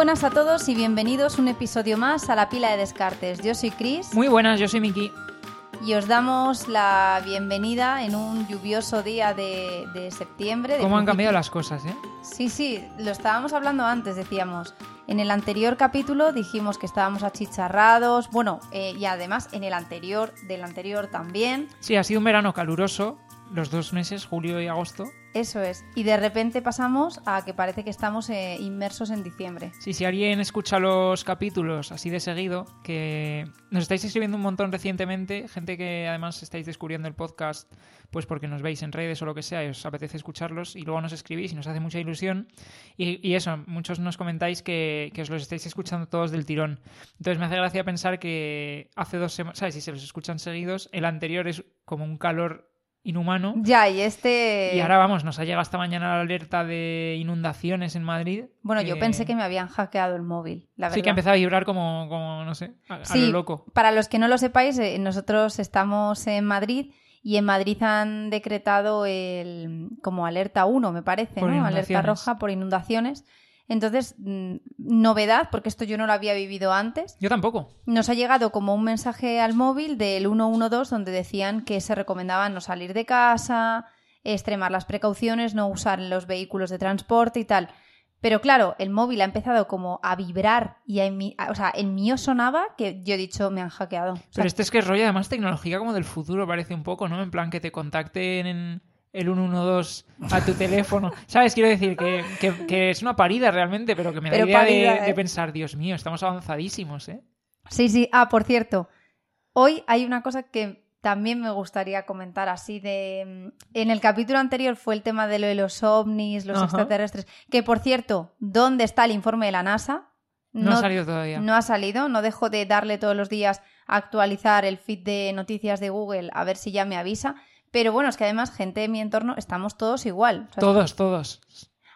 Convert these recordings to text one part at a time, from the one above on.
Buenas a todos y bienvenidos un episodio más a la pila de descartes. Yo soy Chris Muy buenas, yo soy Miki. y os damos la bienvenida en un lluvioso día de, de septiembre. de ¿Cómo han cambiado las cosas, eh? Sí, sí, lo estábamos hablando antes, decíamos. En el anterior capítulo dijimos que estábamos achicharrados, bueno, eh, y además en el anterior, del anterior también. Sí, ha sido un verano caluroso, los dos meses, julio y agosto. Eso es. Y de repente pasamos a que parece que estamos eh, inmersos en diciembre. Sí, si alguien escucha los capítulos así de seguido, que nos estáis escribiendo un montón recientemente, gente que además estáis descubriendo el podcast, pues porque nos veis en redes o lo que sea y os apetece escucharlos, y luego nos escribís y nos hace mucha ilusión. Y, y eso, muchos nos comentáis que, que os los estáis escuchando todos del tirón. Entonces me hace gracia pensar que hace dos semanas, ¿sabes? Si se los escuchan seguidos, el anterior es como un calor inhumano. Ya, y este... Y ahora vamos, nos ha llegado esta mañana la alerta de inundaciones en Madrid. Bueno, yo pensé que me habían hackeado el móvil, la verdad. Sí, que ha empezado a vibrar como, como no sé, a, a Sí, lo loco. para los que no lo sepáis, eh, nosotros estamos en Madrid y en Madrid han decretado el como alerta 1, me parece, Por ¿no? Alerta roja por inundaciones. Entonces, mm, novedad, porque esto yo no lo había vivido antes. Yo tampoco. Nos ha llegado como un mensaje al móvil del 112 donde decían que se recomendaba no salir de casa, extremar las precauciones, no usar los vehículos de transporte y tal. Pero claro, el móvil ha empezado como a vibrar y a a- o sea, el mío sonaba que yo he dicho me han hackeado. O sea, Pero este es que es rollo además tecnología como del futuro, parece un poco, ¿no? En plan que te contacten en el 112 a tu teléfono. ¿Sabes? Quiero decir que, que- que es una parida realmente, pero que me da Pero idea de- parida, de, ¿eh? pensar, Dios mío, estamos avanzadísimos, ¿eh? Sí, sí. Ah, por cierto, hoy hay una cosa que también me gustaría comentar así de... mm, En el capítulo anterior fue el tema de lo de los ovnis, los Ajá. extraterrestres, que por cierto, ¿dónde está el informe de la NASA? No, ha salido todavía. No ha salido, no dejo de darle todos los días a actualizar el feed de noticias de Google a ver si ya me avisa. Pero bueno, es que además gente de mi entorno estamos todos igual. O sea, Todos, todos.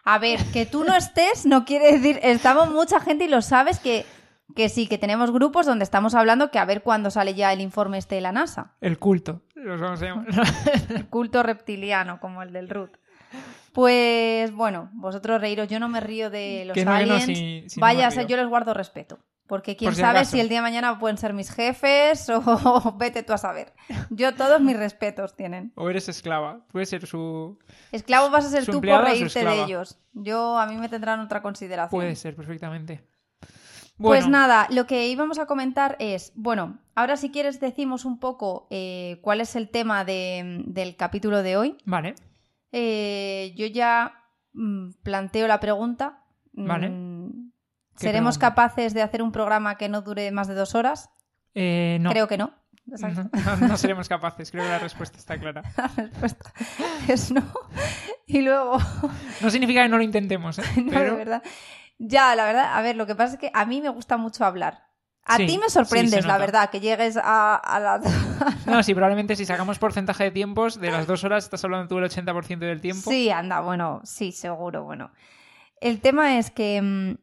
a ver, que tú no estés no quiere decir, estamos mucha gente y lo sabes que, que sí, que tenemos grupos donde estamos hablando que a ver cuándo sale ya el informe este de la NASA. El culto. Los vamos a llamar. El culto reptiliano, como el del Ruth. Pues bueno, vosotros reíros, yo no me río de los Que no, que no, aliens. si- si no Vaya, yo les guardo respeto. Porque quién Por si sabe acaso. si el día de mañana pueden ser mis jefes o vete tú a saber. Yo todos mis respetos tienen. o eres esclava. Puede ser su... Esclavo vas a ser ¿Su tú por reírte de ellos. Yo a mí me tendrán otra consideración. Puede ser, perfectamente. Pues nada, lo que íbamos a comentar es, bueno, ahora si quieres decimos un poco eh, cuál es el tema de- del capítulo de hoy. Vale. Eh, yo ya mm, planteo la pregunta. Vale. Mm, ¿Qué ¿Seremos pregunta? capaces de hacer un programa que no dure más de dos horas? Eh, no. Creo que no. No, no seremos capaces, creo que la respuesta está clara. La respuesta es no. Y luego, No significa que no lo intentemos, ¿eh? no, Pero de verdad. Ya, la verdad, a ver, lo que pasa es que a mí me gusta mucho hablar. A Sí, ti me sorprendes, la verdad, que llegues a, a las... No, sí, probablemente si sacamos porcentaje de tiempos, de las dos horas estás hablando tú el 80% del tiempo. Sí, anda, bueno, sí, seguro, bueno. El tema es que mm,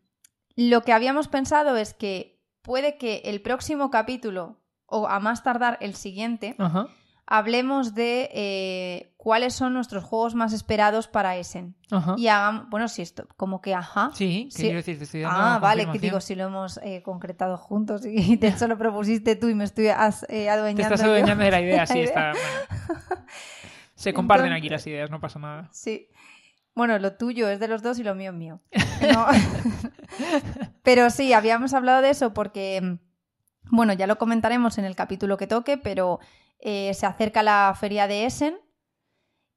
lo que habíamos pensado es que puede que el próximo capítulo, o a más tardar el siguiente, Ajá. hablemos de eh, cuáles son nuestros juegos más esperados para Essen. Ajá. Y hagamos, bueno, si esto, como que ajá. Sí, ¿qué Sí. quiero decir? Te estoy dando Ah, vale, que digo, si lo hemos eh, concretado juntos y de hecho lo propusiste tú y me estoy as- eh, adueñando. Te estás yo adueñando de la idea, sí, está. bueno. Se comparten Entonces- aquí las ideas, no pasa nada. Sí. Bueno, lo tuyo es de los dos y lo mío es mío. No. pero sí, habíamos hablado de eso porque, bueno, ya lo comentaremos en el capítulo que toque, pero eh, se acerca la feria de Essen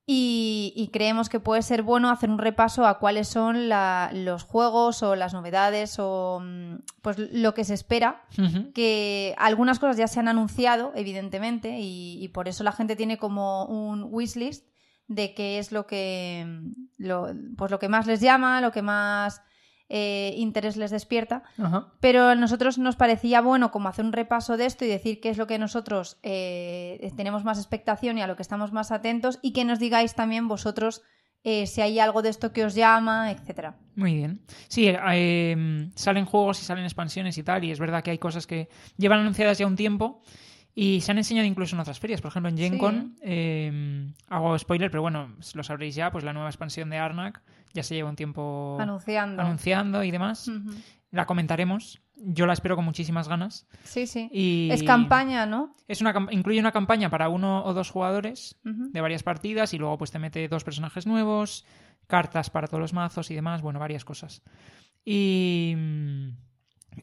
y, y creemos que puede ser bueno hacer un repaso a cuáles son la- los juegos o las novedades o mm, pues lo que se espera que algunas cosas ya se han anunciado, evidentemente, y, y por eso la gente tiene como un wishlist de qué es lo que, lo, pues lo que más les llama, lo que más eh, interés les despierta. Ajá. Pero a nosotros nos parecía bueno como hacer un repaso de esto y decir qué es lo que nosotros eh, tenemos más expectación y a lo que estamos más atentos y que nos digáis también vosotros eh, si hay algo de esto que os llama, etcétera. Muy bien. Sí, eh, salen juegos y salen expansiones y tal, y es verdad que hay cosas que llevan anunciadas ya un tiempo Y se han enseñado incluso en otras ferias. Por ejemplo, en Gen Sí. Con, eh, hago spoiler, pero bueno, lo sabréis ya, pues la nueva expansión de Arnak ya se lleva un tiempo Anunciando. anunciando y demás. La comentaremos. Yo la espero con muchísimas ganas. Sí, sí. Y Es campaña, ¿no? Es una, incluye una campaña para uno o dos jugadores de varias partidas y luego pues te mete dos personajes nuevos, cartas para todos los mazos y demás, bueno, varias cosas. Y, mm,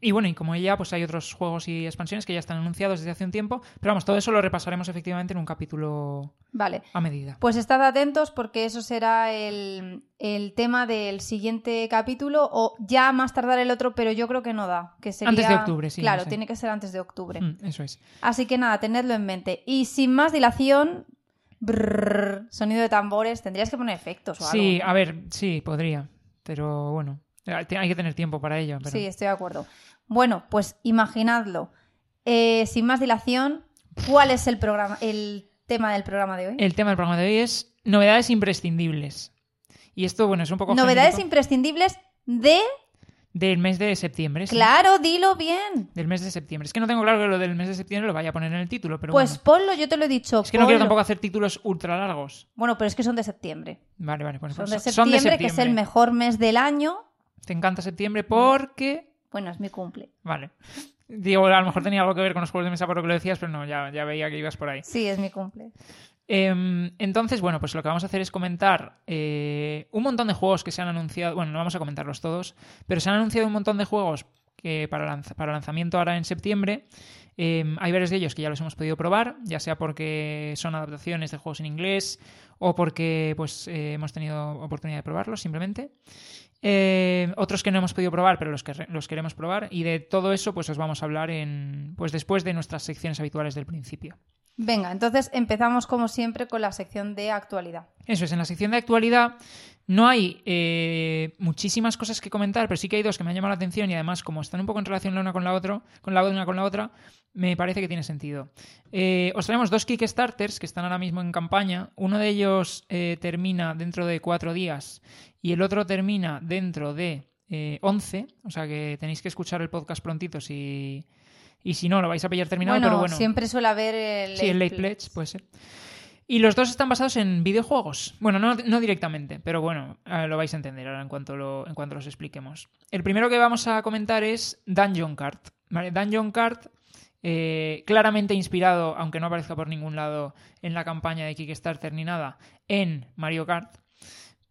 y bueno, y como ella, pues hay otros juegos y expansiones que ya están anunciados desde hace un tiempo, pero vamos, todo eso lo repasaremos efectivamente en un capítulo Vale. a medida. Pues estad atentos porque eso será el, el tema del siguiente capítulo o ya más tardar el otro, pero yo creo que no da. Que sería... Antes de octubre, sí, Claro, no sé. tiene que ser antes de octubre. Mm, eso es. Así que nada, tenedlo en mente. Y sin más dilación, brrr, sonido de tambores, tendrías que poner efectos o Sí, algo. a ver, sí, podría, pero bueno, hay que tener tiempo para ello. pero- Sí, estoy de acuerdo. Bueno, pues imaginadlo. Eh, sin más dilación, ¿cuál es el programa, el tema del programa de hoy? El tema del programa de hoy es novedades imprescindibles. Y esto, bueno, es un poco Novedades genérico imprescindibles de... del mes de septiembre. sí. Claro, dilo bien. Del mes de septiembre. Es que no tengo claro que lo del mes de septiembre lo vaya a poner en el título, pero Pues bueno. ponlo, yo te lo he dicho. Es que no quiero tampoco hacer títulos ultra largos. Bueno, pero es que son de septiembre. Vale, vale. Bueno, Son pues de son septiembre, que es el mejor mes del año. Te encanta septiembre porque... Bueno, es mi cumple. Vale. Digo, a lo mejor tenía algo que ver con los juegos de mesa por lo que lo decías, pero no, ya, ya veía que ibas por ahí. Sí, es mi cumple. Em, entonces, bueno, pues lo que vamos a hacer es comentar eh, un montón de juegos que se han anunciado. Bueno, no vamos a comentarlos todos, pero se han anunciado un montón de juegos que para, lanz- para lanzamiento ahora en septiembre. Em, hay varios de ellos que ya los hemos podido probar, ya sea porque son adaptaciones de juegos en inglés o porque pues eh, hemos tenido oportunidad de probarlos simplemente. Eh, otros que no hemos podido probar, pero los que los queremos probar. Y de todo eso, pues os vamos a hablar en pues después de nuestras secciones habituales del principio. Venga, entonces empezamos como siempre con la sección de actualidad. Eso es, en la sección de actualidad no hay eh, muchísimas cosas que comentar, pero sí que hay dos que me han llamado la atención y además como están un poco en relación la una con la otra, con la una con la otra, me parece que tiene sentido. Eh, os traemos dos Kickstarters que están ahora mismo en campaña. Uno de ellos termina dentro de cuatro días y el otro termina dentro de eh, 11, o sea que tenéis que escuchar el podcast prontito si... Y si no, lo vais a pillar terminado, bueno, pero bueno. siempre suele haber el Sí, el Late Pledge, puede ser. Y los dos están basados en videojuegos. Bueno, no, no directamente, pero bueno, eh, lo vais a entender ahora en cuanto, lo, en cuanto los expliquemos. El primero que vamos a comentar es Dungeon Card. ¿vale? Dungeon Card, eh, claramente inspirado, aunque no aparezca por ningún lado en la campaña de Kickstarter ni nada, en Mario Kart.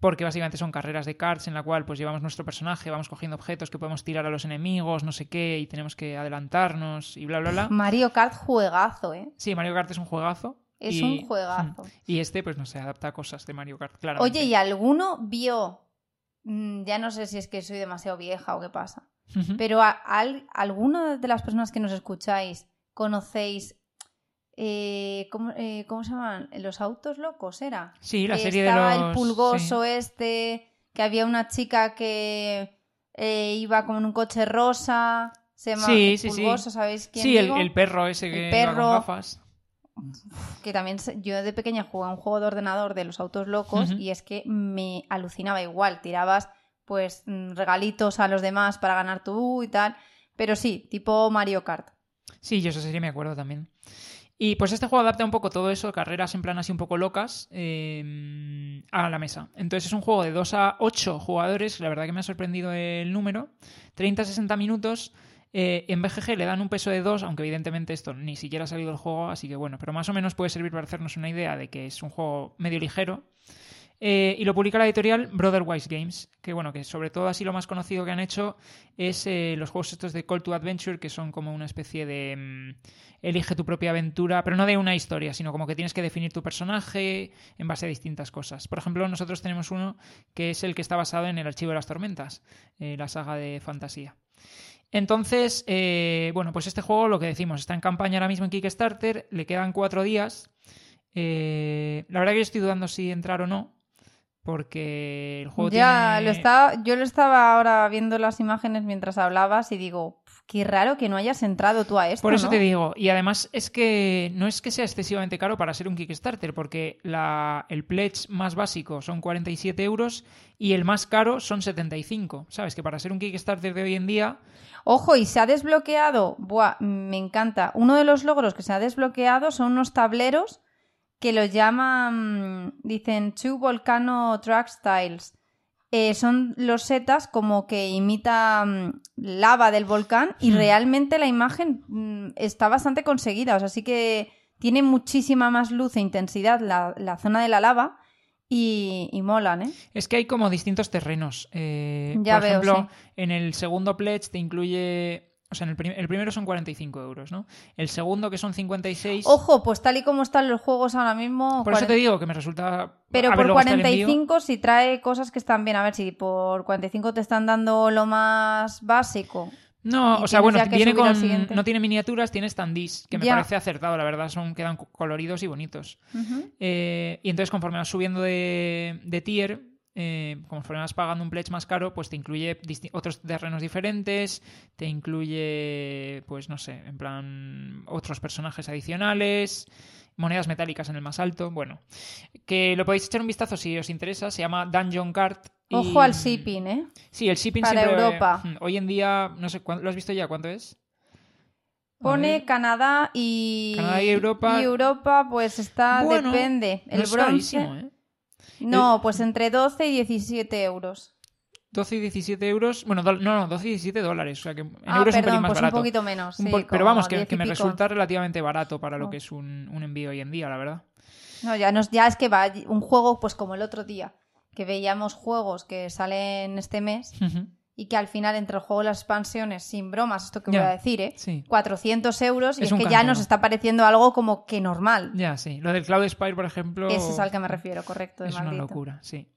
Porque básicamente son carreras de cards en la cual pues llevamos nuestro personaje, vamos cogiendo objetos que podemos tirar a los enemigos, no sé qué, y tenemos que adelantarnos y bla, bla, bla. Mario Kart juegazo, ¿eh? Sí, Mario Kart es un juegazo. Es y- un juegazo. Y este, pues no sé, adapta a cosas de Mario Kart, claro. Oye, ¿y alguno vio? mm, Ya no sé si es que soy demasiado vieja o qué pasa. Pero a, al- ¿alguna de las personas que nos escucháis conocéis eh, ¿cómo, eh, cómo se llaman? ¿Los autos locos era? Sí, la Que serie de estaba los... el pulgoso sí. este, que había una chica que eh, iba como en un coche rosa. Se llama Sí, pulgoso, ¿sabéis quién Sí, el, digo? el perro ese que El iba con perro. gafas. que también yo de pequeña jugaba un juego de ordenador de los autos locos y es que me alucinaba igual, tirabas pues mm, regalitos a los demás para ganar tú y tal, pero sí, tipo Mario Kart. Sí, yo esa serie me acuerdo también. Y pues este juego adapta un poco todo eso, carreras en plan así un poco locas, eh, a la mesa. Entonces es un juego de 2 a 8 jugadores, la verdad que me ha sorprendido el número, 30-60 minutos. eh, en BGG le dan un peso de 2, aunque evidentemente esto ni siquiera ha salido del juego, así que bueno, pero más o menos puede servir para hacernos una idea de que es un juego medio ligero. Eh, y lo publica la editorial Brotherwise Games, que bueno, que sobre todo así lo más conocido que han hecho es eh, los juegos estos de Call to Adventure, que son como una especie de mm, elige tu propia aventura, pero no de una historia, sino como que tienes que definir tu personaje en base a distintas cosas. Por ejemplo, nosotros tenemos uno que es el que está basado en el Archivo de las Tormentas, eh, la saga de fantasía. Entonces, bueno, pues este juego, lo que decimos, está en campaña ahora mismo en Kickstarter, le quedan cuatro días. La verdad que yo estoy dudando si entrar o no, porque el juego Ya, tiene... lo estaba, yo lo estaba ahora viendo las imágenes mientras hablabas y digo, "Pf, qué raro que no hayas entrado tú a esto. Por eso ¿no?". te digo, y además es que no es que sea excesivamente caro para ser un Kickstarter, porque la, el pledge más básico son 47 euros y el más caro son 75. ¿Sabes? Que para ser un Kickstarter de hoy en día. Ojo, y se ha desbloqueado, buah, me encanta. Uno de los logros que se ha desbloqueado son unos tableros que los llaman, dicen, Two Volcano Track Styles. Eh, son los setas como que imitan lava del volcán y Hmm. realmente la imagen mm, está bastante conseguida. O sea, sí que tiene muchísima más luz e intensidad la, la zona de la lava y, y molan, ¿eh? Es que hay como distintos terrenos. Eh, Ya por veo, ejemplo, en el segundo pledge te incluye. O sea, en el, prim- el primero son 45 euros, ¿no? El segundo, que son 56. Ojo, pues tal y como están los juegos ahora mismo. por eso te digo que me resulta. Pero a ver, por envío. 45 si trae cosas que están bien. A ver si por 45 te están dando lo más básico. No, o sea, bueno, viene con. No tiene miniaturas, tiene standees, que me Ya. parece acertado, la verdad, son quedan co- coloridos y bonitos. Eh, y entonces, conforme vas subiendo de, de tier, eh, conforme vas pagando un pledge más caro, pues te incluye otros terrenos diferentes, te incluye, pues no sé, en plan, otros personajes adicionales, monedas metálicas en el más alto. Bueno, que lo podéis echar un vistazo si os interesa, se llama Dungeon Card. y- Ojo al shipping, ¿eh? Sí, el shipping Para siempre- Europa. Hmm, Hoy en día, no sé, ¿cuán- ¿lo has visto ya? ¿Cuánto es? Pone. Canadá y. Canadá y Europa. Y Europa, pues está. Bueno, depende. El no es bronce. carísimo, ¿eh? No, pues entre 12 y 17 euros. 12 y 17 euros. Bueno, no, no, 12 y 17 dólares. O sea que en ah, euros un perdón, pelín más pues barato. un poquito menos. Un sí, po- pero vamos, que, 10 que me resulta relativamente barato para lo que es un, un envío hoy en día, la verdad. No, ya, nos, ya es que va un juego, pues como el otro día, que veíamos juegos que salen este mes Ujú. Y que al final entre el juego y las expansiones, sin bromas, esto que voy a decir, ¿eh? Sí. 400 euros y Es que ya nos está pareciendo algo como que normal. Ya, sí. Lo del Cloud Spire, por ejemplo. Ese es al que me refiero, correcto, de Es una locura, sí.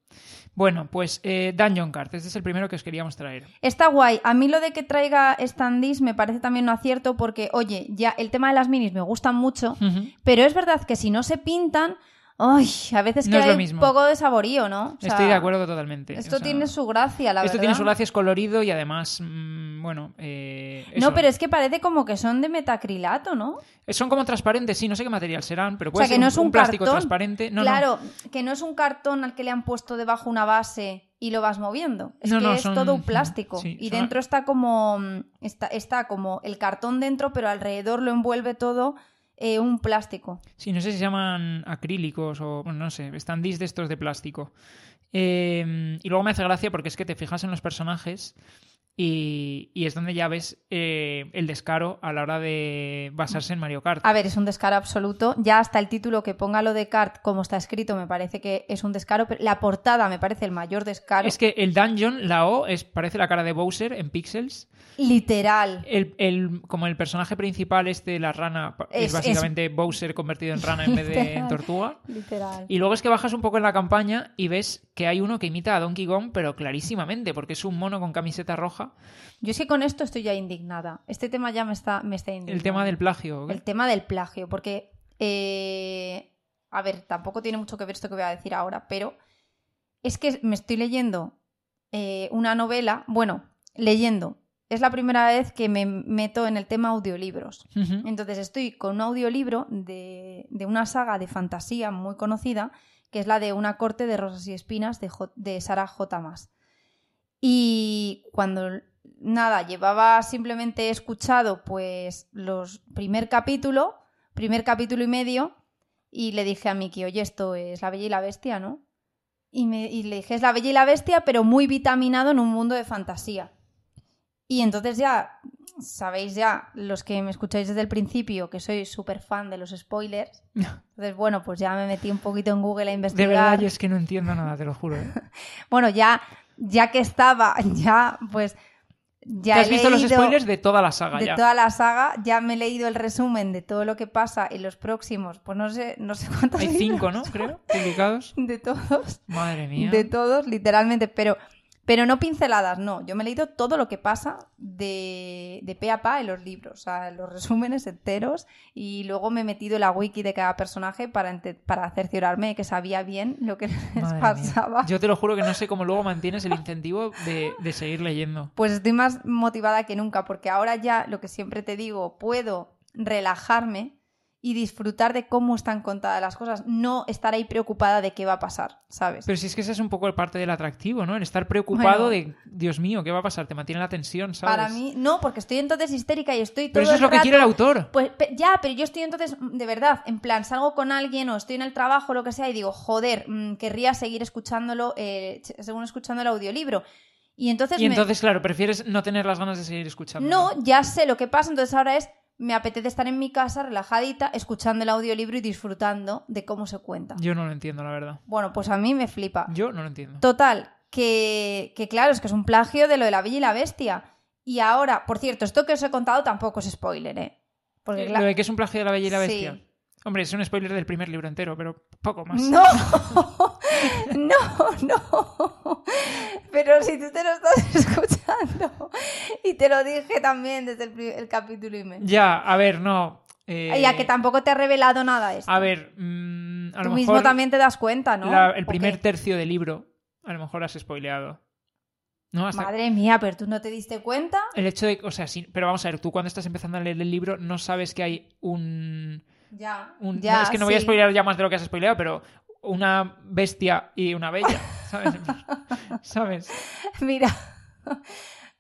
Bueno, pues eh, Dungeon Card. Este es el primero que os queríamos traer. Está guay. A mí lo de que traiga standees me parece también un acierto porque, oye, ya el tema de las minis me gusta mucho, pero es verdad que si no se pintan, ay, a veces No que es lo hay mismo. un poco de saborío, ¿no? O sea, Estoy de acuerdo totalmente. Esto O sea, tiene su gracia, la Esto verdad. tiene su gracia, es colorido y además, mm, bueno. eh. No, pero es que parece como que son de metacrilato, ¿no? Son como transparentes, sí, no sé qué material serán, pero puede o sea, que no un, es un, plástico cartón. transparente. No, no. claro, que no es un cartón al que le han puesto debajo una base y lo vas moviendo. Es No, que no, es son- todo un plástico. sí, y son- dentro está como mm, está, está como el cartón dentro, pero alrededor lo envuelve todo eh, un plástico. Sí, no sé si se llaman acrílicos o, no sé, standees de estos de plástico. Eh, y luego me hace gracia porque es que te fijas en los personajes y, y es donde ya ves eh, el descaro a la hora de basarse en Mario Kart. A ver, es un descaro absoluto. Ya hasta el título que ponga lo de Kart como está escrito me parece que es un descaro, pero la portada me parece el mayor descaro. Es que el dungeon, la O, es, parece la cara de Bowser en pixels. Literal. El, el- como el personaje principal, este, la rana, es, Es- básicamente Bowser convertido en rana en vez de en tortuga. Literal. Y luego es que bajas un poco en la campaña y ves que hay uno que imita a Donkey Kong, pero clarísimamente, porque es un mono con camiseta roja. Yo es que con esto estoy ya indignada. Este tema ya me está, me está indignando. El tema del plagio. El tema del plagio, porque, eh, a ver, tampoco tiene mucho que ver esto que voy a decir ahora, pero es que me estoy leyendo eh, una novela, bueno, leyendo. Es la primera vez que me meto en el tema audiolibros. Entonces estoy con un audiolibro de, de una saga de fantasía muy conocida, que es la de Una corte de rosas y espinas de, J- de Sarah J. Maas. Y cuando, nada, llevaba simplemente escuchado pues los primer capítulo, primer capítulo y medio, y le dije a Miki, oye, esto es La Bella y la Bestia, ¿no? Y, me, y le dije, es La Bella y la Bestia, pero muy vitaminado en un mundo de fantasía. Y entonces ya, sabéis ya, los que me escucháis desde el principio, que soy súper fan de los spoilers. Entonces, bueno, pues ya me metí un poquito en Google a De investigar. verdad, yo es que no entiendo nada, te lo juro. ¿eh? Bueno, ya, ya que estaba, ya, pues. Ya Te has he visto los spoilers de toda la saga de ya. toda la saga, ya me he leído el resumen de todo lo que pasa en los próximos, pues no sé, no sé cuántos Hay cinco, ¿no? Creo, publicados. De todos. Madre mía. De todos, literalmente, pero, pero no pinceladas, no. Yo me he leído todo lo que pasa de, de pe a pa en los libros, o sea, los resúmenes enteros, y luego me he metido en la wiki de cada personaje para, para cerciorarme de que sabía bien lo que les Madre mía. pasaba. Yo te lo juro que no sé cómo luego mantienes el incentivo de, de seguir leyendo. Pues estoy más motivada que nunca, porque ahora ya lo que siempre te digo, puedo relajarme y disfrutar de cómo están contadas las cosas, no estar ahí preocupada de qué va a pasar, ¿sabes? Pero si es que ese es un poco parte del atractivo, ¿no? El estar preocupado Bueno. de, Dios mío, ¿qué va a pasar? Te mantiene la tensión, ¿sabes? Para mí, no, porque estoy entonces histérica y estoy todo Pero eso es el lo que quiere el autor. Pues ya, pero yo estoy entonces, de verdad, en plan, salgo con alguien o estoy en el trabajo, lo que sea, y digo, joder, mm, querría seguir escuchándolo, eh, según escuchando el audiolibro. Y entonces, Y me- entonces, claro, prefieres no tener las ganas de seguir escuchando. no, ya sé lo que pasa, entonces ahora es, me apetece estar en mi casa relajadita, escuchando el audiolibro y disfrutando de cómo se cuenta. Yo no lo entiendo, la verdad. Bueno, pues a mí me flipa. Yo no lo entiendo. Total, que, que claro, es que es un plagio de lo de la Bella y la Bestia. Y ahora, por cierto, esto que os he contado tampoco es spoiler, ¿eh? Porque claro... Lo de que es un plagio de la Bella y la Sí. Hombre, es un spoiler del primer libro entero, pero poco más. No, no, no. Pero si tú te lo estás escuchando y te lo dije también desde el, el capítulo y medio. Ya, a ver, no. eh, Y a que tampoco te ha revelado nada esto. A ver, mm, a tú lo mismo mejor también te das cuenta, ¿no? la- el ¿O primer tercio del libro, a lo mejor has spoileado. No, hasta Madre mía, pero tú no te diste cuenta. el hecho de, o sea, sí, pero vamos a ver, tú cuando estás empezando a leer el libro no sabes que hay un, Ya, un- ya. no, es que no voy a spoilear ya más de lo que has spoileado, pero una bestia y una bella, ¿sabes? ¿Sabes? Mira.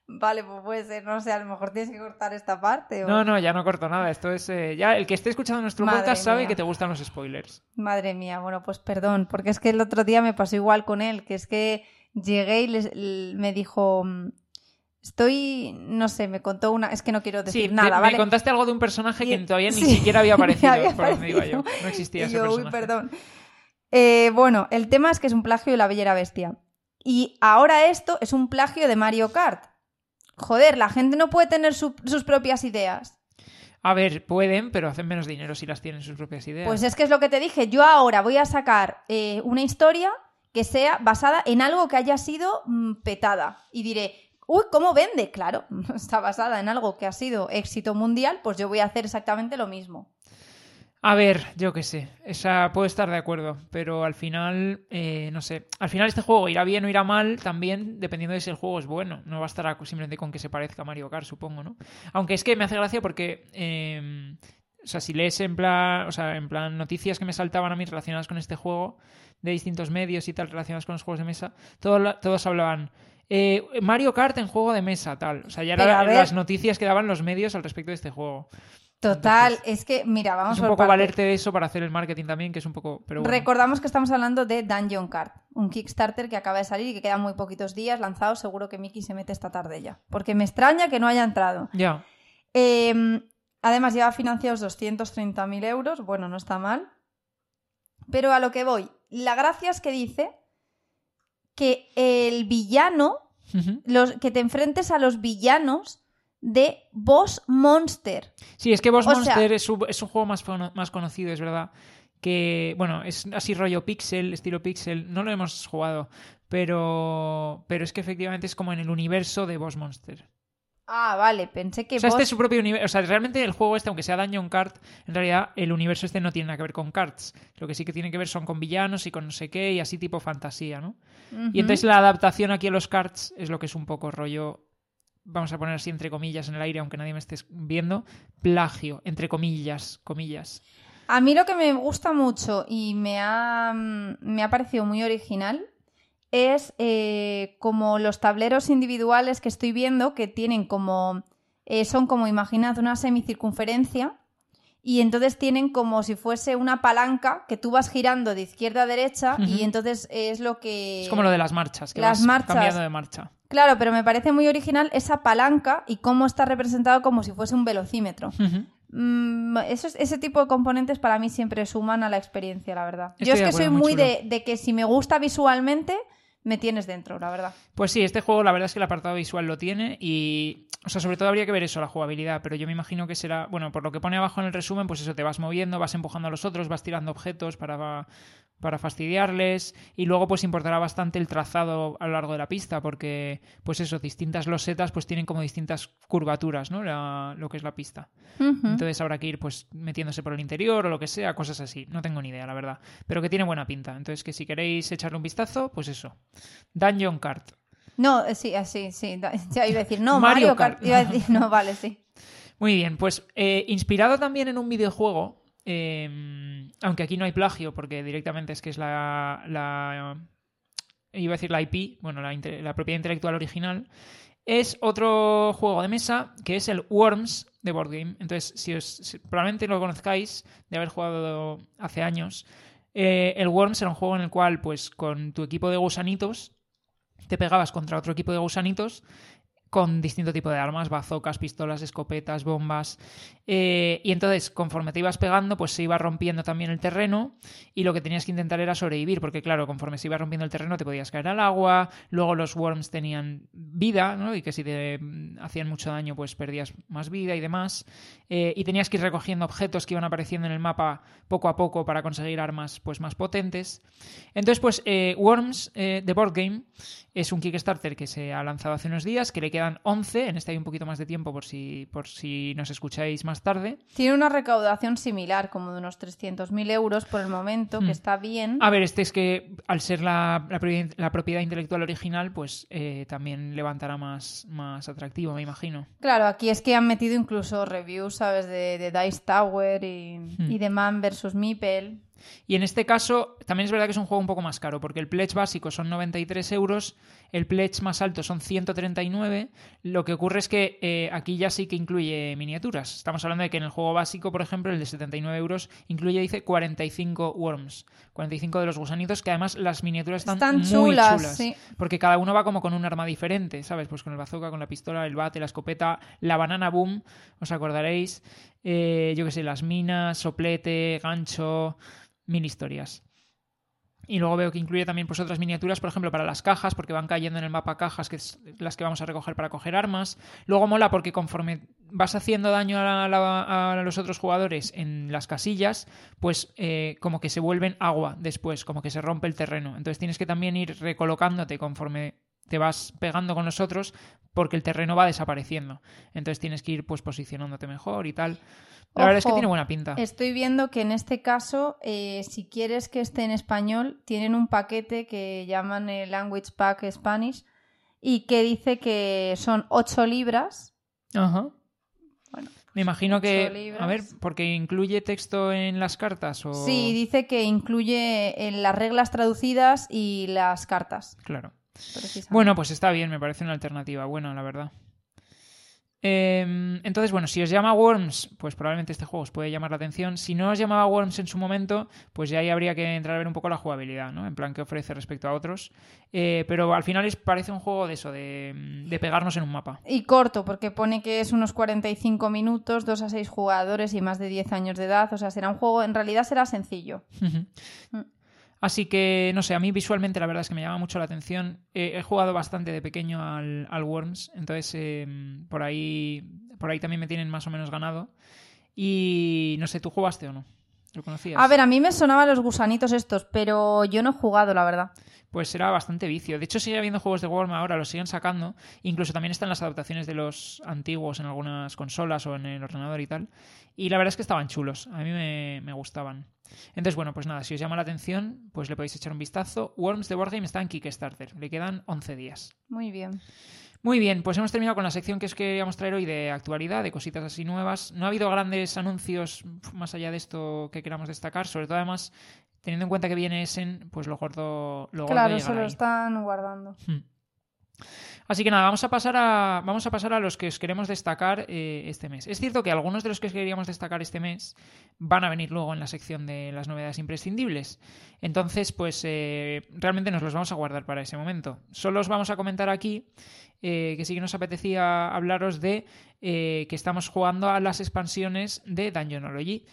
Vale, pues puede ser, no sé, a lo mejor tienes que cortar esta parte. o- No, no, ya no corto nada. Esto es eh, ya el que esté escuchando nuestro Madre podcast sabe que te gustan los spoilers. Madre mía, bueno, pues perdón, porque es que el otro día me pasó igual con él, que es que llegué y les- me dijo, estoy, no sé, me contó una, es que no quiero decir Sí, te- nada, me ¿vale? contaste algo de un personaje que todavía ni siquiera había aparecido, había por donde iba yo. aparecido. No existía Y ese yo, uy, personaje. perdón. Eh, bueno, el tema es que es un plagio de la Bella Bestia. Y ahora esto es un plagio de Mario Kart. Joder, la gente no puede tener su- sus propias ideas. A ver, pueden, pero hacen menos dinero si las tienen sus propias ideas. Pues es que es lo que te dije. Yo ahora voy a sacar eh, una historia que sea basada en algo que haya sido mm, petada. Y diré, uy, ¿cómo vende? Claro, está basada en algo que ha sido éxito mundial, pues yo voy a hacer exactamente lo mismo. A ver, yo qué sé. Esa puedo estar de acuerdo, pero al final, eh, no sé. Al final este juego irá bien o irá mal también dependiendo de si el juego es bueno. No bastará simplemente con que se parezca a Mario Kart, supongo, ¿no? Aunque es que me hace gracia porque, eh, o sea, si lees en plan, o sea, en plan noticias que me saltaban a mí relacionadas con este juego de distintos medios y tal relacionadas con los juegos de mesa, todo todos hablaban. Eh, Mario Kart en juego de mesa, tal. O sea, ya eran las noticias que daban los medios al respecto de este juego. Total, es que, mira, vamos es un por poco valerte de eso para hacer el marketing también, que es un poco. Pero bueno. Recordamos que estamos hablando de Dungeon Card, un Kickstarter que acaba de salir y que quedan muy poquitos días lanzados. Seguro que Miki se mete esta tarde ya. Porque me extraña que no haya entrado. Ya. Eh, además, lleva financiados 230.000 euros. Bueno, no está mal. Pero a lo que voy. La gracia es que dice que el villano, los, que te enfrentes a los villanos de Boss Monster. Sí, es que Boss O sea- Monster es, un, es un juego más, más conocido, es verdad. Que, bueno, es así rollo pixel, estilo pixel. No lo hemos jugado, pero, pero es que efectivamente es como en el universo de Boss Monster. Ah, vale, pensé que O sea, este es su propio universo. O sea, realmente el juego este, aunque sea Dungeon Kart, en realidad el universo este no tiene nada que ver con carts. Lo que sí que tiene que ver son con villanos y con no sé qué y así tipo fantasía, ¿no? Y entonces la adaptación aquí a los carts es lo que es un poco rollo, vamos a poner así entre comillas en el aire, aunque nadie me esté viendo, plagio, entre comillas, comillas. A mí lo que me gusta mucho y me ha, mm, me ha parecido muy original es eh, como los tableros individuales que estoy viendo que tienen como, eh, son como, imaginad, una semicircunferencia y entonces tienen como si fuese una palanca que tú vas girando de izquierda a derecha y entonces es lo que... Es como lo de las marchas, que las vas marchas. cambiando de marcha. Claro, pero me parece muy original esa palanca y cómo está representado como si fuese un velocímetro. Mm, ese tipo de componentes para mí siempre suman a la experiencia, la verdad. Estoy Yo es que acuerdo, soy muy muy de, de que si me gusta visualmente, me tienes dentro, la verdad. Pues sí, este juego la verdad es que el apartado visual lo tiene y, o sea, sobre todo habría que ver eso, la jugabilidad, pero yo me imagino que será, bueno, por lo que pone abajo en el resumen, pues eso, te vas moviendo, vas empujando a los otros, vas tirando objetos para, para fastidiarles y luego pues importará bastante el trazado a lo largo de la pista porque, pues eso, distintas losetas pues tienen como distintas curvaturas, ¿no? La- lo que es la pista. Entonces habrá que ir pues metiéndose por el interior o lo que sea, cosas así. No tengo ni idea, la verdad. Pero que tiene buena pinta. Entonces que si queréis echarle un vistazo, pues eso. Dungeon Kart. No, eh, sí, así, sí. da- Ya iba a decir, no, Mario Mario, Kart. Kart. Iba a decir, no, vale, sí. Muy bien, pues eh, inspirado también en un videojuego eh, aunque aquí no hay plagio, porque directamente es que es la, la iba a decir la IP, bueno, la propiedad intelectual original, es otro juego de mesa que es el Worms de Board Game. Entonces, si os si- probablemente lo conozcáis de haber jugado hace años, eh, el Worms era un juego en el cual, pues, con tu equipo de gusanitos, te pegabas contra otro equipo de gusanitos con distinto tipo de armas, bazocas, pistolas, escopetas, bombas. eh, y entonces, conforme te ibas pegando, pues se iba rompiendo también el terreno y lo que tenías que intentar era sobrevivir, porque claro, conforme se iba rompiendo el terreno te podías caer al agua, luego los worms tenían vida, ¿no? Y que si te mm, hacían mucho daño, pues perdías más vida y demás. Eh, y tenías que ir recogiendo objetos que iban apareciendo en el mapa poco a poco para conseguir armas pues más potentes. Entonces, pues eh, Worms, The Board Game, es un Kickstarter que se ha lanzado hace unos días, que le quedan 11, en este hay un poquito más de tiempo por si, por si nos escucháis más tarde. Tiene una recaudación similar, como de unos 300.000 euros por el momento, Hmm. que está bien. A ver, este es que al ser la, la propiedad, la propiedad intelectual original, pues eh, también levantará más, más atractivo, me imagino. Claro, aquí es que han metido incluso reviews, ¿sabes? De, de Dice Tower y, Hmm. y de Man vs. Meeple. Y en este caso, también es verdad que es un juego un poco más caro, porque el pledge básico son 93 euros, el pledge más alto son 139. Lo que ocurre es que eh, aquí ya sí que incluye miniaturas. Estamos hablando de que en el juego básico, por ejemplo, el de 79 euros, incluye, dice, 45 worms, 45 de los gusanitos, que además las miniaturas están, Están muy chulas, chulas. sí. Porque cada uno va como con un arma diferente, ¿sabes? Pues con el bazooka, con la pistola, el bate, la escopeta, la banana boom, os acordaréis. Eh, yo qué sé, las minas, soplete, gancho, mil historias. Y luego veo que incluye también pues, otras miniaturas, por ejemplo, para las cajas, porque van cayendo en el mapa cajas, que es las que vamos a recoger para coger armas. Luego mola porque conforme vas haciendo daño a, los otros jugadores en las casillas, pues eh, como que se vuelven agua después, como que se rompe el terreno. Entonces tienes que también ir recolocándote conforme te vas pegando con los otros, porque el terreno va desapareciendo. Entonces tienes que ir pues posicionándote mejor y tal. La verdad es que tiene buena pinta. Estoy viendo que en este caso, eh, si quieres que esté en español, tienen un paquete que llaman el Language Pack Spanish y que dice que son 8 libras. Ajá. Bueno, Me imagino que. libras. A ver, porque incluye texto en las cartas o. Sí, dice que incluye eh, las reglas traducidas y las cartas. Claro. Bueno, pues está bien, me parece una alternativa buena, la verdad. Eh, entonces, bueno, si os llama Worms, pues probablemente este juego os puede llamar la atención. Si no os llamaba Worms en su momento, pues ya ahí habría que entrar a ver un poco la jugabilidad, ¿no? En plan, qué ofrece respecto a otros. Eh, pero al final es, parece un juego de eso, de, de pegarnos en un mapa. Y corto, porque pone que es unos 45 minutos, 2 a 6 jugadores y más de 10 años de edad. O sea, será un juego, en realidad será sencillo. Así que, no sé, a mí visualmente la verdad es que me llama mucho la atención. Eh, he jugado bastante de pequeño al, al Worms, entonces eh, por, ahí, por ahí también me tienen más o menos ganado. Y no sé, ¿tú jugaste o no? ¿Lo conocías? A ver, a mí me sonaban los gusanitos estos, pero yo no he jugado, la verdad. Pues era bastante vicio. De hecho, sigue habiendo juegos de Worm ahora, los siguen sacando. Incluso también están las adaptaciones de los antiguos en algunas consolas o en el ordenador y tal. Y la verdad es que estaban chulos. A mí me, me gustaban. Entonces, bueno, pues nada, si os llama la atención, pues le podéis echar un vistazo. Worms de Wargame está en Kickstarter. Le quedan 11 días. Muy bien. Muy bien, pues hemos terminado con la sección que os queríamos traer hoy de actualidad, de cositas así nuevas. No ha habido grandes anuncios más allá de esto que queramos destacar, sobre todo además teniendo en cuenta que viene Essen, pues lo gordo, lo Claro, se lo ahí. están guardando. Hmm. Así que nada, vamos a pasar a, vamos a, pasar a los que os queremos destacar eh, este mes. Es cierto que algunos de los que os queríamos destacar este mes van a venir luego en la sección de las novedades imprescindibles. Entonces, pues eh, realmente nos los vamos a guardar para ese momento. Solo os vamos a comentar aquí eh, que sí que nos apetecía hablaros de que estamos jugando a las expansiones de Dungeonology.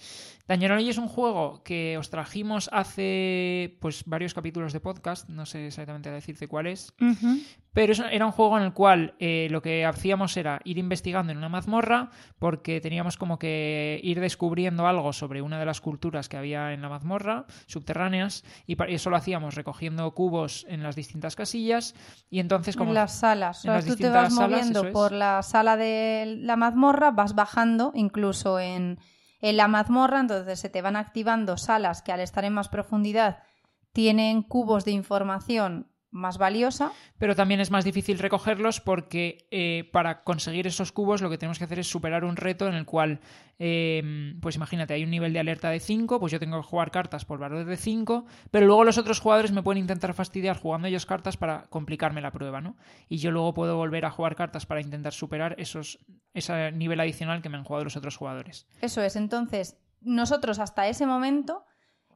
Dungeonology es un juego que os trajimos hace pues varios capítulos de podcast, no sé exactamente decirte cuál es, Ujú. pero eso era un juego en el cual eh, lo que hacíamos era ir investigando en una mazmorra porque teníamos como que ir descubriendo algo sobre una de las culturas que había en la mazmorra, subterráneas, y eso lo hacíamos recogiendo cubos en las distintas casillas y entonces como... En las salas. O en sea, las tú te distintas vas salas, moviendo es. por la sala de la mazmorra, vas bajando, incluso en, en la mazmorra, entonces se te van activando salas que al estar en más profundidad tienen cubos de información más valiosa. Pero también es más difícil recogerlos porque eh, para conseguir esos cubos lo que tenemos que hacer es superar un reto en el cual, eh, pues imagínate, hay un nivel de alerta de 5, pues yo tengo que jugar cartas por valor de 5, pero luego los otros jugadores me pueden intentar fastidiar jugando ellos cartas para complicarme la prueba, ¿no? Y yo luego puedo volver a jugar cartas para intentar superar esos, ese nivel adicional que me han jugado los otros jugadores. Eso es, entonces nosotros hasta ese momento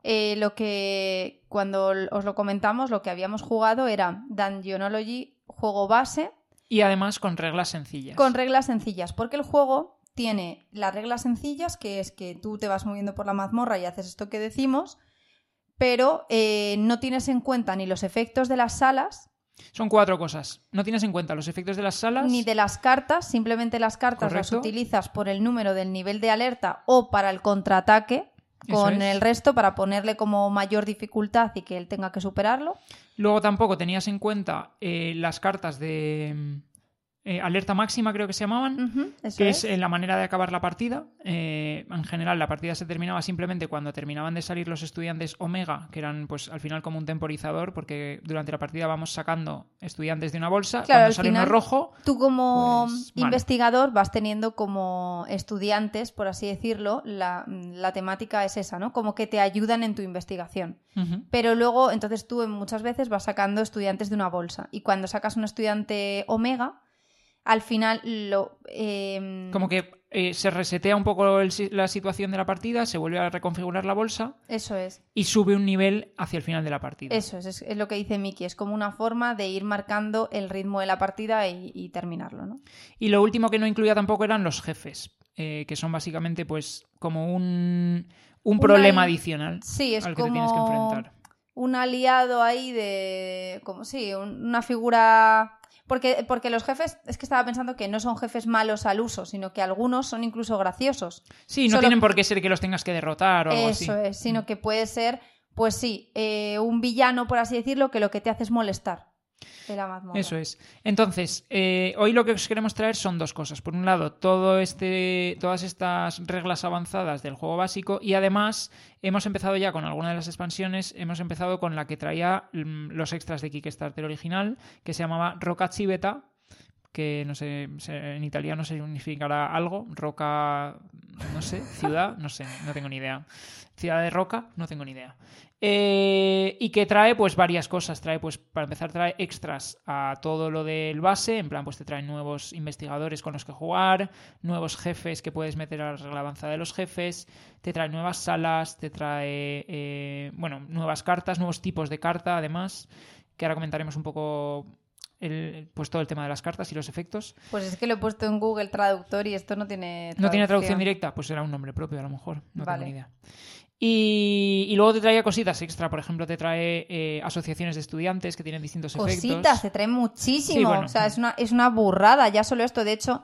eh, lo que cuando os lo comentamos, lo que habíamos jugado era Dungeonology, juego base. Y además con reglas sencillas. Con reglas sencillas, porque el juego tiene las reglas sencillas, que es que tú te vas moviendo por la mazmorra y haces esto que decimos, pero eh, no tienes en cuenta ni los efectos de las salas. Son cuatro cosas. No tienes en cuenta los efectos de las salas. Ni de las cartas, simplemente las cartas las utilizas por el número del nivel de alerta o para el contraataque con el resto para ponerle como mayor dificultad y que él tenga que superarlo. Luego tampoco tenías en cuenta eh, las cartas de eh, alerta máxima creo que se llamaban, que es, eh, la manera de acabar la partida. Eh, en general, la partida se terminaba simplemente cuando terminaban de salir los estudiantes Omega, que eran pues al final como un temporizador, porque durante la partida vamos sacando estudiantes de una bolsa. cuando sale uno rojo. Tú como pues, investigador vas teniendo como estudiantes, por así decirlo, la, la, temática es esa, ¿no? Como que te ayudan en tu investigación. Pero luego, entonces tú muchas veces vas sacando estudiantes de una bolsa. Y cuando sacas un estudiante Omega, al final lo... Em, Como que eh, se resetea un poco la situación de la partida, se vuelve a reconfigurar la bolsa. Eso es. Y sube un nivel hacia el final de la partida. Eso es, es, lo que dice Miki, es como una forma de ir marcando el ritmo de la partida y, terminarlo, ¿no? Y lo último que no incluía tampoco eran los jefes, eh, que son básicamente pues como un, un problema adicional sí, es al que te tienes que enfrentar. Un aliado ahí de. como sí, una figura porque, porque los jefes, es que estaba pensando que no son jefes malos al uso, sino que algunos son incluso graciosos. Sí, no tienen por qué ser que los tengas que derrotar o algo así. Eso es, sino que puede ser, pues sí, eh, un villano, por así decirlo, que lo que te hace es molestar. Eso es. Entonces, eh, hoy lo que os queremos traer son dos cosas. Por un lado, este, todas estas reglas avanzadas del juego básico y además hemos empezado ya con alguna de las expansiones, hemos empezado con la que traía mm, los extras de Kickstarter original, que se llamaba Roca Chiveta, que no sé, en italiano significará algo, roca, no sé, ciudad, no sé, no tengo ni idea. Ciudad de Roca, no tengo ni idea. Eh, y que trae pues varias cosas. Trae, pues, para empezar, trae extras a todo lo del base. En plan, pues te trae nuevos investigadores con los que jugar, nuevos jefes que puedes meter a la avanzada de los jefes, te trae nuevas salas, te trae eh, bueno, nuevas cartas, nuevos tipos de carta, además, que ahora comentaremos un poco el, pues todo el tema de las cartas y los efectos. Pues es que lo he puesto en Google Traductor y esto no tiene ¿No tiene traducción directa? Pues será un nombre propio a lo mejor, no tengo ni idea. Y, luego te trae cositas extra, por ejemplo, te trae eh, asociaciones de estudiantes que tienen distintos efectos. Cositas, te trae muchísimo. o sea, es una, es una burrada, ya solo esto. De hecho,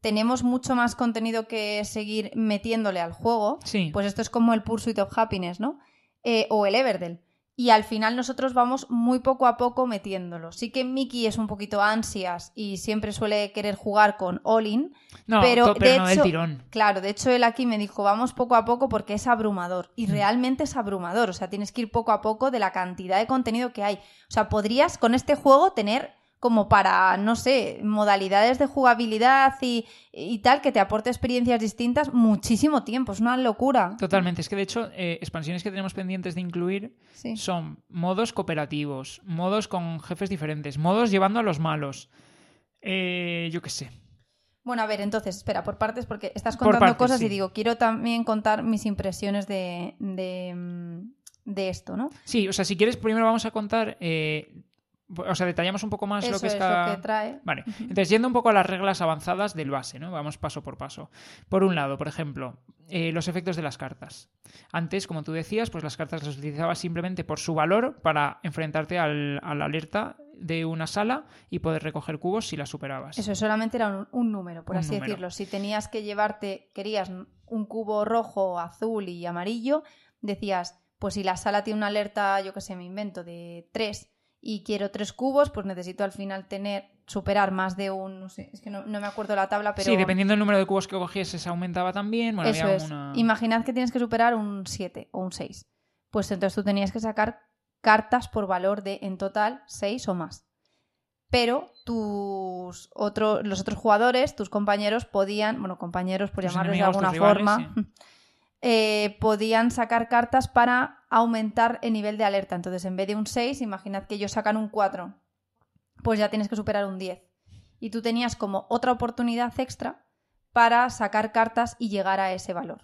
tenemos mucho más contenido que seguir metiéndole al juego. Sí. Pues esto es como el Pursuit of Happiness, ¿no? Eh, o el Everdell y al final nosotros vamos muy poco a poco metiéndolo. Sí que Mickey es un poquito ansias y siempre suele querer jugar con Olin, no, pero, de no hecho, tirón. claro, de hecho él aquí me dijo, vamos poco a poco porque es abrumador y mm. realmente es abrumador, o sea, tienes que ir poco a poco de la cantidad de contenido que hay. O sea, podrías con este juego tener como para, no sé, modalidades de jugabilidad y, tal, que te aporte experiencias distintas muchísimo tiempo. Es una locura. Totalmente. Es que de hecho, eh, expansiones que tenemos pendientes de incluir son modos cooperativos, modos con jefes diferentes, modos llevando a los malos. Eh, yo qué sé. Bueno, a ver, entonces, espera, por partes, porque estás contando cosas y digo, quiero también contar mis impresiones de, de, esto, ¿no? Sí, o sea, si quieres, primero vamos a contar eh, o sea, detallamos un poco más lo que es cada... trae. Vale. Entonces, yendo un poco a las reglas avanzadas del base, ¿no? Vamos paso por paso. Por un lado, por ejemplo, eh, los efectos de las cartas. Antes, como tú decías, pues las cartas las utilizabas simplemente por su valor para enfrentarte al, a la alerta de una sala y poder recoger cubos si la superabas. Eso solamente era un, número, por así decirlo. Si tenías que llevarte, querías un cubo rojo, azul y amarillo, decías, pues si la sala tiene una alerta, yo que sé, me invento, de tres y quiero tres cubos, pues necesito al final tener superar más de un, no sé, es que no, me acuerdo la tabla, pero... Sí, dependiendo del número de cubos que cogieses aumentaba también. Bueno, Eso es. Imaginad que tienes que superar un 7 o un 6. Pues entonces tú tenías que sacar cartas por valor de en total 6 o más. Pero tus otro, los otros jugadores, tus compañeros, podían, bueno, compañeros por Tus llamarles de alguna rivales, forma, eh, podían sacar cartas para aumentar el nivel de alerta. Entonces, en vez de un 6, imaginad que ellos sacan un 4, pues ya tienes que superar un 10. Y tú tenías como otra oportunidad extra para sacar cartas y llegar a ese valor.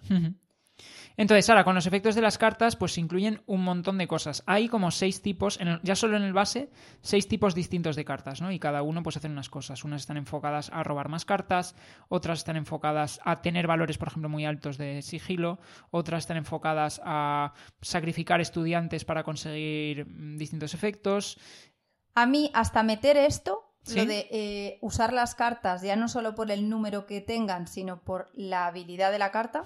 Entonces, ahora, con los efectos de las cartas, pues se incluyen un montón de cosas. Hay como seis tipos, en el- ya solo en el base, seis tipos distintos de cartas, ¿no? Y cada uno pues hace unas cosas. Unas están enfocadas a robar más cartas, otras están enfocadas a tener valores, por ejemplo, muy altos de sigilo, otras están enfocadas a sacrificar estudiantes para conseguir mm, distintos efectos. A mí, hasta meter esto, ¿Sí? lo de eh, usar las cartas, ya no solo por el número que tengan, sino por la habilidad de la carta.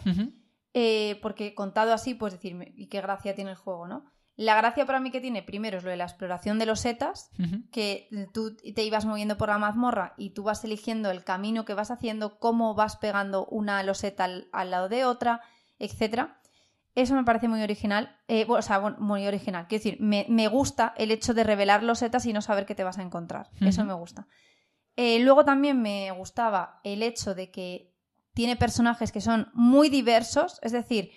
Eh, porque contado así, pues decirme, ¿y qué gracia tiene el juego, no? La gracia para mí que tiene, primero, es lo de la exploración de los setas, que tú te ibas moviendo por la mazmorra y tú vas eligiendo el camino que vas haciendo, cómo vas pegando una loseta al, al lado de otra, etcétera. Eso me parece muy original. eh, bueno, o sea, bueno, muy original. Quiero decir, me, me gusta el hecho de revelar losetas y no saber qué te vas a encontrar. Eso me gusta. Eh, luego también me gustaba el hecho de que tiene personajes que son muy diversos, es decir,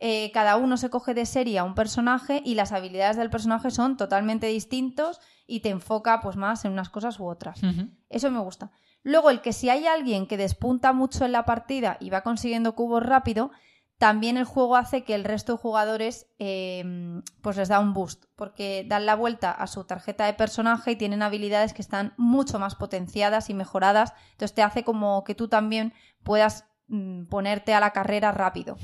eh, cada uno se coge de serie a un personaje y las habilidades del personaje son totalmente distintos y te enfoca pues más en unas cosas u otras. Eso me gusta. Luego, el que si hay alguien que despunta mucho en la partida y va consiguiendo cubos rápido, también el juego hace que el resto de jugadores eh, pues les da un boost, porque dan la vuelta a su tarjeta de personaje y tienen habilidades que están mucho más potenciadas y mejoradas. Entonces te hace como que tú también puedas mm, ponerte a la carrera rápido.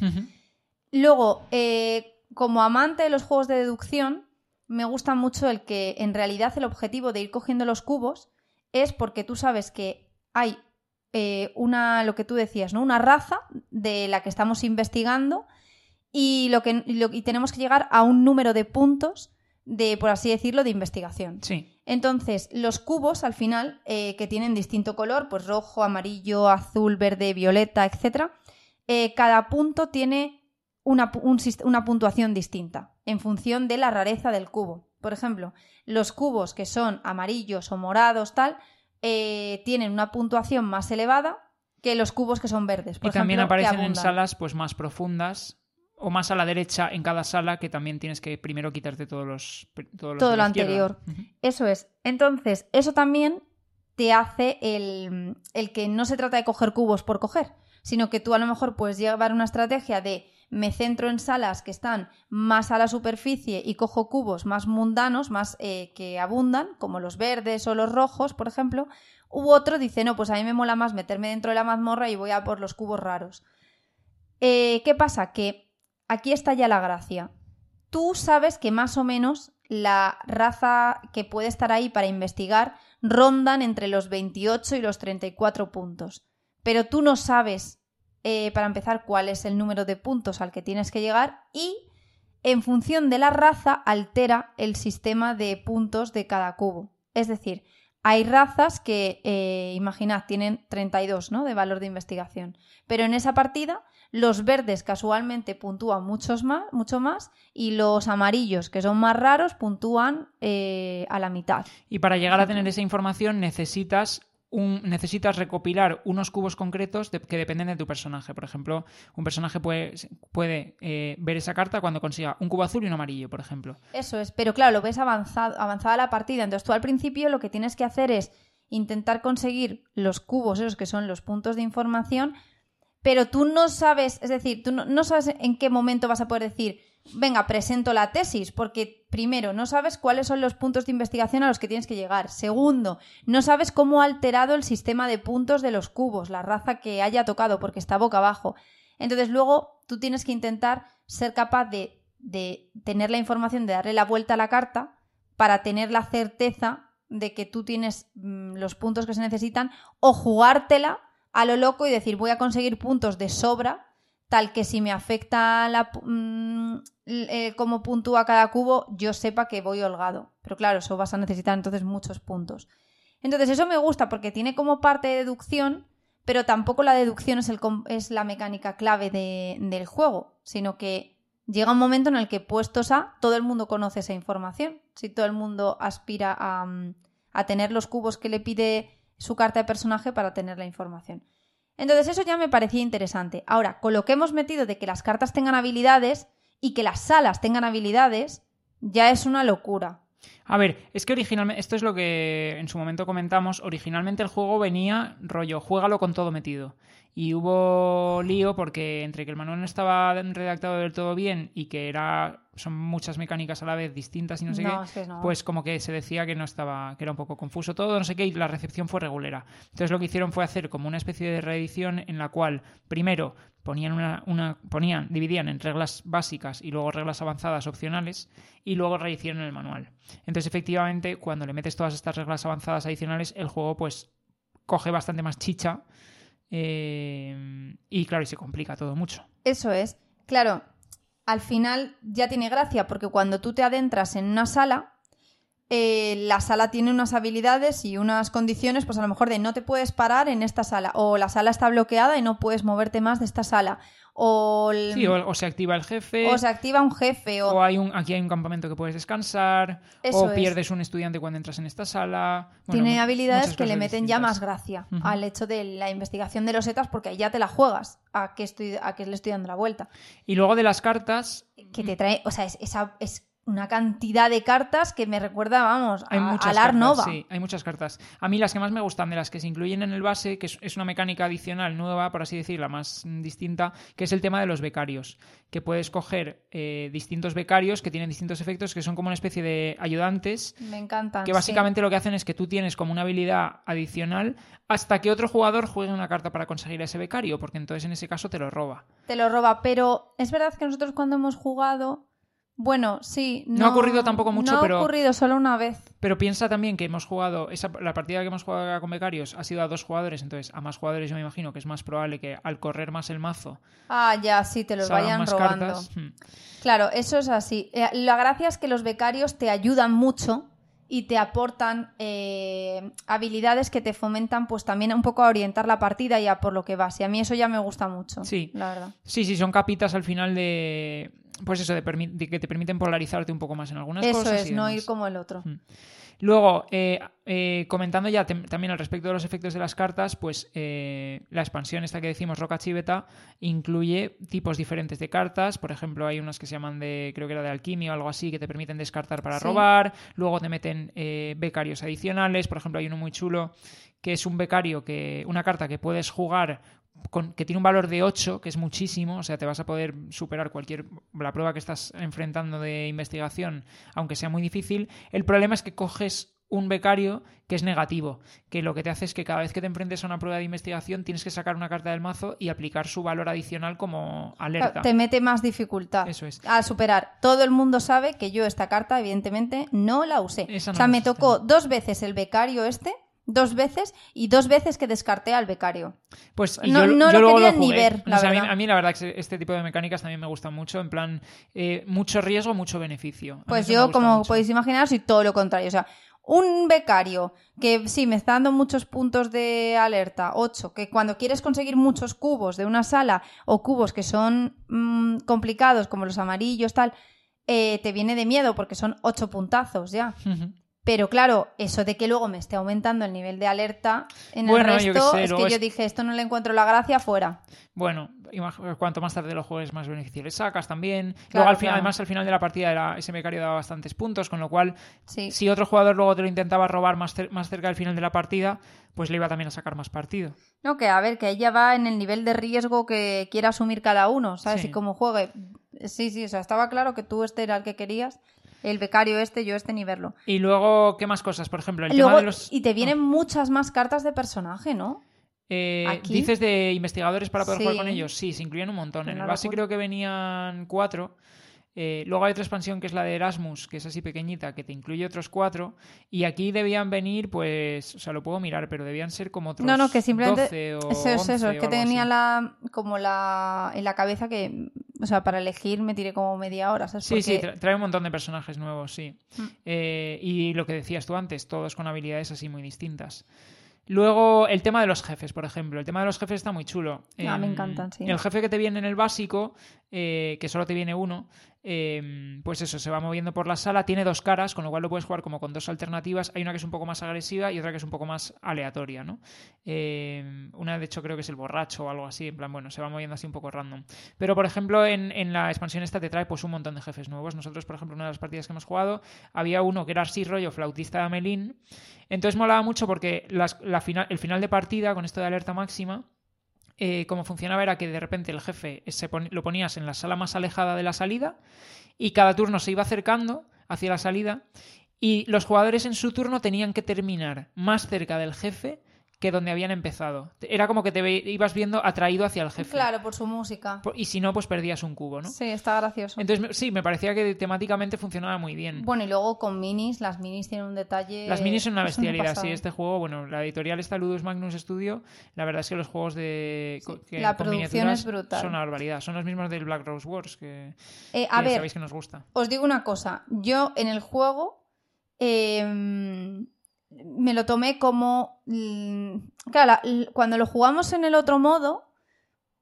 Luego, eh, como amante de los juegos de deducción, me gusta mucho el que en realidad el objetivo de ir cogiendo los cubos es porque tú sabes que hay eh, una, lo que tú decías, ¿no? Una raza de la que estamos investigando y, lo que, lo- y tenemos que llegar a un número de puntos de, por así decirlo, de investigación. Sí. Entonces, los cubos al final, eh, que tienen distinto color, pues rojo, amarillo, azul, verde, violeta, etc., eh, cada punto tiene una, un una puntuación distinta en función de la rareza del cubo. Por ejemplo, los cubos que son amarillos o morados, tal, eh, tienen una puntuación más elevada que los cubos que son verdes. Por y también ejemplo, aparecen en salas pues más profundas o más a la derecha en cada sala que también tienes que primero quitarte todos los todos los Todo lo anterior. Eso es. Entonces, eso también te hace el, el que no se trata de coger cubos por coger, sino que tú a lo mejor puedes llevar una estrategia de me centro en salas que están más a la superficie y cojo cubos más mundanos, más eh, que abundan, como los verdes o los rojos, por ejemplo. U otro dice, no, pues a mí me mola más meterme dentro de la mazmorra y voy a por los cubos raros. Eh, ¿Qué pasa? Que aquí está ya la gracia. Tú sabes que más o menos la raza que puede estar ahí para investigar rondan entre los 28 y los 34 puntos. Pero tú no sabes, eh, para empezar, cuál es el número de puntos al que tienes que llegar y en función de la raza altera el sistema de puntos de cada cubo. Es decir, hay razas que, eh, imaginad, tienen 32 ¿no? de valor de investigación. Pero en esa partida, los verdes casualmente puntúan muchos más, mucho más y los amarillos, que son más raros, puntúan eh, a la mitad. Y para llegar a tener esa información necesitas necesitas recopilar unos cubos concretos que dependen de tu personaje. Por ejemplo, un personaje puede, eh, ver esa carta cuando consiga un cubo azul y un amarillo, por ejemplo. Eso es, pero claro, lo ves avanzado, avanzada la partida. Entonces tú al principio lo que tienes que hacer es intentar conseguir los cubos, esos que son los puntos de información, pero tú no sabes, es decir, tú no sabes en qué momento vas a poder decir, venga, presento la tesis, porque primero, no sabes cuáles son los puntos de investigación a los que tienes que llegar. Segundo, no sabes cómo ha alterado el sistema de puntos de los cubos, la raza que haya tocado, porque está boca abajo. Entonces luego tú tienes que intentar ser capaz de, tener la información, de darle la vuelta a la carta para tener la certeza de que tú tienes mm, los puntos que se necesitan o jugártela a lo loco y decir voy a conseguir puntos de sobra tal que si me afecta la, mm, eh, cómo puntúa cada cubo yo sepa que voy holgado. Pero claro, eso vas a necesitar entonces muchos puntos. Entonces eso me gusta porque tiene como parte de deducción, pero tampoco la deducción es, el es la mecánica clave de- del juego, sino que llega un momento en el que puestos a, todo el mundo conoce esa información. Si todo el mundo aspira a, mm, a tener los cubos que le pide su carta de personaje para tener la información. Entonces eso ya me parecía interesante. Ahora, con lo que hemos metido de que las cartas tengan habilidades y que las salas tengan habilidades, ya es una locura. A ver, es que originalmente, esto es lo que en su momento comentamos, originalmente el juego venía rollo, juégalo con todo metido. Y hubo lío porque entre que el manual no estaba redactado del todo bien y que era son muchas mecánicas a la vez distintas y no sé No, qué, es que no. pues como que se decía que no estaba, que era un poco confuso todo, no sé qué, y la recepción fue regulera. Entonces lo que hicieron fue hacer como una especie de reedición en la cual primero ponían una, una ponían, dividían en reglas básicas y luego reglas avanzadas opcionales, y luego rehicieron el manual. Entonces, efectivamente, cuando le metes todas estas reglas avanzadas adicionales, el juego pues coge bastante más chicha. eh, y claro, y se complica todo mucho. Eso es. Claro, al final ya tiene gracia porque cuando tú te adentras en una sala, eh, la sala tiene unas habilidades y unas condiciones, pues a lo mejor de no te puedes parar en esta sala, o la sala está bloqueada y no puedes moverte más de esta sala, o, el- Sí, o, o se activa el jefe, o se activa un jefe, o, o hay un, aquí hay un campamento que puedes descansar, Eso o es. pierdes un estudiante cuando entras en esta sala. Bueno, tiene habilidades que le meten ya más gracia al hecho de la investigación de los etas porque ahí ya te la juegas a que, estoy, a que le estoy dando la vuelta. Y luego de las cartas, que te trae, o sea, es, esa, es una cantidad de cartas que me recuerda, vamos, Hay a, muchas Art cartas, Nova. sí, hay muchas cartas. A mí las que más me gustan de las que se incluyen en el base, que es, es una mecánica adicional nueva, por así decirlo, más mm, distinta, que es el tema de los becarios. Que puedes coger eh, distintos becarios que tienen distintos efectos, que son como una especie de ayudantes, Me encantan. que sí. básicamente lo que hacen es que tú tienes como una habilidad adicional hasta que otro jugador juegue una carta para conseguir ese becario, porque entonces en ese caso te lo roba. Te lo roba, pero es verdad que nosotros cuando hemos jugado, bueno, sí. No ha ocurrido tampoco mucho, no pero- ha ocurrido solo una vez. Pero piensa también que hemos jugado, esa, la partida que hemos jugado con becarios ha sido a dos jugadores, entonces a más jugadores yo me imagino que es más probable que al correr más el mazo Ah, ya, sí, te los vayan robando. cartas. Hmm. Claro, eso es así. Eh, La gracia es que los becarios te ayudan mucho y te aportan eh, habilidades que te fomentan pues también un poco a orientar la partida y a por lo que vas. Y a mí eso ya me gusta mucho, Sí. la verdad. Sí, sí, son capitas al final de. Pues eso, de, que te permiten polarizarte un poco más en algunas Eso cosas. es, y no ir como el otro. Mm. Luego, eh, eh, comentando ya también al respecto de los efectos de las cartas, pues eh, la expansión esta que decimos Roca Chiveta incluye tipos diferentes de cartas. Por ejemplo, hay unas que se llaman de, creo que era de alquimia o algo así, que te permiten descartar para Sí. robar. Luego te meten becarios adicionales. Por ejemplo, hay uno muy chulo que es un becario que, una carta que puedes jugar con- que tiene un valor de 8, que es muchísimo, o sea, te vas a poder superar cualquier la prueba que estás enfrentando de investigación, aunque sea muy difícil. El problema es que coges un becario que es negativo, que lo que te hace es que cada vez que te enfrentes a una prueba de investigación tienes que sacar una carta del mazo y aplicar su valor adicional como alerta. Te mete más dificultad Eso es. a superar. Todo el mundo sabe que yo esta carta, evidentemente, no la usé. No o sea, me tocó dos veces el becario este, dos veces, y dos veces que descarté al becario. Pues No- yo, no yo lo quería ni ver, la O sea, a, mí, verdad. a mí la verdad que este tipo de mecánicas también me gustan mucho, en plan, eh, mucho riesgo, mucho beneficio. A Pues yo, como mucho. podéis imaginar, soy todo lo contrario. O sea, un becario que sí me está dando muchos puntos de alerta, 8, que cuando quieres conseguir muchos cubos de una sala o cubos que son mm, complicados, como los amarillos, tal, eh, te viene de miedo porque son 8 puntazos ya. Ujú. Pero claro, eso de que luego me esté aumentando el nivel de alerta en Bueno, el yo resto, sé, es que yo dije, esto no le encuentro la gracia fuera. Bueno, cuanto más tarde lo juegues, más beneficio le sacas también. Claro, luego, al fin- claro. además, al final de la partida era- ese becario daba bastantes puntos, con lo cual, Sí. si otro jugador luego te lo intentaba robar más, cer- más cerca del final de la partida, pues le iba también a sacar más partido. No, que a ver, que ella va en el nivel de riesgo que quiera asumir cada uno, ¿sabes? Sí. Y como juegue. Sí, sí, o sea, estaba claro que tú este era el que querías, el becario este, yo este ni verlo. Y luego, ¿qué más cosas? Por ejemplo, el Luego, tema de los... y te vienen muchas más cartas de personaje, ¿no? Eh. ¿Dices de investigadores para poder jugar con ellos? Sí, se incluyen un montón. En el base locura. creo que venían cuatro. Eh, luego hay otra expansión que es la de Erasmus, que es así pequeñita, que te incluye otros cuatro. Y aquí debían venir, pues, o sea, lo puedo mirar, pero debían ser como otros No, no, que simplemente. 12 o eso es 11 eso, es que tenía la. como la. en la cabeza que. O sea, para elegir me tiré como media hora, ¿sabes? Sí, sí, tra- trae un montón de personajes nuevos, sí. Mm. Eh, y lo que decías tú antes, todos con habilidades así muy distintas. Luego, el tema de los jefes, por ejemplo. El tema de los jefes está muy chulo. Ah, me Em, encantan, sí. El jefe que te viene en el básico, eh, que solo te viene uno, em, pues eso, se va moviendo por la sala, tiene dos caras, con lo cual lo puedes jugar como con dos alternativas. Hay una que es un poco más agresiva y otra que es un poco más aleatoria, ¿no? Em, una, de hecho, creo que es el borracho o algo así. En plan, bueno, se va moviendo así un poco random. Pero, por ejemplo, en, en la expansión esta te trae pues un montón de jefes nuevos. Nosotros, por ejemplo, una de las partidas que hemos jugado, había uno que era así rollo flautista de Amelín. Entonces molaba mucho porque la final, el final de partida, con esto de alerta máxima, eh, como funcionaba era que de repente el jefe se lo ponías en la sala más alejada de la salida y cada turno se iba acercando hacia la salida y los jugadores en su turno tenían que terminar más cerca del jefe que donde habían empezado. Era como que te ibas viendo atraído hacia el jefe. Claro, por su música. Y si no, pues perdías un cubo, ¿no? Sí, está gracioso. Entonces, sí, me parecía que temáticamente funcionaba muy bien. Bueno, y luego con minis, las minis tienen un detalle. Las minis son una es una bestialidad, sí. Este juego, bueno, la editorial está Ludus Magnus Studio. La verdad es que los juegos de. Sí, co- que- la con producción es brutal. Son una barbaridad. Son los mismos del Black Rose Wars, que, Eh, a que ver, sabéis que nos gusta. os digo una cosa. Yo en el juego eh, me lo tomé como. mm, Claro, cuando lo jugamos en el otro modo,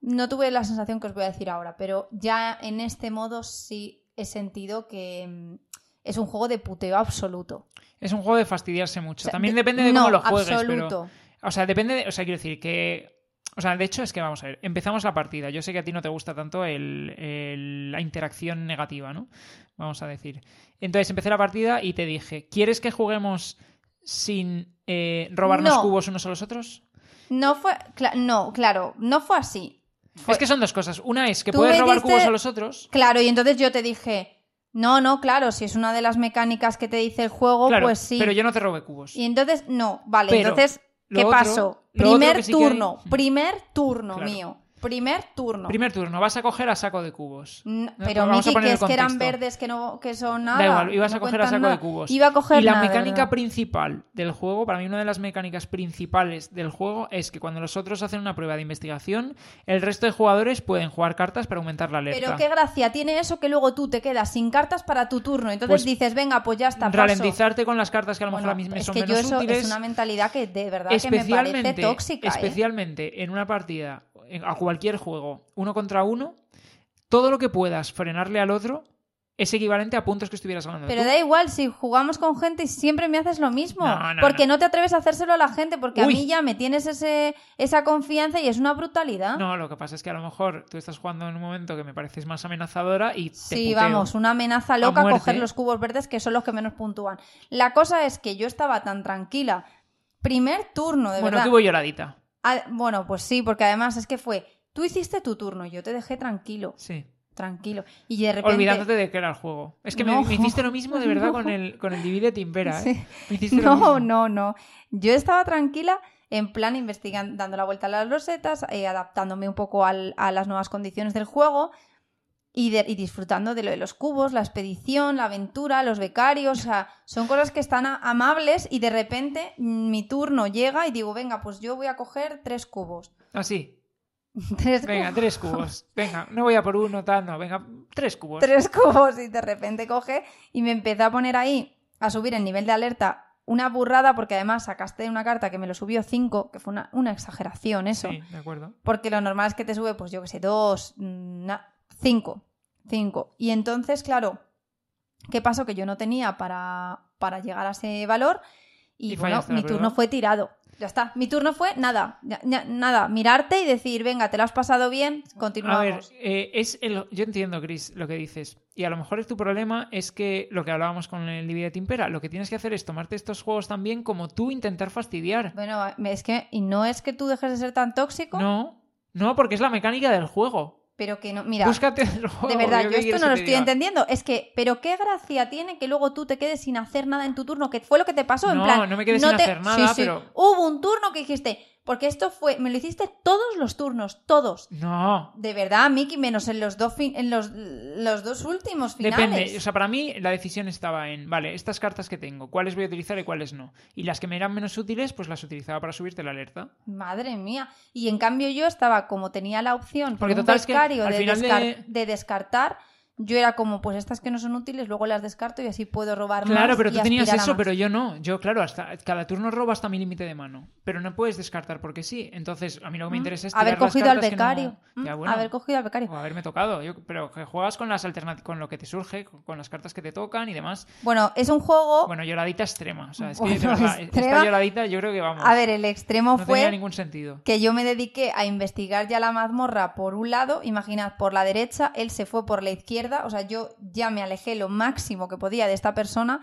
no tuve la sensación que os voy a decir ahora, pero ya en este modo sí he sentido que mm, es un juego de puteo absoluto. Es un juego de fastidiarse mucho. O sea, También de- depende de no, cómo lo juegues, absoluto. pero. O sea, depende de. O sea, quiero decir que. O sea, de hecho es que vamos a ver, empezamos la partida. Yo sé que a ti no te gusta tanto el- el- la interacción negativa, ¿no? Vamos a decir. Entonces empecé la partida y te dije, ¿quieres que juguemos sin eh, robarnos No. cubos unos a los otros? No fue. no, claro, no fue así. Fue- Es que son dos cosas. Una es que puedes robar diste- cubos a los otros. Claro, y entonces yo te dije, no, no, claro, si es una de las mecánicas que te dice el juego, Claro, pues sí. pero yo no te robé cubos. Y entonces, no, vale, Pero entonces, ¿qué otro- pasó? Primer sí hay- turno, primer turno mío, primer turno. Primer turno, vas a coger a saco de cubos. No, pero vamos a Miki, que es que eran verdes que no que son nada. Da igual, ibas no a coger a saco nada. de cubos. Iba a coger y la nada, mecánica verdad. principal del juego, para mí una de las mecánicas principales del juego es que cuando los otros hacen una prueba de investigación, el resto de jugadores pueden jugar cartas para aumentar la alerta. Pero qué gracia tiene eso que luego tú te quedas sin cartas para tu turno. Entonces Pues, dices, venga, pues ya está, paso. Ralentizarte con las cartas que a lo mejor Bueno, a mí me es son que yo menos eso útiles. es una mentalidad que de verdad que me parece especialmente, tóxica. ¿eh? especialmente en una partida, a cualquier juego, uno contra uno, todo lo que puedas frenarle al otro es equivalente a puntos que estuvieras ganando. Pero tú. da igual si jugamos con gente y siempre me haces lo mismo. No, no, porque no. no. te atreves a hacérselo a la gente, porque a mí ya me tienes ese, esa confianza y es una brutalidad. No, lo que pasa es que a lo mejor tú estás jugando en un momento que me pareces más amenazadora y te Sí, vamos, una amenaza loca muerte. coger los cubos verdes que son los que menos puntúan. La cosa es que yo estaba tan tranquila. Primer turno, de Bueno, verdad. que hubo lloradita. Ah, bueno, pues sí, porque además es que fue. Tú hiciste tu turno, yo te dejé tranquilo, Sí. tranquilo. Y de repente. Olvidándote de que era el juego. Es que me- No. me, hiciste lo mismo de verdad No. con el, con el Divide Timbera, ¿eh? Sí. No, no, no. Yo estaba tranquila, en plan investigando, dando la vuelta a las rosetas, eh, adaptándome un poco al- a las nuevas condiciones del juego y, de- y disfrutando de lo de los cubos, la expedición, la aventura, los becarios. O sea, son cosas que están amables y de repente mm, mi turno llega y digo, venga, pues yo voy a coger tres cubos. Así. Tres Venga, cubos. tres cubos. Venga, no voy a por uno, tal, no. Venga, tres cubos. tres cubos y de repente coge y me empezó a poner ahí a subir el nivel de alerta una burrada porque además sacaste una carta que me lo subió 5, que fue una, una exageración eso. Sí, de acuerdo. Porque lo normal es que te sube, pues yo que sé, 2, 5, 5. Y entonces, claro, ¿qué pasó? Que yo no tenía para, para llegar a ese valor y, Y bueno, mi turno fue tirado. Ya está, mi turno fue nada, ya- ya- nada, mirarte y decir, venga, te lo has pasado bien, A continuamos. ver, eh, es el... yo entiendo, Chris, lo que dices. Y a lo mejor es tu problema es que lo que hablábamos con el Divide Timpera, lo que tienes que hacer es tomarte estos juegos también como tú intentar fastidiar. Bueno, es que, y no es que tú dejes de ser tan tóxico, No, no, porque es la mecánica del juego. Pero que no, mira, Búscate el juego. de verdad, ¿yo esto no lo estoy diga? entendiendo. Es que, pero qué gracia tiene que luego tú te quedes sin hacer nada en tu turno, que fue lo que te pasó, en No, plan. no me quedé sin te- hacer nada, Sí, sí. pero- Hubo un turno que dijiste, porque esto fue, me lo hiciste todos los turnos, todos. No, De verdad, Miki, menos en los dos, fin- en los, los dos últimos finales. Depende, o sea, para mí la decisión estaba en, vale, estas cartas que tengo, cuáles voy a utilizar y cuáles no. Y las que me eran menos útiles, pues las utilizaba para subirte la alerta. Madre mía. Y en cambio yo estaba, como tenía la opción por Porque un total es que becario al de, final descar- de- de descartar, yo era como, pues estas que no son útiles, luego las descarto y así puedo robar más. Claro, pero y tú tenías eso, pero yo no. Yo, claro, hasta cada turno robo hasta mi límite de mano. Pero no puedes descartar porque sí. Entonces, a mí lo que me interesa es Mm. Haber las cogido al no- becario. Ya, Mm, bueno. Haber cogido al becario. O haberme tocado. Yo, pero que juegas con las alternativas, con lo que te surge, con las cartas que te tocan y demás. Bueno, es un juego. Bueno, lloradita extrema. O sea, es que Bueno, de verdad, extrema. esta lloradita yo creo que vamos. a ver, el extremo no tenía fue ningún sentido. que yo me dediqué a investigar ya la mazmorra por un lado, imaginad, por la derecha, él se fue por la izquierda, o sea, yo ya me alejé lo máximo que podía de esta persona.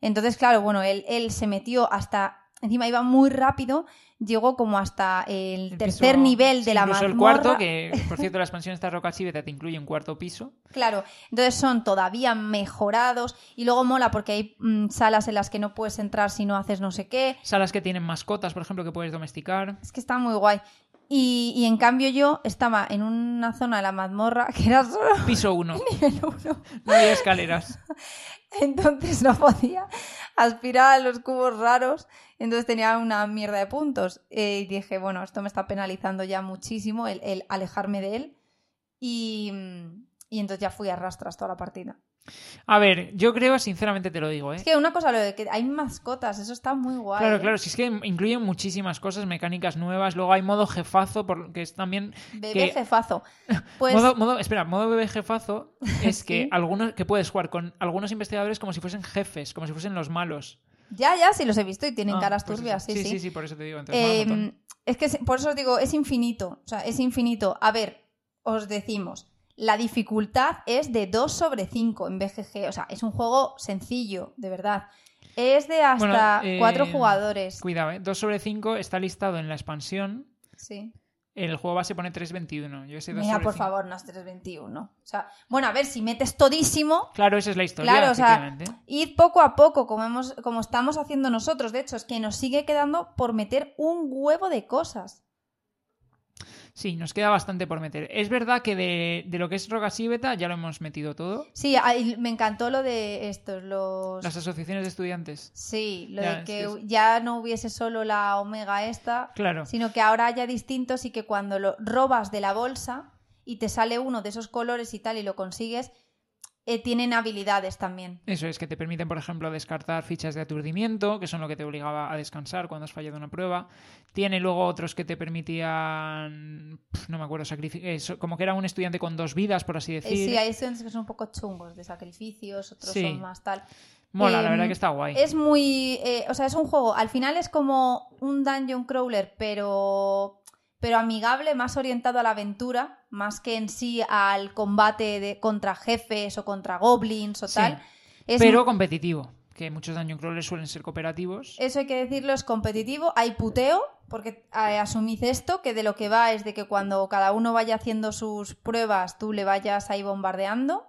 Entonces, claro, bueno, él, él se metió hasta, encima iba muy rápido, llegó como hasta el, El tercer piso- nivel de sí, la incluso mazmorra. el cuarto, que por cierto la expansión esta Roca Chiveta te incluye un cuarto piso. Claro, entonces son todavía mejorados y luego mola porque hay mm, salas en las que no puedes entrar si no haces no sé qué. Salas que tienen mascotas, por ejemplo, que puedes domesticar. Es que está muy guay. Y, y en cambio yo estaba en una zona de la mazmorra que era solo Piso 1. nivel 1. No había escaleras. Entonces no podía aspirar a los cubos raros. Entonces tenía una mierda de puntos. Eh, y dije, bueno, esto me está penalizando ya muchísimo el, el alejarme de él. Y, y entonces ya fui a rastras toda la partida. A ver, yo creo, sinceramente te lo digo, ¿eh? Es que una cosa, lo de que hay mascotas, eso está muy guay. Claro, ¿eh? claro, si es que incluyen muchísimas cosas, mecánicas nuevas. Luego hay modo jefazo, que es también. Bebé que- jefazo. Pues modo, modo- espera, modo bebé jefazo es que algunos que puedes jugar con algunos investigadores como si fuesen jefes, como si fuesen los malos. ya, ya, sí los he visto y tienen Ah, caras pues turbias, sí, sí. sí, sí, por eso te digo. entonces, Eh, montón. es que por eso os digo, es infinito. O sea, es infinito. A ver, os decimos, la dificultad es de 2 sobre 5 en BGG. O sea, es un juego sencillo, de verdad. Es de hasta Bueno, eh, 4 jugadores. Cuidado, ¿eh? 2 sobre 5 está listado en la expansión. Sí. El juego base pone 3.21. Yo 2 Mira, por 5. favor, no es 321. O sea, bueno, a ver, si metes todísimo, Claro, esa es la historia, Claro, o sea, id poco a poco, como, hemos, como estamos haciendo nosotros. De hecho, es que nos sigue quedando por meter un huevo de cosas. Sí, nos queda bastante por meter. Es verdad que de, de lo que es Rogas y Beta ya lo hemos metido todo. Sí, ahí me encantó lo de estos, los... Las asociaciones de estudiantes. Sí, lo Ya, de que que es- ya no hubiese solo la omega esta, Claro. sino que ahora haya distintos y que cuando lo robas de la bolsa y te sale uno de esos colores y tal y lo consigues, eh, tienen habilidades también. Eso es, que te permiten, por ejemplo, descartar fichas de aturdimiento, que son lo que te obligaba a descansar cuando has fallado una prueba. Tiene luego otros que te permitían, no me acuerdo, eh, como que era un estudiante con dos vidas, por así Eh, decir. sí, hay estudiantes que son un poco chungos de sacrificios, otros Sí. son más tal. Mola, la Em, verdad que está guay. Es muy. eh, o sea, es un juego. Al final es como un dungeon crawler, pero. Pero amigable, más orientado a la aventura, más que en sí al combate de, contra jefes o contra goblins o Sí, tal. Es Pero competitivo, que muchos dungeon crawlers suelen ser cooperativos. Eso hay que decirlo, es competitivo. Hay puteo, porque eh, asumid esto, que de lo que va es de que cuando cada uno vaya haciendo sus pruebas, tú le vayas ahí bombardeando.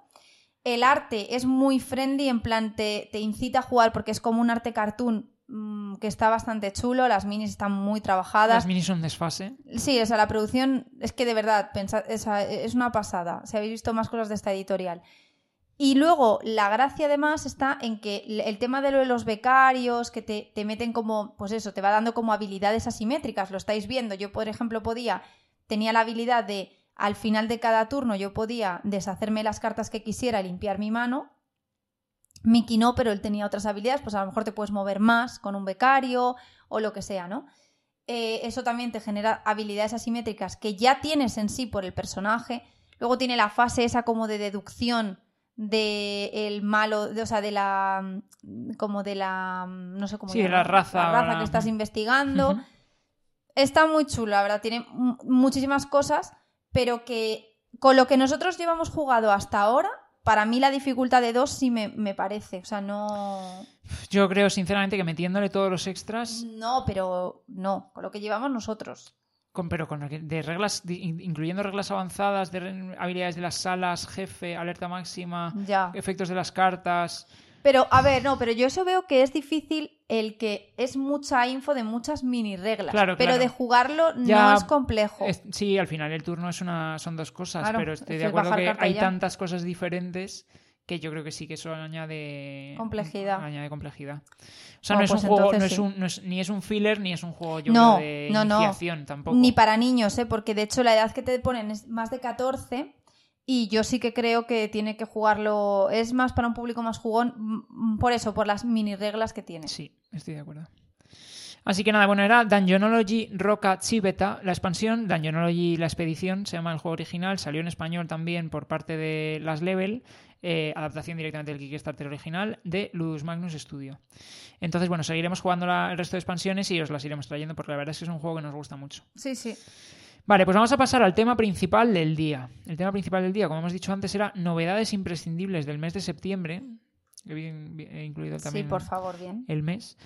El arte es muy friendly, en plan te, te incita a jugar porque es como un arte cartoon mm, que está bastante chulo, las minis están muy trabajadas. Las minis son desfase. Sí, o sea, la producción es que de verdad pensad, es una pasada. Si habéis visto más cosas de esta editorial. Y luego, la gracia además está en que el tema de lo de los becarios, que te, te meten como, pues eso, te va dando como habilidades asimétricas, lo estáis viendo. Yo, por ejemplo, podía, tenía la habilidad de, al final de cada turno, yo podía deshacerme las cartas que quisiera, limpiar mi mano. Miki no, pero él tenía otras habilidades, pues a lo mejor te puedes mover más con un becario o lo que sea, ¿no? Eh, eso también te genera habilidades asimétricas que ya tienes en sí por el personaje. Luego tiene la fase esa como de deducción de el malo, de- o sea, de la mm, como de la mm, no sé cómo Sí, de llamarlo, la raza, la raza que estás investigando. Está muy chulo, la verdad, tiene mu- muchísimas cosas, pero que con lo que nosotros llevamos jugado hasta ahora, para mí la dificultad de dos sí me, me parece, o sea, no Yo creo, sinceramente, que metiéndole todos los extras, no, pero no, con lo que llevamos nosotros. con, pero con de reglas, de- incluyendo reglas avanzadas, de habilidades de las salas, jefe, alerta máxima, Ya. efectos de las cartas. Pero, a ver, no, pero yo eso veo que es difícil el que es mucha info de muchas mini reglas. Claro, pero claro. de jugarlo Ya no es complejo. Es- sí, al final el turno es una, son dos cosas, Claro, pero estoy de acuerdo que hay ya. tantas cosas diferentes que yo creo que sí que eso añade Complejidad. Añade complejidad. O sea, no es pues un juego, no es un, no es- ni es un filler ni es un juego yo No, creo, de iniciación tampoco. Ni para niños, ¿eh? Porque de hecho la edad que te ponen es más de 14 Y yo sí que creo que tiene que jugarlo. Es más para un público más jugón, mm, por eso, por las mini reglas que tiene. Sí, estoy de acuerdo. Así que nada, bueno, era Dungeonology Roca Chibeta, la expansión, Dungeonology La Expedición, se llama el juego original, salió en español también por parte de Las Level, eh, adaptación directamente del Kickstarter original de Ludus Magnus Studio. Entonces, bueno, seguiremos jugando la- el resto de expansiones y os las iremos trayendo porque la verdad es que es un juego que nos gusta mucho. Sí, sí. Vale, pues vamos a pasar al tema principal del día. El tema principal del día, como hemos dicho antes, era novedades imprescindibles del mes de septiembre. He bien- bien- he incluido también Sí, por favor, bien. el mes.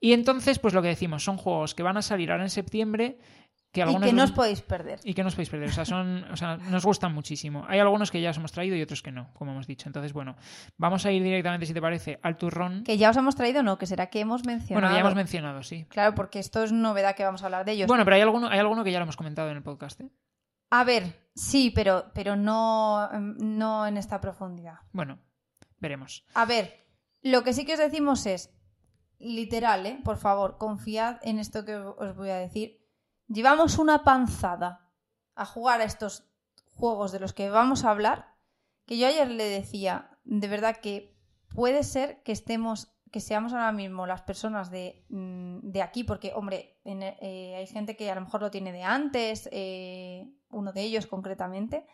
Y entonces, pues lo que decimos, son juegos que van a salir ahora en septiembre, que Y que no os podéis perder. y que no os podéis perder. O sea, son, o sea, nos gustan muchísimo. Hay algunos que ya os hemos traído y otros que no, como hemos dicho. Entonces, bueno, vamos a ir directamente, si te parece, al turrón. Que ya os hemos traído, no, que será que hemos mencionado. Bueno, ya hemos mencionado, sí. Claro, porque esto es novedad que vamos a hablar de ellos. Bueno, pero hay alguno, hay alguno que ya lo hemos comentado en el podcast. ¿eh? A ver, sí, pero, pero no, no en esta profundidad. Bueno, veremos. A ver, lo que sí que os decimos es, literal, ¿eh? Por favor, confiad en esto que os voy a decir. Llevamos una panzada a jugar a estos juegos de los que vamos a hablar, que yo ayer le decía, de verdad que puede ser que estemos, que seamos ahora mismo las personas de, mm, de aquí, porque, hombre, eh, hay gente que a lo mejor lo tiene de antes, eh, uno de ellos concretamente,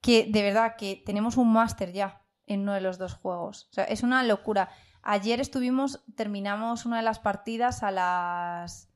que de verdad que tenemos un máster ya en uno de los dos juegos. O sea, es una locura. Ayer estuvimos, terminamos una de las partidas a las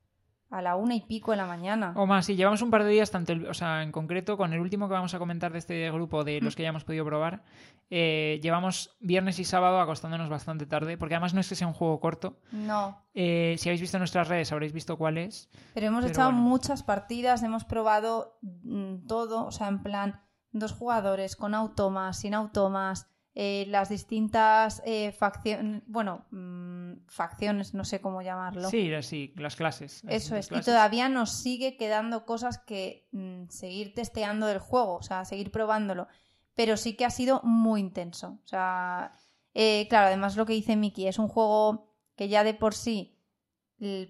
a la una y pico de la mañana. O más, sí, llevamos un par de días, tanto el- o sea, en concreto, con el último que vamos a comentar de este grupo, de los que ya hemos podido probar, eh, llevamos viernes y sábado acostándonos bastante tarde, porque además no es que sea un juego corto. No, Eh, si habéis visto nuestras redes, habréis visto cuál es. pero hemos Pero echado bueno. muchas partidas, hemos probado mm, todo, o sea, en plan, dos jugadores, con automas, sin automas, eh, las distintas facciones, bueno, mm, facciones, no sé cómo llamarlo. Sí, sí, las clases. las Eso es, y todavía nos sigue quedando cosas que mm, seguir testeando del juego, o sea, seguir probándolo. Pero sí que ha sido muy intenso. O sea, eh, claro, además lo que dice Miki, es un juego que ya de por sí,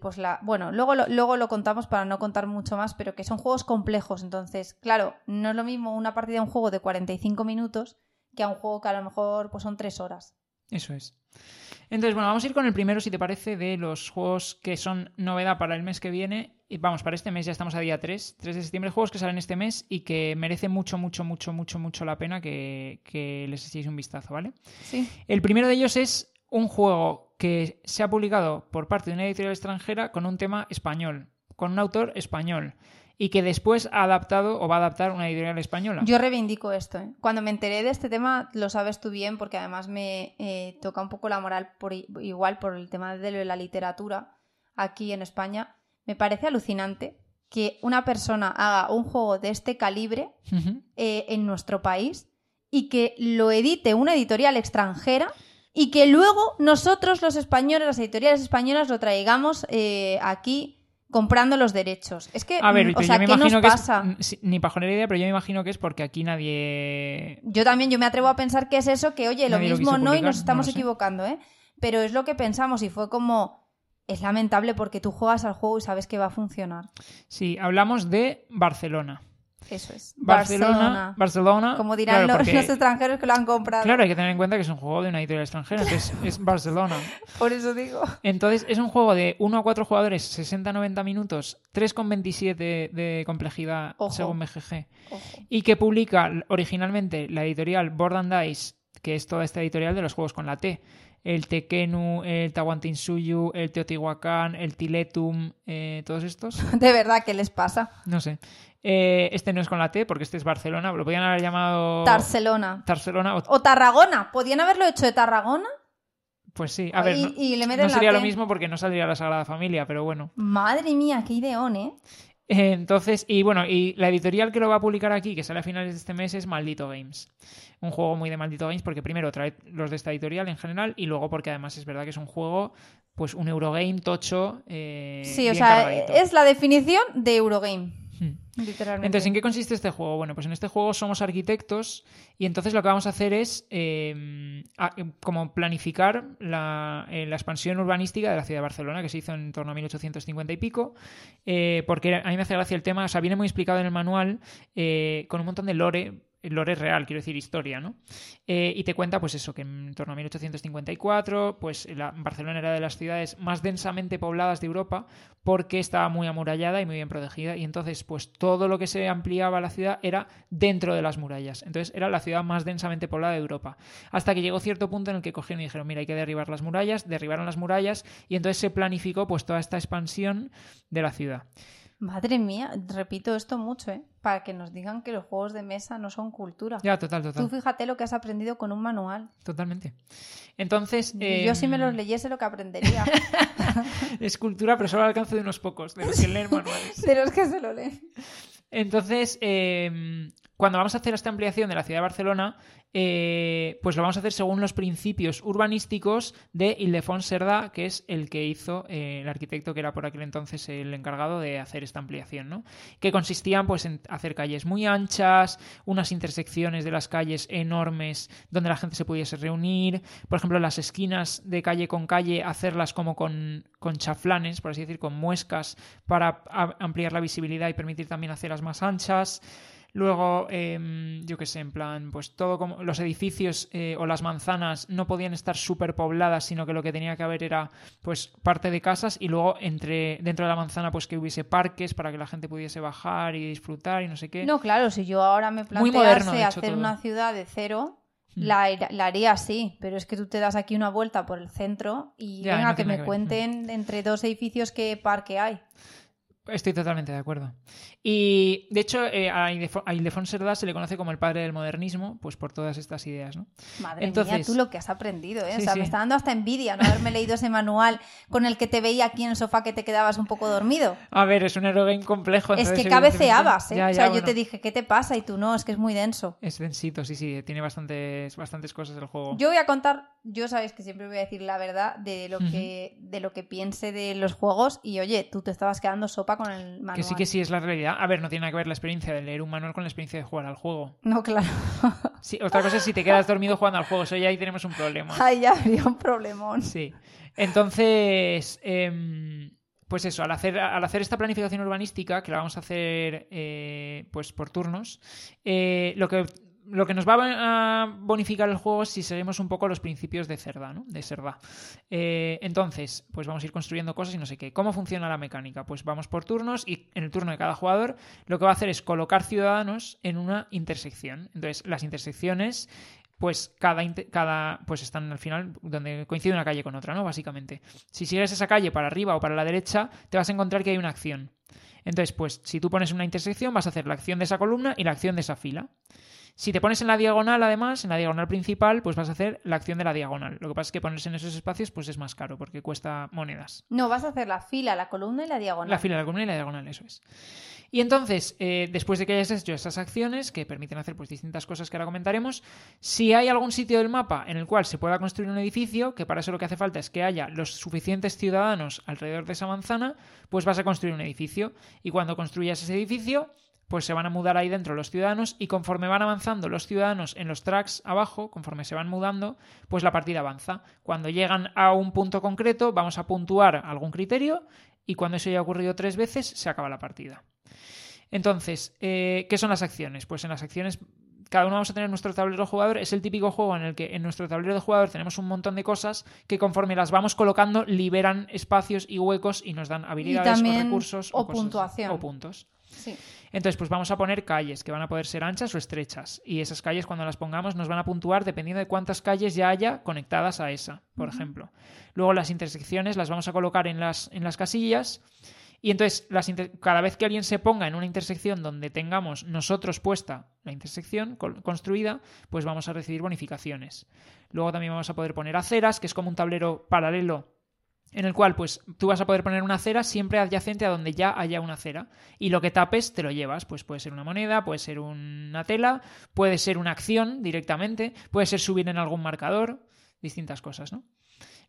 pues la. Bueno, luego lo, luego lo contamos para no contar mucho más, pero que son juegos complejos. Entonces, claro, no es lo mismo una partida de un juego de 45 minutos que a un juego que a lo mejor pues son 3 horas. Eso es. Entonces, bueno, vamos a ir con el primero, si te parece, de los juegos que son novedad para el mes que viene. Y vamos, para este mes ya estamos a día 3, 3 de septiembre, juegos que salen este mes y que merece mucho, mucho, mucho, mucho, mucho la pena que, que les echéis un vistazo, ¿vale? Sí. El primero de ellos es un juego que se ha publicado por parte de una editorial extranjera con un tema español, con un autor español, y que después ha adaptado o va a adaptar una editorial española. Yo reivindico esto. ¿eh? Cuando me enteré de este tema, lo sabes tú bien, porque además me eh, toca un poco la moral por igual por el tema de la literatura aquí en España. Me parece alucinante que una persona haga un juego de este calibre eh, en nuestro país y que lo edite una editorial extranjera y que luego nosotros los españoles, las editoriales españolas, lo traigamos eh, aquí comprando los derechos. Es que, A ver, mm, o sea, yo me ¿qué nos que pasa? es. Ni pajonera idea, pero yo me imagino que es porque aquí nadie. Yo también, yo me atrevo a pensar que es eso, que oye, lo Nadie lo mismo no y nos no estamos equivocando, ¿eh? Pero es lo que pensamos y fue como, es lamentable porque tú juegas al juego y sabes que va a funcionar. Sí, hablamos de Barcelona. Eso es. Barcelona. Barcelona. Como dirán claro, los, porque- los extranjeros que lo han comprado. Claro, hay que tener en cuenta que es un juego de una editorial extranjera, entonces es Barcelona. Por eso digo. Entonces es un juego de 1 a 4 jugadores, 60-90 minutos, 3,27 de complejidad Ojo. según BGG. Ojo. y que publica originalmente la editorial Board and Dice, que es toda esta editorial de los juegos con la T. El Tekenu, el Tawantinsuyu, el Teotihuacán, el Tiletum, eh, todos estos. De verdad, ¿qué les pasa? No sé. Eh, este no es con la T, porque este es Barcelona. Lo podían haber llamado Barcelona. Barcelona. o- O Tarragona. ¿Podían haberlo hecho de Tarragona? Pues sí, a ver. Y- no, y le meten no la sería lo mismo porque no saldría la Sagrada Familia, pero bueno. Madre mía, qué ideón, ¿eh? Eh, Entonces, y bueno, y la editorial que lo va a publicar aquí, que sale a finales de este mes, es Maldito Games. Un juego muy de Maldito Games, porque primero trae los de esta editorial en general, y luego porque además es verdad que es un juego, pues un Eurogame tocho. eh, Sí, o sea, cargadito. es la definición de Eurogame. Hmm. Literalmente. Entonces, ¿en qué consiste este juego? Bueno, pues en este juego somos arquitectos y entonces lo que vamos a hacer es eh, a- como planificar la, eh, la expansión urbanística de la ciudad de Barcelona, que se hizo en torno a 1850 y pico, eh, porque a mí me hace gracia el tema, o sea, viene muy explicado en el manual eh, con un montón de lore lore real, quiero decir historia, ¿no? Eh, y te cuenta, pues eso, que en torno a 1854, pues la, Barcelona era de las ciudades más densamente pobladas de Europa porque estaba muy amurallada y muy bien protegida y entonces, pues todo lo que se ampliaba la ciudad era dentro de las murallas. Entonces era la ciudad más densamente poblada de Europa. Hasta que llegó cierto punto en el que cogieron y dijeron, mira, hay que derribar las murallas, derribaron las murallas y entonces se planificó pues toda esta expansión de la ciudad. Madre mía, repito esto mucho, ¿eh? Para que nos digan que los juegos de mesa no son cultura. Ya, total, total. Tú fíjate lo que has aprendido con un manual. Totalmente. Entonces. Yo si me em, los leyese lo que aprendería. es cultura, pero solo al alcance de unos pocos, de los que leen manuales. de los que se lo leen. Entonces, em, cuando vamos a hacer esta ampliación de la ciudad de Barcelona, eh, pues lo vamos a hacer según los principios urbanísticos de Ildefons Cerdà, que es el que hizo eh, el arquitecto que era por aquel entonces el encargado de hacer esta ampliación, ¿no? Que consistían pues en hacer calles muy anchas, unas intersecciones de las calles enormes donde la gente se pudiese reunir, por ejemplo, las esquinas de calle con calle hacerlas como con, con chaflanes, por así decir, con muescas para ampliar la visibilidad y permitir también hacerlas más anchas. Luego, em, yo qué sé, en plan, pues todo como los edificios eh, o las manzanas no podían estar súper pobladas, sino que lo que tenía que haber era pues parte de casas y luego entre dentro de la manzana pues que hubiese parques para que la gente pudiese bajar y disfrutar y no sé qué. No, claro, si yo ahora me plantease hacer una ciudad de cero, hmm. la, la, haría así, pero es que tú te das aquí una vuelta por el centro y venga que me cuenten entre dos edificios qué parque hay. Estoy totalmente de acuerdo. Y de hecho, eh, a Ildefons Cerdà se le conoce como el padre del modernismo, pues por todas estas ideas, ¿no? Madre Entonces... mía, tú lo que has aprendido, ¿eh? o sea, me está dando hasta envidia no haberme leído ese manual con el que te veía aquí en el sofá que te quedabas un poco dormido. A ver, es un Eurogame complejo. Es que cabeceabas, ¿eh? o sea, yo te dije, ¿qué te pasa? Y tú no, es que es muy denso. Es densito, sí, sí, tiene bastantes, bastantes cosas el juego. Yo voy a contar, yo sabes que siempre voy a decir la verdad de lo que, de lo que piense de los juegos y oye, tú te estabas quedando sopa con el manual. Que sí que sí es la realidad. A ver, no tiene nada que ver la experiencia de leer un manual con la experiencia de jugar al juego. No, claro. Sí, otra cosa es si te quedas dormido jugando al juego. Eso ya ahí tenemos un problema. Ahí ya habría un problemón. Sí. Entonces, em, pues eso, al hacer, al hacer esta planificación urbanística, que la vamos a hacer eh, pues por turnos, eh, lo que lo que nos va a bonificar el juego es si seguimos un poco los principios de Cerda, ¿no? De Cerda. Eh, entonces, pues vamos a ir construyendo cosas y no sé qué. ¿Cómo funciona la mecánica? Pues vamos por turnos y en el turno de cada jugador lo que va a hacer es colocar ciudadanos en una intersección. Entonces, las intersecciones pues cada, cada pues están al final donde coincide una calle con otra, ¿no? Básicamente. Si sigues esa calle para arriba o para la derecha, te vas a encontrar que hay una acción. Entonces, pues si tú pones una intersección, vas a hacer la acción de esa columna y la acción de esa fila. Si te pones en la diagonal, además, en la diagonal principal, pues vas a hacer la acción de la diagonal. Lo que pasa es que ponerse en esos espacios pues es más caro porque cuesta monedas. No, vas a hacer la fila, la columna y la diagonal. La fila, la columna y la diagonal, eso es. Y entonces, eh, después de que hayas hecho estas acciones, que permiten hacer pues distintas cosas que ahora comentaremos, si hay algún sitio del mapa en el cual se pueda construir un edificio, que para eso lo que hace falta es que haya los suficientes ciudadanos alrededor de esa manzana, pues vas a construir un edificio. Y cuando construyas ese edificio, pues se van a mudar ahí dentro los ciudadanos y conforme van avanzando los ciudadanos en los tracks abajo, conforme se van mudando, pues la partida avanza. Cuando llegan a un punto concreto, vamos a puntuar algún criterio y cuando eso haya ocurrido tres veces, se acaba la partida. Entonces, eh, ¿qué son las acciones? Pues en las acciones cada uno vamos a tener nuestro tablero de jugador. Es el típico juego en el que en nuestro tablero de jugador tenemos un montón de cosas que conforme las vamos colocando liberan espacios y huecos y nos dan habilidades o recursos o, puntuación. o puntos. Entonces, pues vamos a poner calles que van a poder ser anchas o estrechas. Y esas calles, cuando las pongamos, nos van a puntuar dependiendo de cuántas calles ya haya conectadas a esa, por ejemplo. Luego las intersecciones las vamos a colocar en las, en las casillas. Y entonces, las cada vez que alguien se ponga en una intersección donde tengamos nosotros puesta la intersección construida, pues vamos a recibir bonificaciones. Luego también vamos a poder poner aceras, que es como un tablero paralelo en el cual pues tú vas a poder poner una acera siempre adyacente a donde ya haya una acera y lo que tapes te lo llevas, pues puede ser una moneda, puede ser una tela, puede ser una acción directamente, puede ser subir en algún marcador, distintas cosas, ¿no?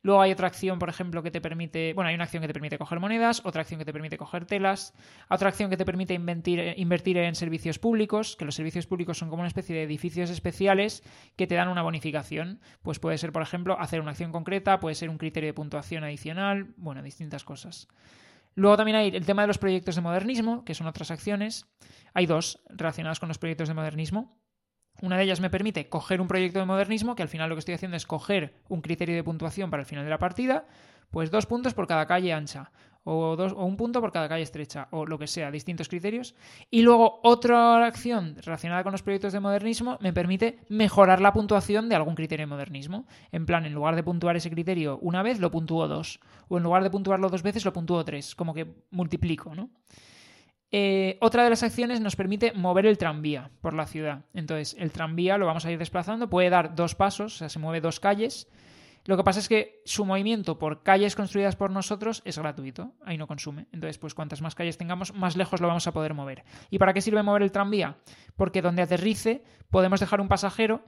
Luego hay otra acción, por ejemplo, que te permite, bueno, hay una acción que te permite coger monedas, otra acción que te permite coger telas, otra acción que te permite invertir, en servicios públicos, que los servicios públicos son como una especie de edificios especiales que te dan una bonificación. Pues puede ser, por ejemplo, hacer una acción concreta, puede ser un criterio de puntuación adicional, bueno, distintas cosas. Luego también hay el tema de los proyectos de modernismo, que son otras acciones. Hay dos relacionadas con los proyectos de modernismo. Una de ellas me permite coger un proyecto de modernismo, que al final lo que estoy haciendo es coger un criterio de puntuación para el final de la partida, pues dos puntos por cada calle ancha, o, dos, o un punto por cada calle estrecha, o lo que sea, distintos criterios. Y luego otra acción relacionada con los proyectos de modernismo me permite mejorar la puntuación de algún criterio de modernismo. En plan, en lugar de puntuar ese criterio una vez, lo puntúo dos. O en lugar de puntuarlo dos veces, lo puntúo tres. Como que multiplico, ¿no? Eh, otra de las acciones nos permite mover el tranvía por la ciudad. Entonces, el tranvía lo vamos a ir desplazando, puede dar dos pasos, o sea, se mueve dos calles. Lo que pasa es que su movimiento por calles construidas por nosotros es gratuito, ahí no consume. Entonces, pues cuantas más calles tengamos, más lejos lo vamos a poder mover. ¿Y para qué sirve mover el tranvía? Porque donde aterrice podemos dejar un pasajero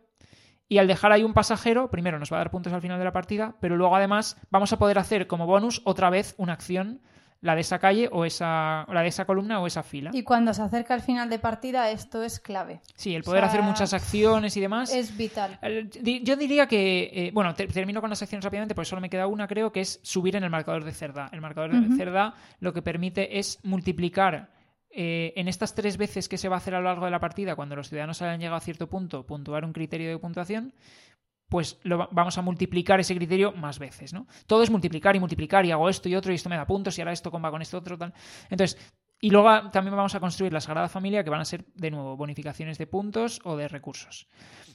y al dejar ahí un pasajero, primero nos va a dar puntos al final de la partida, pero luego además vamos a poder hacer como bonus otra vez una acción la de esa calle o esa la de esa columna o esa fila. Y cuando se acerca el final de partida, esto es clave. Sí, el poder O sea, hacer muchas acciones y demás. Es vital. Yo diría que, eh, bueno, te- termino con las acciones rápidamente, porque solo me queda una, creo, que es subir en el marcador de cerda. El marcador de cerda lo que permite es multiplicar eh, en estas tres veces que se va a hacer a lo largo de la partida, cuando los ciudadanos hayan llegado a cierto punto, puntuar un criterio de puntuación, pues lo va- vamos a multiplicar ese criterio más veces, ¿no? Todo es multiplicar y multiplicar y hago esto y otro y esto me da puntos y ahora esto comba con esto otro tal. Entonces, y luego también vamos a construir la Sagrada Familia que van a ser, de nuevo, bonificaciones de puntos o de recursos.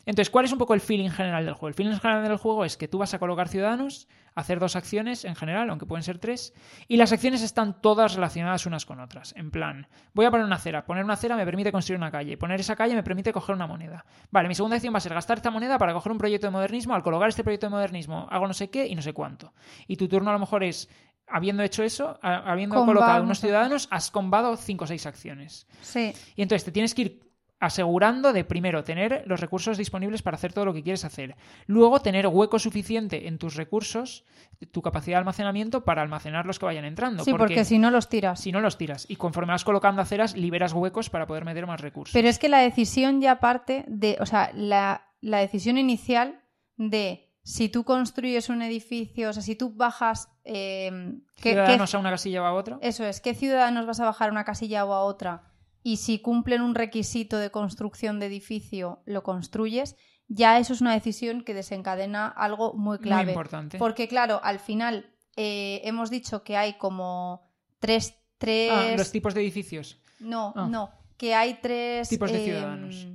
Entonces, ¿cuál es un poco el feeling general del juego? El feeling general del juego es que tú vas a colocar ciudadanos, hacer dos acciones en general, aunque pueden ser tres, y las acciones están todas relacionadas unas con otras. En plan, voy a poner una acera. Poner una acera me permite construir una calle. Poner esa calle me permite coger una moneda. Vale, mi segunda acción va a ser gastar esta moneda para coger un proyecto de modernismo. Al colocar este proyecto de modernismo hago no sé qué y no sé cuánto. Y tu turno a lo mejor es, habiendo hecho eso, habiendo colocado unos unos ciudadanos, has combado cinco o seis acciones. Sí. Y entonces te tienes que ir asegurando de primero tener los recursos disponibles para hacer todo lo que quieres hacer. Luego tener hueco suficiente en tus recursos, tu capacidad de almacenamiento para almacenar los que vayan entrando. Sí, porque, si no los tiras. si no los tiras. Y conforme vas colocando aceras, liberas huecos para poder meter más recursos. Pero es que la decisión ya parte de, o sea, la, la decisión inicial de si tú construyes un edificio, o sea, si tú bajas... eh, ¿qué- qué- Ciudadanos a una casilla o a otra. eso es, ¿qué ciudadanos vas a bajar a una casilla o a otra? Y si cumplen un requisito de construcción de edificio, lo construyes, ya eso es una decisión que desencadena algo muy clave. Muy importante. Porque, claro, al final eh, hemos dicho que hay como tres. tres... Ah, los tipos de edificios. No, Ah. no. Que hay tres. Tipos de em, ciudadanos.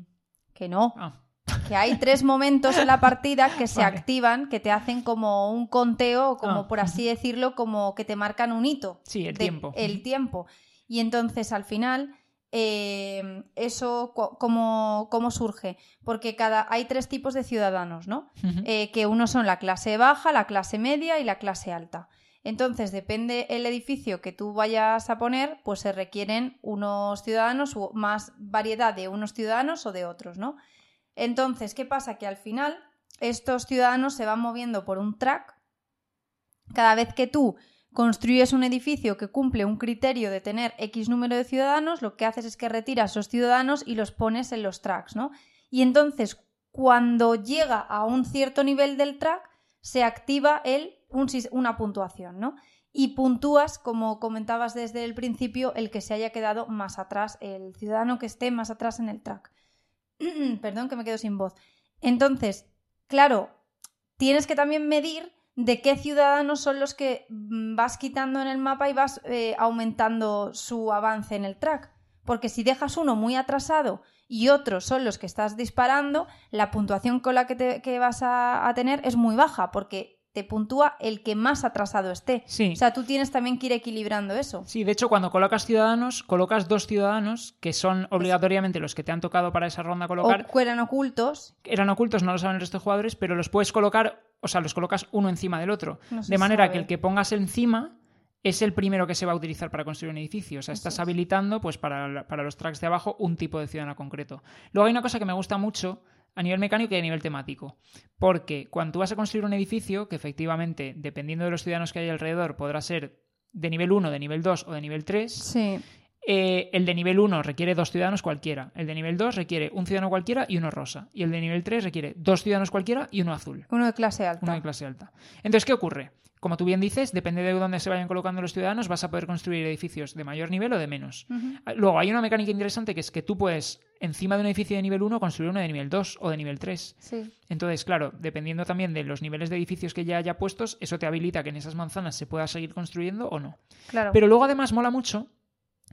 Que no. Ah, Que hay tres momentos en la partida que se Vale. activan, que te hacen como un conteo, como Ah. por así decirlo, como que te marcan un hito. sí, el de- tiempo. El tiempo. Y entonces al final. eh, eso cómo, cómo surge porque cada hay tres tipos de ciudadanos no eh, que uno son la clase baja, la clase media y la clase alta. Entonces, depende el edificio que tú vayas a poner, pues se requieren unos ciudadanos o más variedad de unos ciudadanos o de otros, ¿no? Entonces, ¿qué pasa? Que al final estos ciudadanos se van moviendo por un track. Cada vez que tú construyes un edificio que cumple un criterio de tener X número de ciudadanos, lo que haces es que retiras esos ciudadanos y los pones en los tracks, ¿no? Y entonces, cuando llega a un cierto nivel del track, se activa el, una puntuación, ¿no? Y puntúas, como comentabas desde el principio, el que se haya quedado más atrás, el ciudadano que esté más atrás en el track. Perdón que me quedo sin voz. Entonces, claro, tienes que también medir de qué ciudadanos son los que mm, vas quitando en el mapa y vas eh, aumentando su avance en el track. Porque si dejas uno muy atrasado y otros son los que estás disparando, la puntuación con la que, vas a, a tener es muy baja, porque te puntúa el que más atrasado esté. Sí. O sea, tú tienes también que ir equilibrando eso. Sí, de hecho, cuando colocas ciudadanos, colocas dos ciudadanos que son obligatoriamente los que te han tocado para esa ronda colocar. O fueran ocultos. Eran ocultos, no lo saben el resto de jugadores, pero los puedes colocar, o sea, los colocas uno encima del otro. No de manera sabe. que el que pongas encima es el primero que se va a utilizar para construir un edificio. O sea, estás es. habilitando, pues, para, para los tracks de abajo, un tipo de ciudadano concreto. Luego hay una cosa que me gusta mucho a nivel mecánico y a nivel temático. Porque cuando tú vas a construir un edificio, que efectivamente, dependiendo de los ciudadanos que hay alrededor, podrá ser de nivel 1, de nivel 2 o de nivel 3, Sí. eh, el de nivel 1 requiere dos ciudadanos cualquiera. El de nivel 2 requiere un ciudadano cualquiera y uno rosa. Y el de nivel 3 requiere dos ciudadanos cualquiera y uno azul. Uno de clase alta. Uno de clase alta. Entonces, ¿qué ocurre? Como tú bien dices, depende de dónde se vayan colocando los ciudadanos, vas a poder construir edificios de mayor nivel o de menos. Ujú. Luego, hay una mecánica interesante que es que tú puedes, encima de un edificio de nivel 1, construir uno de nivel 2 o de nivel 3. Sí. Entonces, claro, dependiendo también de los niveles de edificios que ya haya puestos, eso te habilita que en esas manzanas se pueda seguir construyendo o no. Claro. Pero luego además mola mucho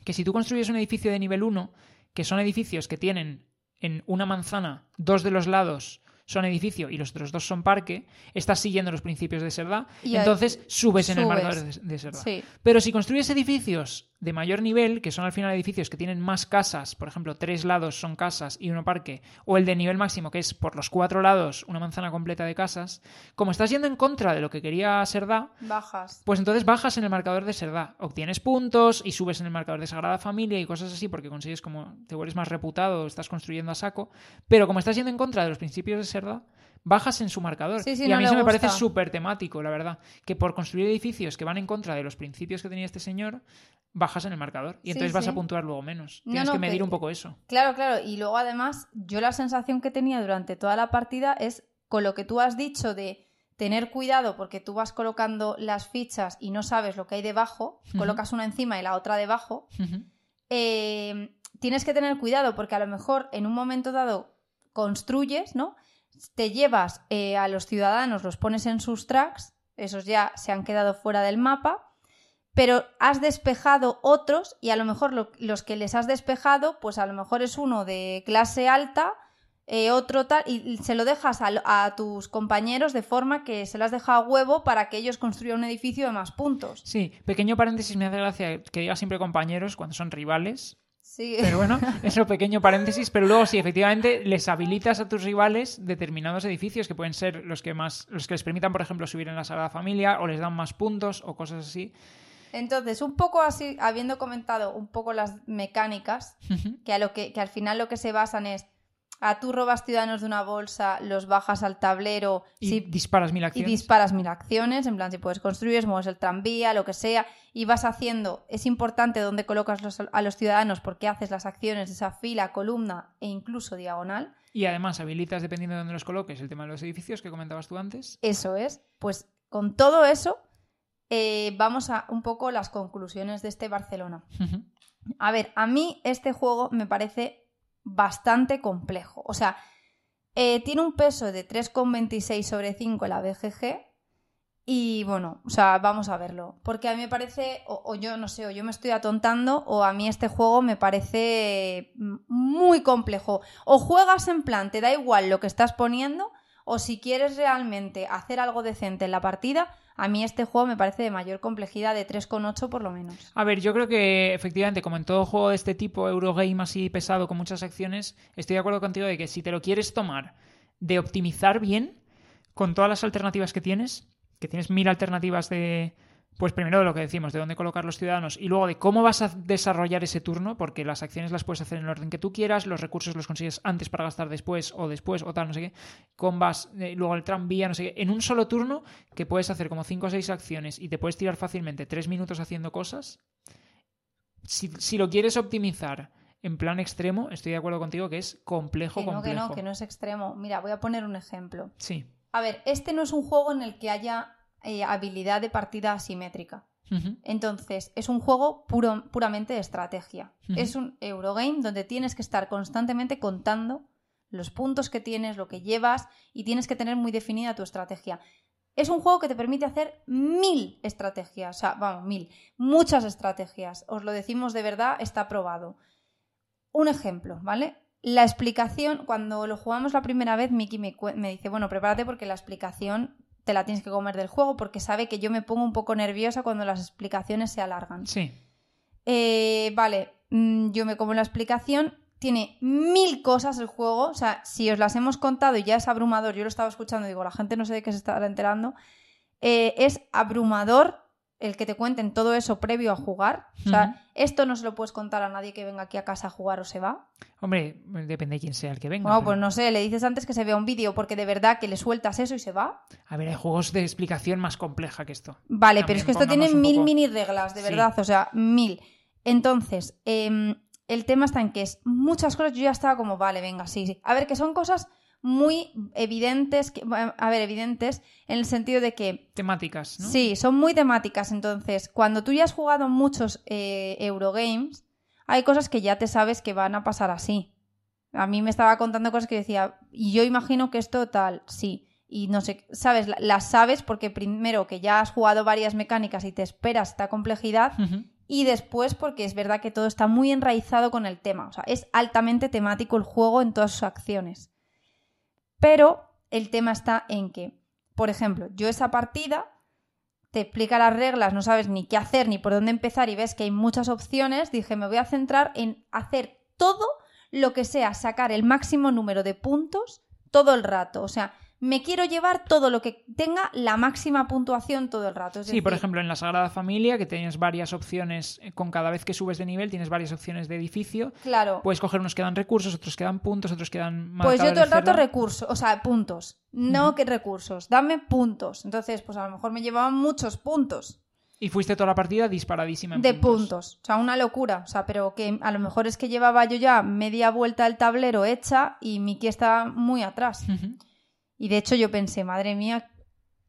que si tú construyes un edificio de nivel 1, que son edificios que tienen en una manzana dos de los lados son edificio y los otros dos son parque, estás siguiendo los principios de Serdá, Y entonces subes, en el marcador de. Sí. Pero si construyes edificios de mayor nivel, que son al final edificios que tienen más casas, por ejemplo, tres lados son casas y uno parque, o el de nivel máximo, que es por los cuatro lados una manzana completa de casas, como estás yendo en contra de lo que quería Serdá, Bajas. pues entonces bajas en el marcador de Serdá, obtienes puntos y subes en el marcador de Sagrada Familia y cosas así porque consigues como te vuelves más reputado, estás construyendo a saco, pero como estás yendo en contra de los principios de Serdá, bajas en su marcador. Sí, sí, y a no mí eso me parece súper temático, la verdad, que por construir edificios que van en contra de los principios que tenía este señor, bajas en el marcador y Sí, entonces vas sí. a puntuar luego menos. No, Tienes no, que medir que- un poco eso. Claro, claro. Y luego además, yo la sensación que tenía durante toda la partida es con lo que tú has dicho de tener cuidado porque tú vas colocando las fichas y no sabes lo que hay debajo, colocas una encima y la otra debajo, eh, tienes que tener cuidado porque a lo mejor en un momento dado construyes, ¿no? Te llevas eh, a los ciudadanos, los pones en sus tracks, esos ya se han quedado fuera del mapa, pero has despejado otros y a lo mejor lo- los que les has despejado, pues a lo mejor es uno de clase alta, eh, otro tal, y se lo dejas a, a tus compañeros de forma que se lo has dejado a huevo para que ellos construyan un edificio de más puntos. Sí, pequeño paréntesis, me hace gracia que digas siempre compañeros cuando son rivales, Sí. Pero bueno, eso pequeño paréntesis, pero luego sí, efectivamente, les habilitas a tus rivales determinados edificios que pueden ser los que más, los que les permitan, por ejemplo, subir en la Sagrada Familia, o les dan más puntos, o cosas así. Entonces, un poco así, habiendo comentado un poco las mecánicas, que, a lo que, que al final lo que se basan es a tú robas ciudadanos de una bolsa, los bajas al tablero Y si- disparas mil y acciones. disparas mil acciones, en plan si puedes construir, mueves el tranvía, lo que sea, y vas haciendo, es importante dónde colocas los- a los ciudadanos porque haces las acciones de esa fila, columna e incluso diagonal. Y además habilitas, dependiendo de dónde los coloques, el tema de los edificios que comentabas tú antes. Eso es. Pues con todo eso, eh, vamos a un poco las conclusiones de este Barcelona. A ver, a mí este juego me parece bastante complejo. O sea, eh, tiene un peso de 3,26 sobre 5 en la BGG. Y bueno, o sea, vamos a verlo. Porque a mí me parece, o, o yo no sé, o yo me estoy atontando, o a mí este juego me parece mm, muy complejo. O juegas en plan, te da igual lo que estás poniendo, o si quieres realmente hacer algo decente en la partida, a mí este juego me parece de mayor complejidad, de 3,8 por lo menos. A ver, yo creo que efectivamente, como en todo juego de este tipo, Eurogame así pesado con muchas acciones, estoy de acuerdo contigo de que si te lo quieres tomar de optimizar bien, con todas las alternativas que tienes, que tienes mil alternativas de, pues primero de lo que decimos, de dónde colocar los ciudadanos y luego de cómo vas a desarrollar ese turno, porque las acciones las puedes hacer en el orden que tú quieras, los recursos los consigues antes para gastar después o después o tal, no sé qué, combas, eh, luego el tranvía, no sé qué, en un solo turno que puedes hacer como 5 o 6 acciones y te puedes tirar fácilmente 3 minutos haciendo cosas. Si, si lo quieres optimizar en plan extremo, estoy de acuerdo contigo que es complejo, Que no, que complejo. no, que no es extremo. Mira, voy a poner un ejemplo. Sí. A ver, este no es un juego en el que haya eh, habilidad de partida asimétrica. Entonces, es un juego puro- puramente de estrategia. Es un Eurogame donde tienes que estar constantemente contando los puntos que tienes, lo que llevas y tienes que tener muy definida tu estrategia. Es un juego que te permite hacer mil estrategias, o sea, vamos, mil, muchas estrategias. Os lo decimos de verdad, está probado. Un ejemplo, ¿vale? La explicación, cuando lo jugamos la primera vez, Miki me, me dice, bueno, prepárate porque la explicación te la tienes que comer del juego porque sabe que yo me pongo un poco nerviosa cuando las explicaciones se alargan. Sí. Eh, vale, mm, yo me como la explicación. Tiene mil cosas el juego. O sea, si os las hemos contado y ya es abrumador, yo lo estaba escuchando y digo, la gente no sé de qué se estará enterando. eh, es abrumador el que te cuenten todo eso previo a jugar. O sea, esto no se lo puedes contar a nadie que venga aquí a casa a jugar o se va. Hombre, depende de quién sea el que venga. Bueno, pero- pues no sé, le dices antes que se vea un vídeo porque de verdad que le sueltas eso y se va. A ver, hay juegos de explicación más compleja que esto. Vale, También pero es que esto tiene mil poco- mini reglas, de Sí. verdad, o sea, mil. Entonces, em, el tema está en que es muchas cosas, yo ya estaba como, vale, venga, sí, sí. A ver, que son cosas muy evidentes, que, a ver, evidentes en el sentido de que... Temáticas, ¿no? Sí, son muy temáticas. Entonces, cuando tú ya has jugado muchos eh, Eurogames, hay cosas que ya te sabes que van a pasar así. A mí me estaba contando cosas que decía, y yo imagino que esto tal, sí. Y no sé, sabes, las sabes porque primero que ya has jugado varias mecánicas y te esperas esta complejidad, y después porque es verdad que todo está muy enraizado con el tema. O sea, es altamente temático el juego en todas sus acciones. Pero el tema está en que, por ejemplo, yo esa partida te explica las reglas, no sabes ni qué hacer ni por dónde empezar y ves que hay muchas opciones, dije, me voy a centrar en hacer todo lo que sea sacar el máximo número de puntos todo el rato. O sea, me quiero llevar todo lo que tenga la máxima puntuación todo el rato. sí, por ejemplo, en la Sagrada Familia, que tienes varias opciones, eh, con cada vez que subes de nivel tienes varias opciones de edificio. Claro. Puedes coger unos que dan recursos, otros que dan puntos, otros que dan... Pues yo todo el rato recursos, o sea, puntos. No que recursos, dame puntos. Entonces, pues a lo mejor me llevaban muchos puntos. Y fuiste toda la partida disparadísima en de puntos. O sea, una locura. O sea, pero que a lo mejor es que llevaba yo ya media vuelta al tablero hecha y Miki está muy atrás. Y de hecho yo pensé, madre mía,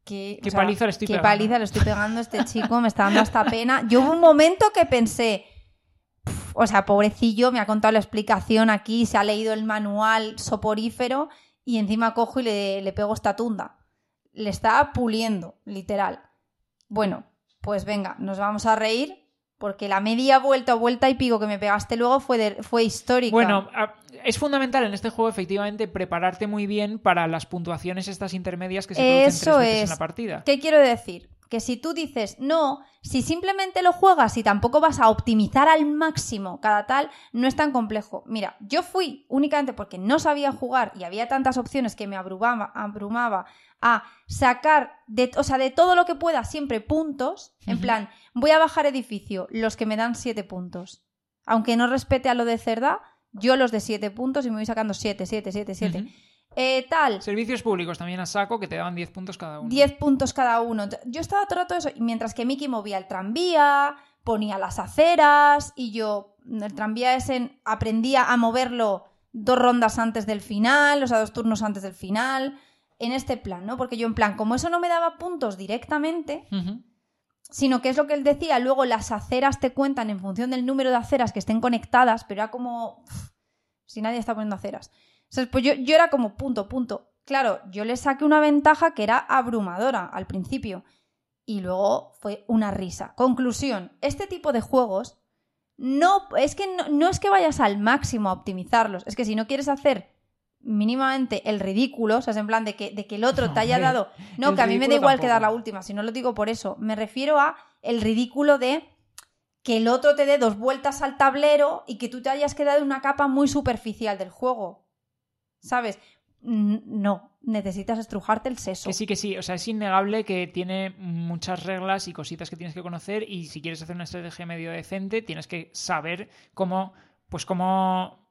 qué, paliza le estoy qué paliza le estoy pegando a este chico, me está dando hasta pena. Yo hubo un momento que pensé, o sea, pobrecillo, me ha contado la explicación aquí, se ha leído el manual soporífero y encima cojo y le, le pego esta tunda. Le está puliendo, literal. Bueno, pues venga, nos vamos a reír porque la media vuelta o vuelta y pico que me pegaste luego fue, fue histórica. Bueno, es fundamental en este juego efectivamente prepararte muy bien para las puntuaciones estas intermedias que se producen tres veces en la partida. ¿Qué quiero decir? Que si tú dices, no, si simplemente lo juegas y tampoco vas a optimizar al máximo cada tal, no es tan complejo. Mira, yo fui únicamente porque no sabía jugar y había tantas opciones que me abrumaba, abrumaba a sacar de, o sea, de todo lo que pueda siempre puntos, en plan, voy a bajar edificio, los que me dan siete puntos. Aunque no respete a lo de Cerda, yo los de siete puntos y me voy sacando siete, siete, siete, siete. Eh, tal. Servicios públicos también a saco que te daban 10 puntos cada uno. 10 puntos cada uno. Yo estaba todo el rato eso, mientras que Mickey movía el tranvía, ponía las aceras y yo, el tranvía ese, aprendía a moverlo dos rondas antes del final, o sea, dos turnos antes del final en este plan, ¿no? Porque yo en plan, como eso no me daba puntos directamente, sino que es lo que él decía, luego las aceras te cuentan en función del número de aceras que estén conectadas, pero era como... si nadie está poniendo aceras. Entonces, pues yo, yo era como punto, punto. Claro, yo le saqué una ventaja que era abrumadora al principio. Y luego fue una risa. Conclusión, este tipo de juegos no es que no, no es que vayas al máximo a optimizarlos, es que si no quieres hacer mínimamente el ridículo, o sea, es en plan de que, de que el otro te haya dado... No, que a mí me da igual que dar la última, si no lo digo por eso. Me refiero a el ridículo de que el otro te dé dos vueltas al tablero y que tú te hayas quedado en una capa muy superficial del juego. ¿Sabes? No, necesitas estrujarte el seso. Que sí, que sí. O sea, es innegable que tiene muchas reglas y cositas que tienes que conocer y si quieres hacer una estrategia medio decente, tienes que saber cómo, pues cómo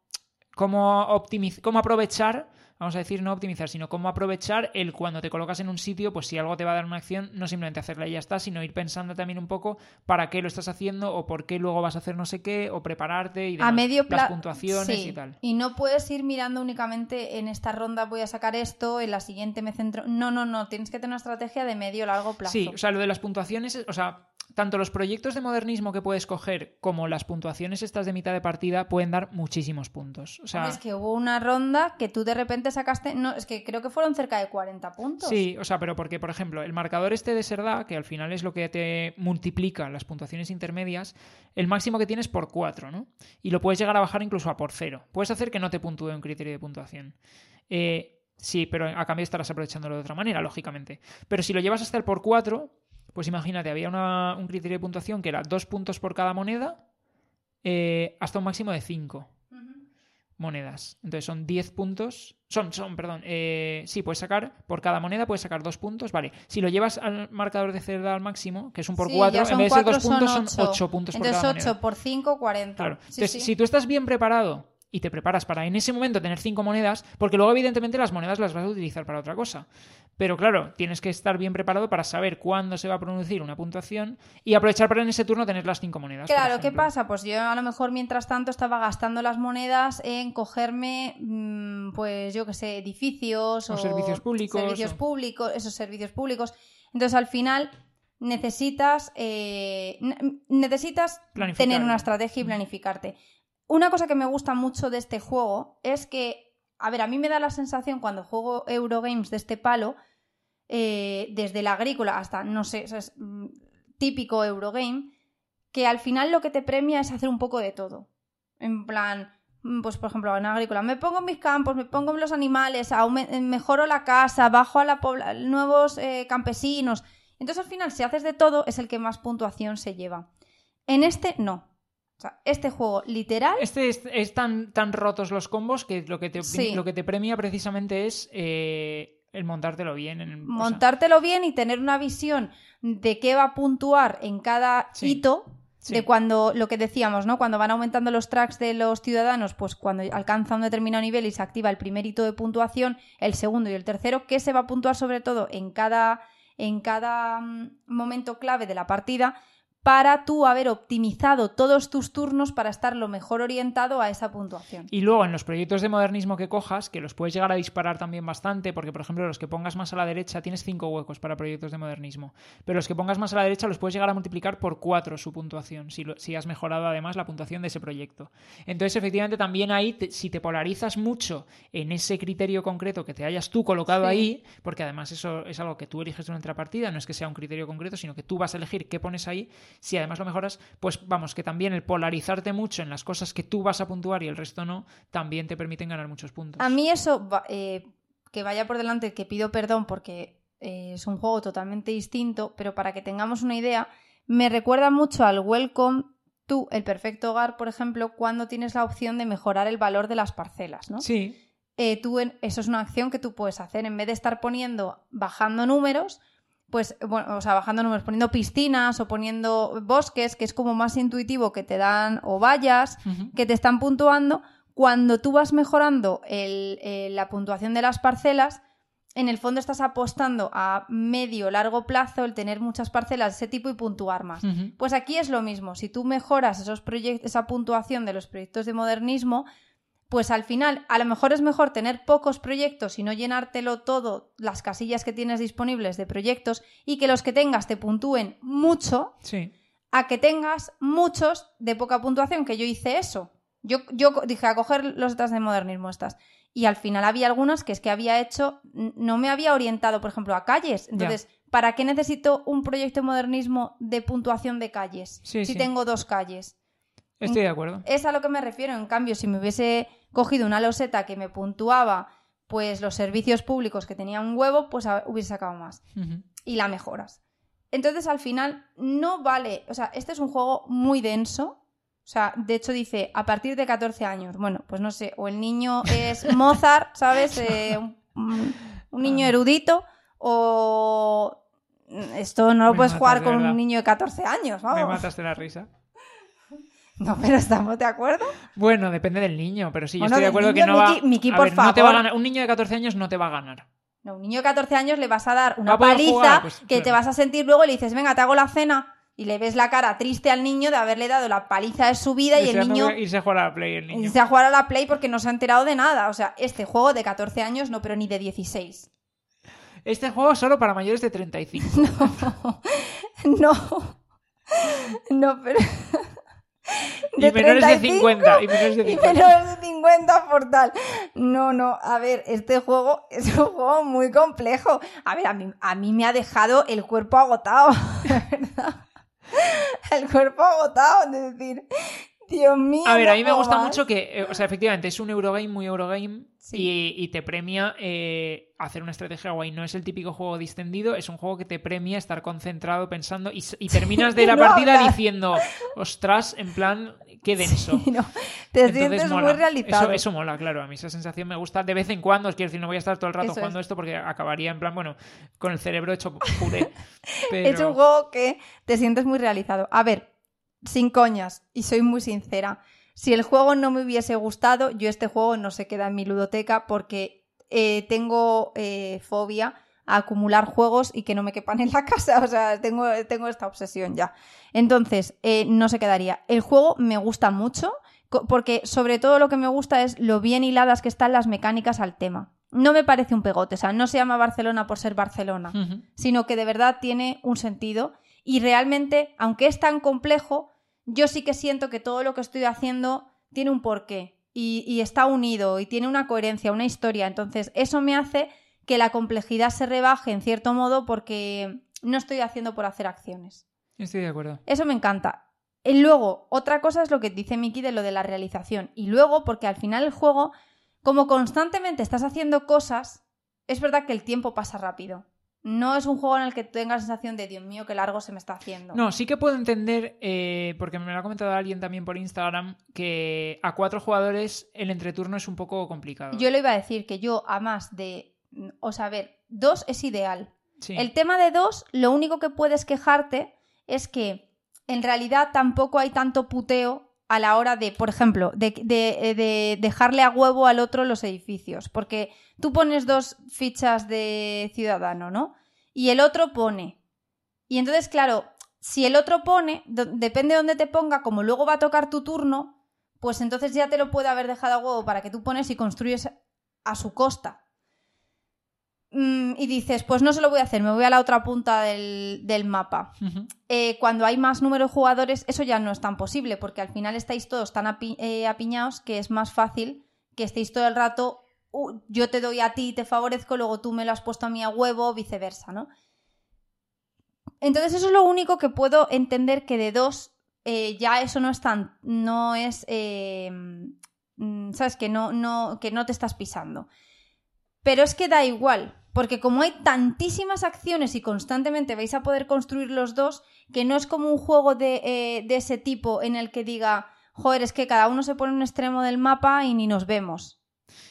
cómo, cómo aprovechar, vamos a decir, no optimizar, sino cómo aprovechar el cuando te colocas en un sitio, pues si algo te va a dar una acción, no simplemente hacerla y ya está, sino ir pensando también un poco para qué lo estás haciendo o por qué luego vas a hacer no sé qué, o prepararte y demás, a medio las puntuaciones y tal. Y no puedes ir mirando únicamente en esta ronda voy a sacar esto, en la siguiente me centro. No, no, no, tienes que tener una estrategia de medio largo plazo. Sí, o sea, lo de las puntuaciones, o sea, tanto los proyectos de modernismo que puedes coger como las puntuaciones estas de mitad de partida pueden dar muchísimos puntos. O sea, es que hubo una ronda que tú de repente sacaste, no, es que creo que fueron cerca de 40 puntos. Sí, o sea, pero porque, por ejemplo, el marcador este de Serda, que al final es lo que te multiplica las puntuaciones intermedias, el máximo que tienes por 4, ¿no? Y lo puedes llegar a bajar incluso a por 0. Puedes hacer que no te puntúe un criterio de puntuación. Eh, Sí, pero a cambio estarás aprovechándolo de otra manera, lógicamente. Pero si lo llevas hasta el por 4, pues imagínate, había un criterio de puntuación que era dos puntos por cada moneda eh, hasta un máximo de cinco monedas. Entonces son 10 puntos. Son, son, perdón. Eh, sí, puedes sacar por cada moneda, puedes sacar dos puntos. Vale. Si lo llevas al marcador de cerda al máximo, que es un por 4, en vez de ser dos puntos, son 8 puntos Entonces por cada 8 por 5, 40. Claro. Entonces, si tú estás bien preparado y te preparas para en ese momento tener cinco monedas, porque luego evidentemente las monedas las vas a utilizar para otra cosa. Pero claro, tienes que estar bien preparado para saber cuándo se va a producir una puntuación y aprovechar para en ese turno tener las cinco monedas. Claro, ¿qué pasa? Pues yo a lo mejor mientras tanto estaba gastando las monedas en cogerme, mm, pues yo qué sé, edificios O o, servicios públicos, servicios o- públicos, esos servicios públicos. Entonces al final necesitas, eh, ne- necesitas tener una estrategia y planificarte. Una cosa que me gusta mucho de este juego es que, a ver, a mí me da la sensación cuando juego Eurogames de este palo, eh, desde la agrícola hasta, no sé, es, mm, típico Eurogame, que al final lo que te premia es hacer un poco de todo. En plan, mm, pues por ejemplo, en agrícola, me pongo en mis campos, me pongo en los animales, eh, mejoro la casa, bajo a la nuevos eh, campesinos. Entonces al final, si haces de todo, es el que más puntuación se lleva. En este, no. O sea, este juego literal Este es, es tan, tan rotos los combos que lo que te, Sí. lo que te premia precisamente es eh, el montártelo bien. En, o sea, montártelo bien y tener una visión de qué va a puntuar en cada Sí. hito. Sí. De cuando, lo que decíamos, ¿no? Cuando van aumentando los tracks de los ciudadanos, pues cuando alcanza un determinado nivel y se activa el primer hito de puntuación, el segundo y el tercero, que se va a puntuar sobre todo en cada, en cada mm, momento clave de la partida, para tú haber optimizado todos tus turnos para estar lo mejor orientado a esa puntuación. Y luego en los proyectos de modernismo que cojas, que los puedes llegar a disparar también bastante, porque por ejemplo los que pongas más a la derecha tienes cinco huecos para proyectos de modernismo, pero los que pongas más a la derecha los puedes llegar a multiplicar por cuatro su puntuación, si, lo- si has mejorado además la puntuación de ese proyecto. Entonces efectivamente también ahí, te- si te polarizas mucho en ese criterio concreto que te hayas tú colocado Sí. ahí, porque además eso es algo que tú eliges durante la partida, no es que sea un criterio concreto, sino que tú vas a elegir qué pones ahí, si además lo mejoras, pues vamos, que también el polarizarte mucho en las cosas que tú vas a puntuar y el resto no, también te permiten ganar muchos puntos. A mí eso, eh, que vaya por delante, que pido perdón porque eh, es un juego totalmente distinto, pero para que tengamos una idea, me recuerda mucho al Welcome to El Perfecto Hogar, por ejemplo, cuando tienes la opción de mejorar el valor de las parcelas, ¿no? Sí, Eh, tú en- eso es una acción que tú puedes hacer en vez de estar poniendo, bajando números, pues, bueno, o sea, bajando números, poniendo piscinas o poniendo bosques, que es como más intuitivo que te dan, o vallas, que te están puntuando, cuando tú vas mejorando el- eh, la puntuación de las parcelas, en el fondo estás apostando a medio largo plazo el tener muchas parcelas de ese tipo y puntuar más. Pues aquí es lo mismo. Si tú mejoras esos esa puntuación de los proyectos de modernismo, pues al final a lo mejor es mejor tener pocos proyectos y no llenártelo todo, las casillas que tienes disponibles de proyectos, y que los que tengas te puntúen mucho, Sí. a que tengas muchos de poca puntuación, que yo hice eso. Yo, dije a coger los detrás de modernismo estas. Y al final había algunas que es que había hecho, no me había orientado, por ejemplo, a calles. Entonces, ¿para qué necesito un proyecto de modernismo de puntuación de calles? Sí, si sí. tengo dos calles. Estoy de acuerdo. Es a lo que me refiero. En cambio, si me hubiese cogido una loseta que me puntuaba pues los servicios públicos que tenían un huevo, pues hubiese sacado más y la mejoras. Entonces, al final, no vale. O sea, este es un juego muy denso. O sea, de hecho dice a partir de 14 años. Bueno, pues no sé, o el niño es Mozart, ¿sabes? Eh, un, un niño Ah. erudito, o. Esto no lo Me puedes jugar con un niño de 14 años, Me vamos. mataste la risa. No, pero estamos de acuerdo. Bueno, depende del niño, pero sí, yo Bueno, estoy de acuerdo que no va. Miki- a por ver, no te va a favor. ganar. Un niño de 14 años no te va a ganar. No, un niño de 14 años le vas a dar una a poder paliza jugar, pues, que te vas a sentir luego y le dices, venga, te hago la cena. Y le ves la cara triste al niño de haberle dado la paliza de su vida y el niño irse a jugar a la Play, el niño. irse a jugar a la Play porque no se ha enterado de nada. O sea, este juego de 14 años, no, pero ni de 16. Este juego es solo para mayores de 35. No. No, pero. Y menores de 50. Y menores de Y 50. menores de 50 por tal. No, no, a ver, este juego es un juego muy complejo. A ver, a mí, a mí me ha dejado el cuerpo agotado, de verdad. El cuerpo agotado, es decir, Dios mío. A ver, a mí me gusta más. mucho que, eh, o sea, efectivamente, es un Eurogame muy Eurogame Sí. y, y te premia eh, hacer una estrategia guay. No es el típico juego distendido, es un juego que te premia estar concentrado pensando y, terminas de la No partida hablar. diciendo, ostras, en plan, qué denso. Sí, no, te Entonces sientes mola. muy realizado. Eso, eso mola, claro. A mí esa sensación me gusta de vez en cuando. Quiero decir, no voy a estar todo el rato Eso es. jugando esto porque acabaría en plan, bueno, con el cerebro hecho puré. Pero... Es un juego que te sientes muy realizado. A ver, sin coñas, y soy muy sincera. Si el juego no me hubiese gustado, yo este juego no se queda en mi ludoteca porque eh, tengo eh, fobia a acumular juegos y que no me quepan en la casa. O sea, tengo, tengo esta obsesión ya. Entonces, eh, no se quedaría. El juego me gusta mucho porque sobre todo lo que me gusta es lo bien hiladas que están las mecánicas al tema. No me parece un pegote, o sea, no se llama Barcelona por ser Barcelona, sino que de verdad tiene un sentido y realmente, aunque es tan complejo, yo sí que siento que todo lo que estoy haciendo tiene un porqué y, y está unido y tiene una coherencia, una historia. Entonces, eso me hace que la complejidad se rebaje en cierto modo porque no estoy haciendo por hacer acciones. Estoy de acuerdo. Eso me encanta. Y luego, otra cosa es lo que dice Miki de lo de la realización. Y luego, porque al final el juego, como constantemente estás haciendo cosas, es verdad que el tiempo pasa rápido. No es un juego en el que tengas la sensación de Dios mío, qué largo se me está haciendo. No, sí que puedo entender, eh, porque me lo ha comentado alguien también por Instagram, que a cuatro jugadores el entreturno es un poco complicado. Yo le iba a decir que yo, a más de. O sea, a ver, dos es ideal. El tema de dos, lo único que puedes quejarte es que en realidad tampoco hay tanto puteo a la hora de, por ejemplo, de, de, dejarle a huevo al otro los edificios. Porque tú pones dos fichas de ciudadano, ¿no? Y el otro pone. Y entonces, claro, si el otro pone, depende de dónde te ponga, como luego va a tocar tu turno, pues entonces ya te lo puede haber dejado a huevo para que tú pones y construyes a su costa. Mm, y dices, pues no se lo voy a hacer, me voy a la otra punta del, mapa. Eh, cuando hay más número de jugadores, eso ya no es tan posible, porque al final estáis todos tan eh, apiñados que es más fácil que estéis todo el rato, uh, yo te doy a ti, te favorezco, luego tú me lo has puesto a mí a huevo, viceversa, ¿no? Entonces eso es lo único que puedo entender que de dos eh, ya eso no es tan, no es, mm, sabes, que no, no, que no te estás pisando. Pero es que da igual, porque como hay tantísimas acciones y constantemente vais a poder construir los dos, que no es como un juego de, eh, ese tipo en el que diga, joder, es que cada uno se pone en un extremo del mapa y ni nos vemos.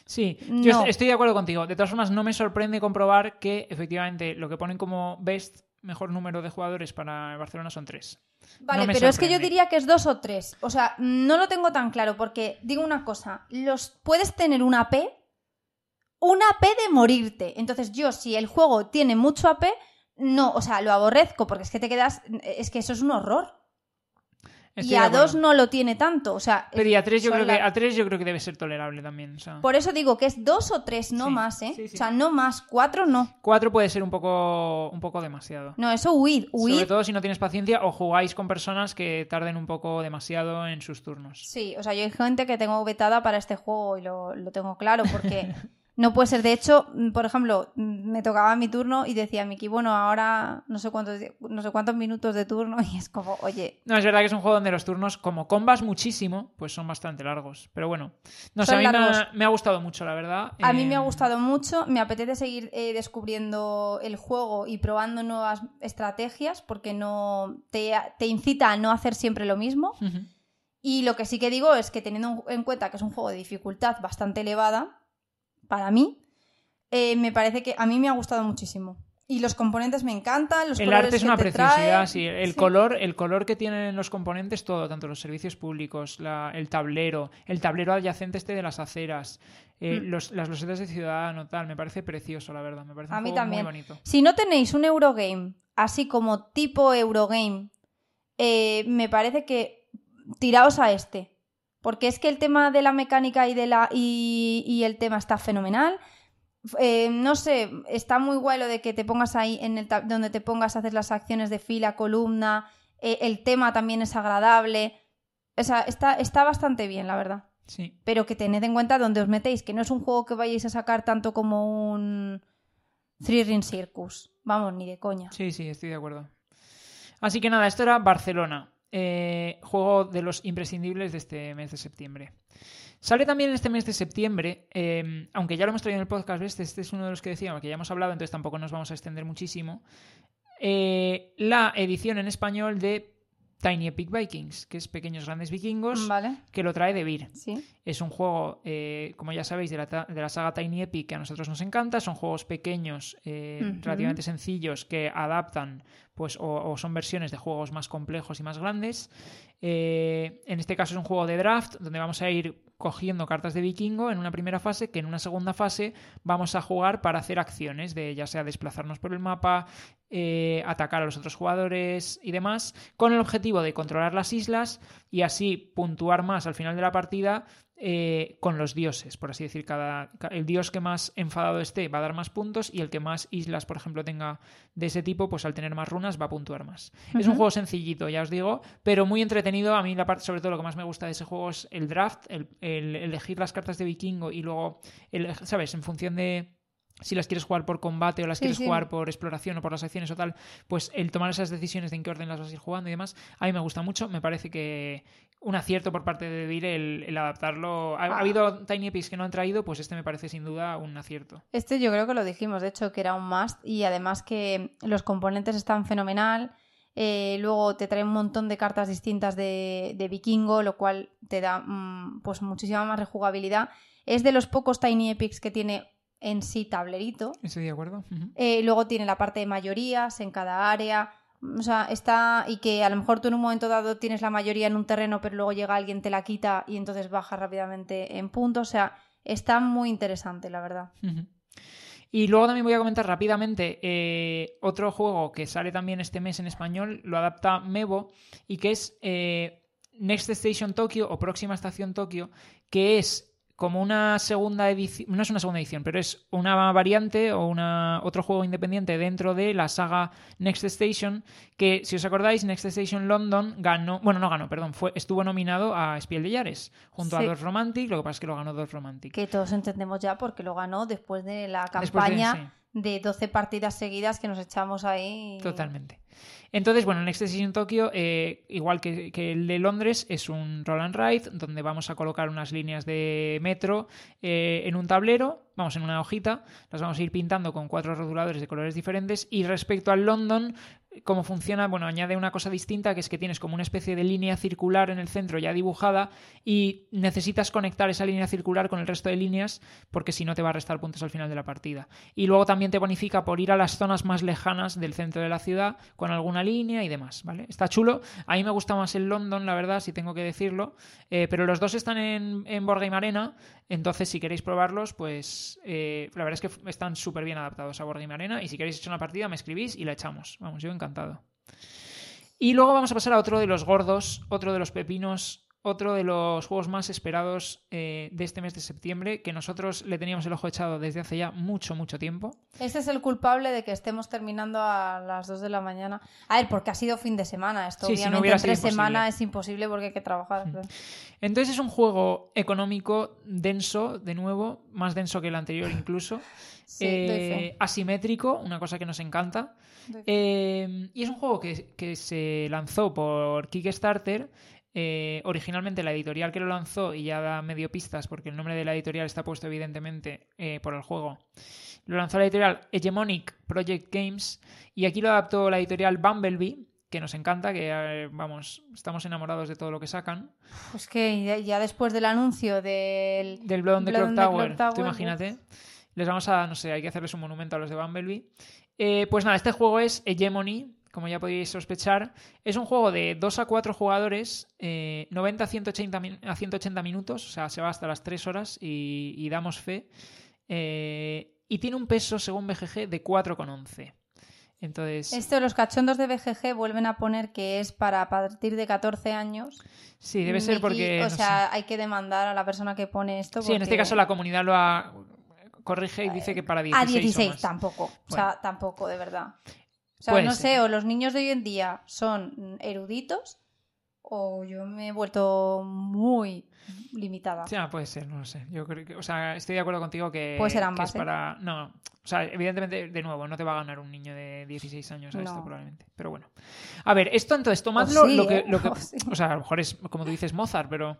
Sí, yo estoy de acuerdo contigo. De todas formas, no me sorprende comprobar que efectivamente lo que ponen como best mejor número de jugadores para Barcelona son tres. Vale, pero es que yo diría que es dos o tres. O sea, no lo tengo tan claro porque digo una cosa, los puedes tener una AP una AP de morirte. Entonces yo, si el juego tiene mucho AP, no, o sea, lo aborrezco porque es que te quedas, es que eso es un horror. y a dos no lo tiene tanto, o sea... Pero y a tres yo, creo que, a tres yo creo que debe ser tolerable también. Por eso digo que es dos o tres, no más, ¿eh? O sea, no más, cuatro no. Cuatro puede ser un poco, un poco demasiado. No, eso huir, huir. Sobre todo si no tienes paciencia o jugáis con personas que tarden un poco demasiado en sus turnos. Sí, o sea, yo hay gente que tengo vetada para este juego y lo, lo tengo claro porque... No puede ser. De hecho, mm, por ejemplo, mm, me tocaba mi turno y decía Miki, bueno, ahora no sé cuántos, no sé cuántos minutos de turno y es como, oye. No, es verdad que es un juego donde los turnos, como combas muchísimo, pues son bastante largos. Pero bueno, no sé, a mí me ha, gustado mucho, la verdad. A mí me ha eh, gustado mucho. Me apetece seguir eh, descubriendo el juego y probando nuevas estrategias porque no te, incita a no hacer siempre lo mismo. Y lo que sí que digo es que teniendo en cuenta que es un juego de dificultad bastante elevada, para mí, eh, me parece que a mí me ha gustado muchísimo. Y los componentes me encantan, los El arte es una preciosidad, sí. El, Color, el color que tienen los componentes, todo, tanto los servicios públicos, el tablero, el tablero adyacente este de las aceras, eh, mm. las losetas de ciudadano, tal, me parece precioso, la verdad. Me parece a mí también. muy bonito. Si no tenéis un Eurogame, así como tipo Eurogame, eh, me parece que tiraos a este. Porque es que el tema de la mecánica y, de la, y, el tema está fenomenal. Eh, no sé, está muy guay lo de que te pongas ahí en el donde te pongas a hacer las acciones de fila, columna. Eh, el tema también es agradable. O sea, está, está bastante bien, la verdad. Sí. Pero que tened en cuenta dónde os metéis, que no es un juego que vayáis a sacar tanto como un Three Ring Circus. Vamos, ni de coña. Sí, sí, estoy de acuerdo. Así que nada, esto era Barcelona. Eh, juego de los imprescindibles de este mes de septiembre. Sale también este mes de septiembre, em, aunque ya lo hemos traído en el podcast, este, este es uno de los que decíamos que ya hemos hablado, entonces tampoco nos vamos a extender muchísimo. Eh, la edición en español de Tiny Epic Vikings, que es Pequeños Grandes Vikingos, que lo trae de Vir. Es un juego, eh, como ya sabéis, de la, saga Tiny Epic que a nosotros nos encanta. Son juegos pequeños, eh, relativamente sencillos, que adaptan pues, o, son versiones de juegos más complejos y más grandes. Eh, en este caso es un juego de draft donde vamos a ir cogiendo cartas de vikingo en una primera fase que en una segunda fase vamos a jugar para hacer acciones de ya sea desplazarnos por el mapa, eh, atacar a los otros jugadores y demás, con el objetivo de controlar las islas y así puntuar más al final de la partida eh, con los dioses, por así decir. Cada, el dios que más enfadado esté va a dar más puntos y el que más islas, por ejemplo, tenga de ese tipo, pues al tener más runas va a puntuar más. Es un juego sencillito, ya os digo, pero muy entretenido. A mí, la parte, sobre todo, lo que más me gusta de ese juego es el draft, el, el elegir las cartas de vikingo y luego, el, ¿sabes? En función de si las quieres jugar por combate o las quieres jugar por exploración o por las acciones o tal, pues el tomar esas decisiones de en qué orden las vas a ir jugando y demás, a mí me gusta mucho. Me parece que un acierto por parte de Dire el, adaptarlo. Ha, Ah. habido Tiny Epics que no han traído, pues este me parece sin duda un acierto. Este yo creo que lo dijimos, de hecho, que era un must y además que los componentes están fenomenal. Eh, luego te trae un montón de cartas distintas de, de vikingo, lo cual te da mm, pues muchísima más rejugabilidad. Es de los pocos Tiny Epics que tiene en sí tablerito. ¿Estoy de acuerdo? Eh, luego tiene la parte de mayorías en cada área. O sea, está. Y que a lo mejor tú en un momento dado tienes la mayoría en un terreno, pero luego llega alguien, te la quita y entonces baja rápidamente en puntos. O sea, está muy interesante, la verdad. Y luego también voy a comentar rápidamente eh, otro juego que sale también este mes en español, lo adapta Mevo, y que es eh, Next Station Tokyo o Próxima Estación Tokio, que es como una segunda edición, no es una segunda edición, pero es una variante o una, otro juego independiente dentro de la saga Next Station, que si os acordáis, Next Station London ganó, bueno, no ganó, perdón, fue, estuvo nominado a Spiel de Yares, junto a. Dwarf Romantic, lo que pasa es que lo ganó Dwarf Romantic. Que todos entendemos ya porque lo ganó después de la Después de- campaña sí. de, 12 partidas seguidas que nos echamos ahí. Totalmente. Entonces, bueno, Next Station Tokio, eh, igual que, que el de Londres, es un roll and ride donde vamos a colocar unas líneas de metro eh, en un tablero, vamos en una hojita, las vamos a ir pintando con cuatro rotuladores de colores diferentes y respecto al London, cómo funciona, bueno, añade una cosa distinta que es que tienes como una especie de línea circular en el centro ya dibujada y necesitas conectar esa línea circular con el resto de líneas porque si no te va a restar puntos al final de la partida. Y luego también te bonifica por ir a las zonas más lejanas del centro de la ciudad con alguna línea y demás, ¿vale? Está chulo. A mí me gusta más el London, la verdad, si tengo que decirlo. Eh, pero los dos están en, en Board Game Arena, entonces si queréis probarlos, pues eh, la verdad es que están súper bien adaptados a Board Game Arena y si queréis echar una partida me escribís y la echamos. Vamos, yo encantado. Y luego vamos a pasar a otro de los gordos, otro de los pepinos, otro de los juegos más esperados eh, de este mes de septiembre, que nosotros le teníamos el ojo echado desde hace ya mucho, mucho tiempo. Ese es el culpable de que estemos terminando a las 2 de la mañana. A ver, porque ha sido fin de semana. Esto Sí, si no obviamente hubiera entre sido semana imposible. es imposible porque hay que trabajar. claro. Entonces es un juego económico denso, de nuevo, más denso que el anterior incluso. Sí, Eh, asimétrico, una cosa que nos encanta. Eh, y es un juego que, que se lanzó por Kickstarter. Eh, originalmente la editorial que lo lanzó, y ya da medio pistas porque el nombre de la editorial está puesto evidentemente eh, por el juego, lo lanzó la editorial Hegemonic Project Games y aquí lo adaptó la editorial Bumblebee, que nos encanta, que eh, vamos, estamos enamorados de todo lo que sacan. Pues que ya, ya después del anuncio del. Del Blood on the Blood Clock on the Tower, Clock Tower, tú imagínate. Les vamos a, no sé, hay que hacerles un monumento a los de Bumblebee. Eh, pues nada, este juego es Hegemony, como ya podéis sospechar. Es un juego de 2 a 4 jugadores, eh, 90 a 180, min- a 180 minutos, o sea, se va hasta las 3 horas y, y damos fe. Eh, y tiene un peso, según BGG, de 4,11. Entonces, Esto, los cachondos de BGG vuelven a poner que es para a partir de 14 años. sí, debe ser porque... O no sea, hay que demandar a la persona que pone esto. Sí, en este caso la comunidad lo ha... corrige y dice que para 16 A o 16 más. tampoco. O sea, tampoco, de verdad. O sea, no sé, o los niños de hoy en día son eruditos o yo me he vuelto muy limitada. Ya, puede ser, no lo sé. Yo creo que, o sea, estoy de acuerdo contigo que, Puede ser que ambas, es ¿eh? para. No, o sea, evidentemente, de nuevo, no te va a ganar un niño de 16 años a esto probablemente. Pero bueno. A ver, esto entonces, tomadlo sí, lo que, ¿eh? lo que- sí. o sea, a lo mejor es como tú dices Mozart, pero.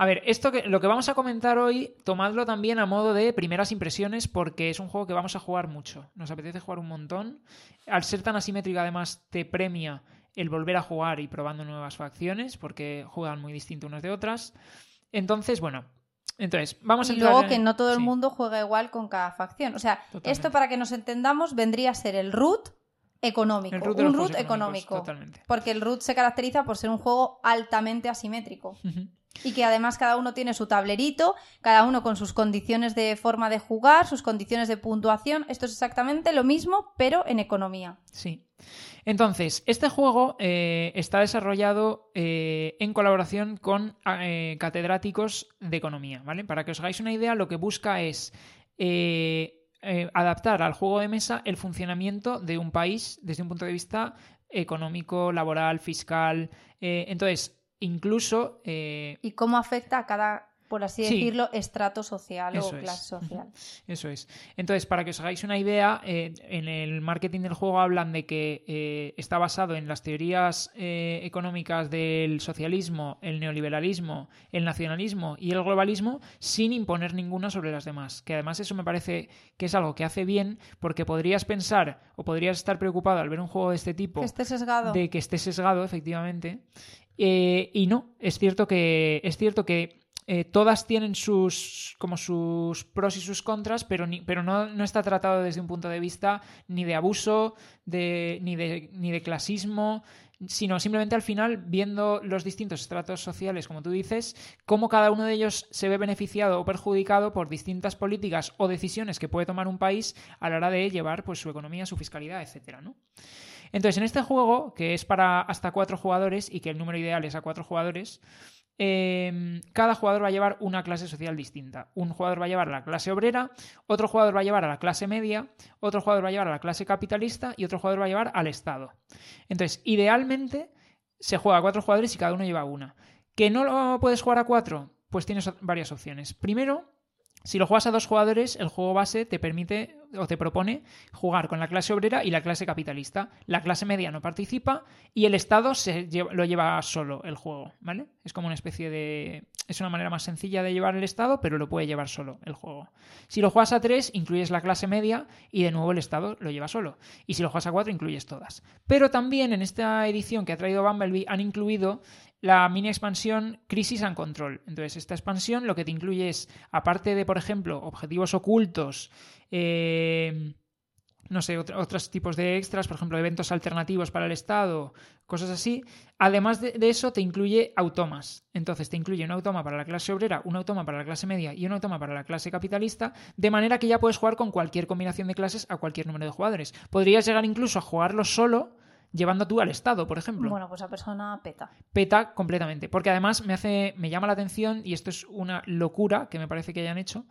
A ver, esto que lo que vamos a comentar hoy, tomadlo también a modo de primeras impresiones, porque es un juego que vamos a jugar mucho. Nos apetece jugar un montón. Al ser tan asimétrico, además, te premia el volver a jugar y probando nuevas facciones, porque juegan muy distinto unas de otras. Entonces, bueno. Entonces, vamos a Y entrar luego en- que no todo el sí. mundo juega igual con cada facción. O sea, Totalmente. esto para que nos entendamos vendría a ser el root económico. El root un root económico. totalmente. Porque el root se caracteriza por ser un juego altamente asimétrico. Y que además cada uno tiene su tablerito, cada uno con sus condiciones de forma de jugar, sus condiciones de puntuación. Esto es exactamente lo mismo, pero en economía. Sí. Entonces, este juego eh, está desarrollado eh, en colaboración con eh, catedráticos de economía, ¿vale? Para que os hagáis una idea, lo que busca es adaptar al juego de mesa el funcionamiento de un país desde un punto de vista económico, laboral, fiscal. Entonces, incluso eh, Y cómo afecta a cada, por así Sí. decirlo, estrato social Eso o es. clase social. Eso es. Entonces, para que os hagáis una idea, eh, en el marketing del juego hablan de que eh, está basado en las teorías eh, económicas del socialismo, el neoliberalismo, el nacionalismo y el globalismo, sin imponer ninguna sobre las demás. Que además eso me parece que es algo que hace bien, porque podrías pensar o podrías estar preocupado al ver un juego de este tipo Que esté sesgado. de que esté sesgado, efectivamente. Eh, y no, es cierto que es cierto que eh, todas tienen sus como sus pros y sus contras, pero ni- pero no, no está tratado desde un punto de vista ni de abuso, de, ni de ni de clasismo, sino simplemente al final viendo los distintos estratos sociales, como tú dices, cómo cada uno de ellos se ve beneficiado o perjudicado por distintas políticas o decisiones que puede tomar un país a la hora de llevar pues su economía, su fiscalidad, etcétera, ¿no? Entonces, en este juego, que es para hasta cuatro jugadores y que el número ideal es a cuatro jugadores, eh, cada jugador va a llevar una clase social distinta. Un jugador va a llevar a la clase obrera, otro jugador va a llevar a la clase media, otro jugador va a llevar a la clase capitalista y otro jugador va a llevar al Estado. Entonces, idealmente se juega a cuatro jugadores y cada uno lleva una. ¿Que no lo puedes jugar a cuatro? Pues tienes varias opciones. Primero, si lo juegas a dos jugadores, el juego base te permite o te propone jugar con la clase obrera y la clase capitalista. La clase media no participa y el Estado se lo lleva solo el juego, ¿vale? Es como una especie de... Es una manera más sencilla de llevar el Estado, pero lo puede llevar solo el juego. Si lo juegas a tres, incluyes la clase media y de nuevo el Estado lo lleva solo. Y si lo juegas a cuatro, incluyes todas. Pero también en esta edición que ha traído Bumblebee han incluido la mini expansión Crisis and Control. Entonces, esta expansión lo que te incluye es, aparte de, por ejemplo, objetivos ocultos, eh, no sé, ot- otros tipos de extras, por ejemplo, eventos alternativos para el Estado, cosas así. Además de, de eso, te incluye automas. Entonces, te incluye un automa para la clase obrera, un automa para la clase media y un automa para la clase capitalista, de manera que ya puedes jugar con cualquier combinación de clases a cualquier número de jugadores. Podrías llegar incluso a jugarlo solo, llevando tú al Estado, por ejemplo Bueno, pues esa persona peta. peta completamente. Porque además me hace. me llama la atención, y esto es una locura que me parece que hayan hecho.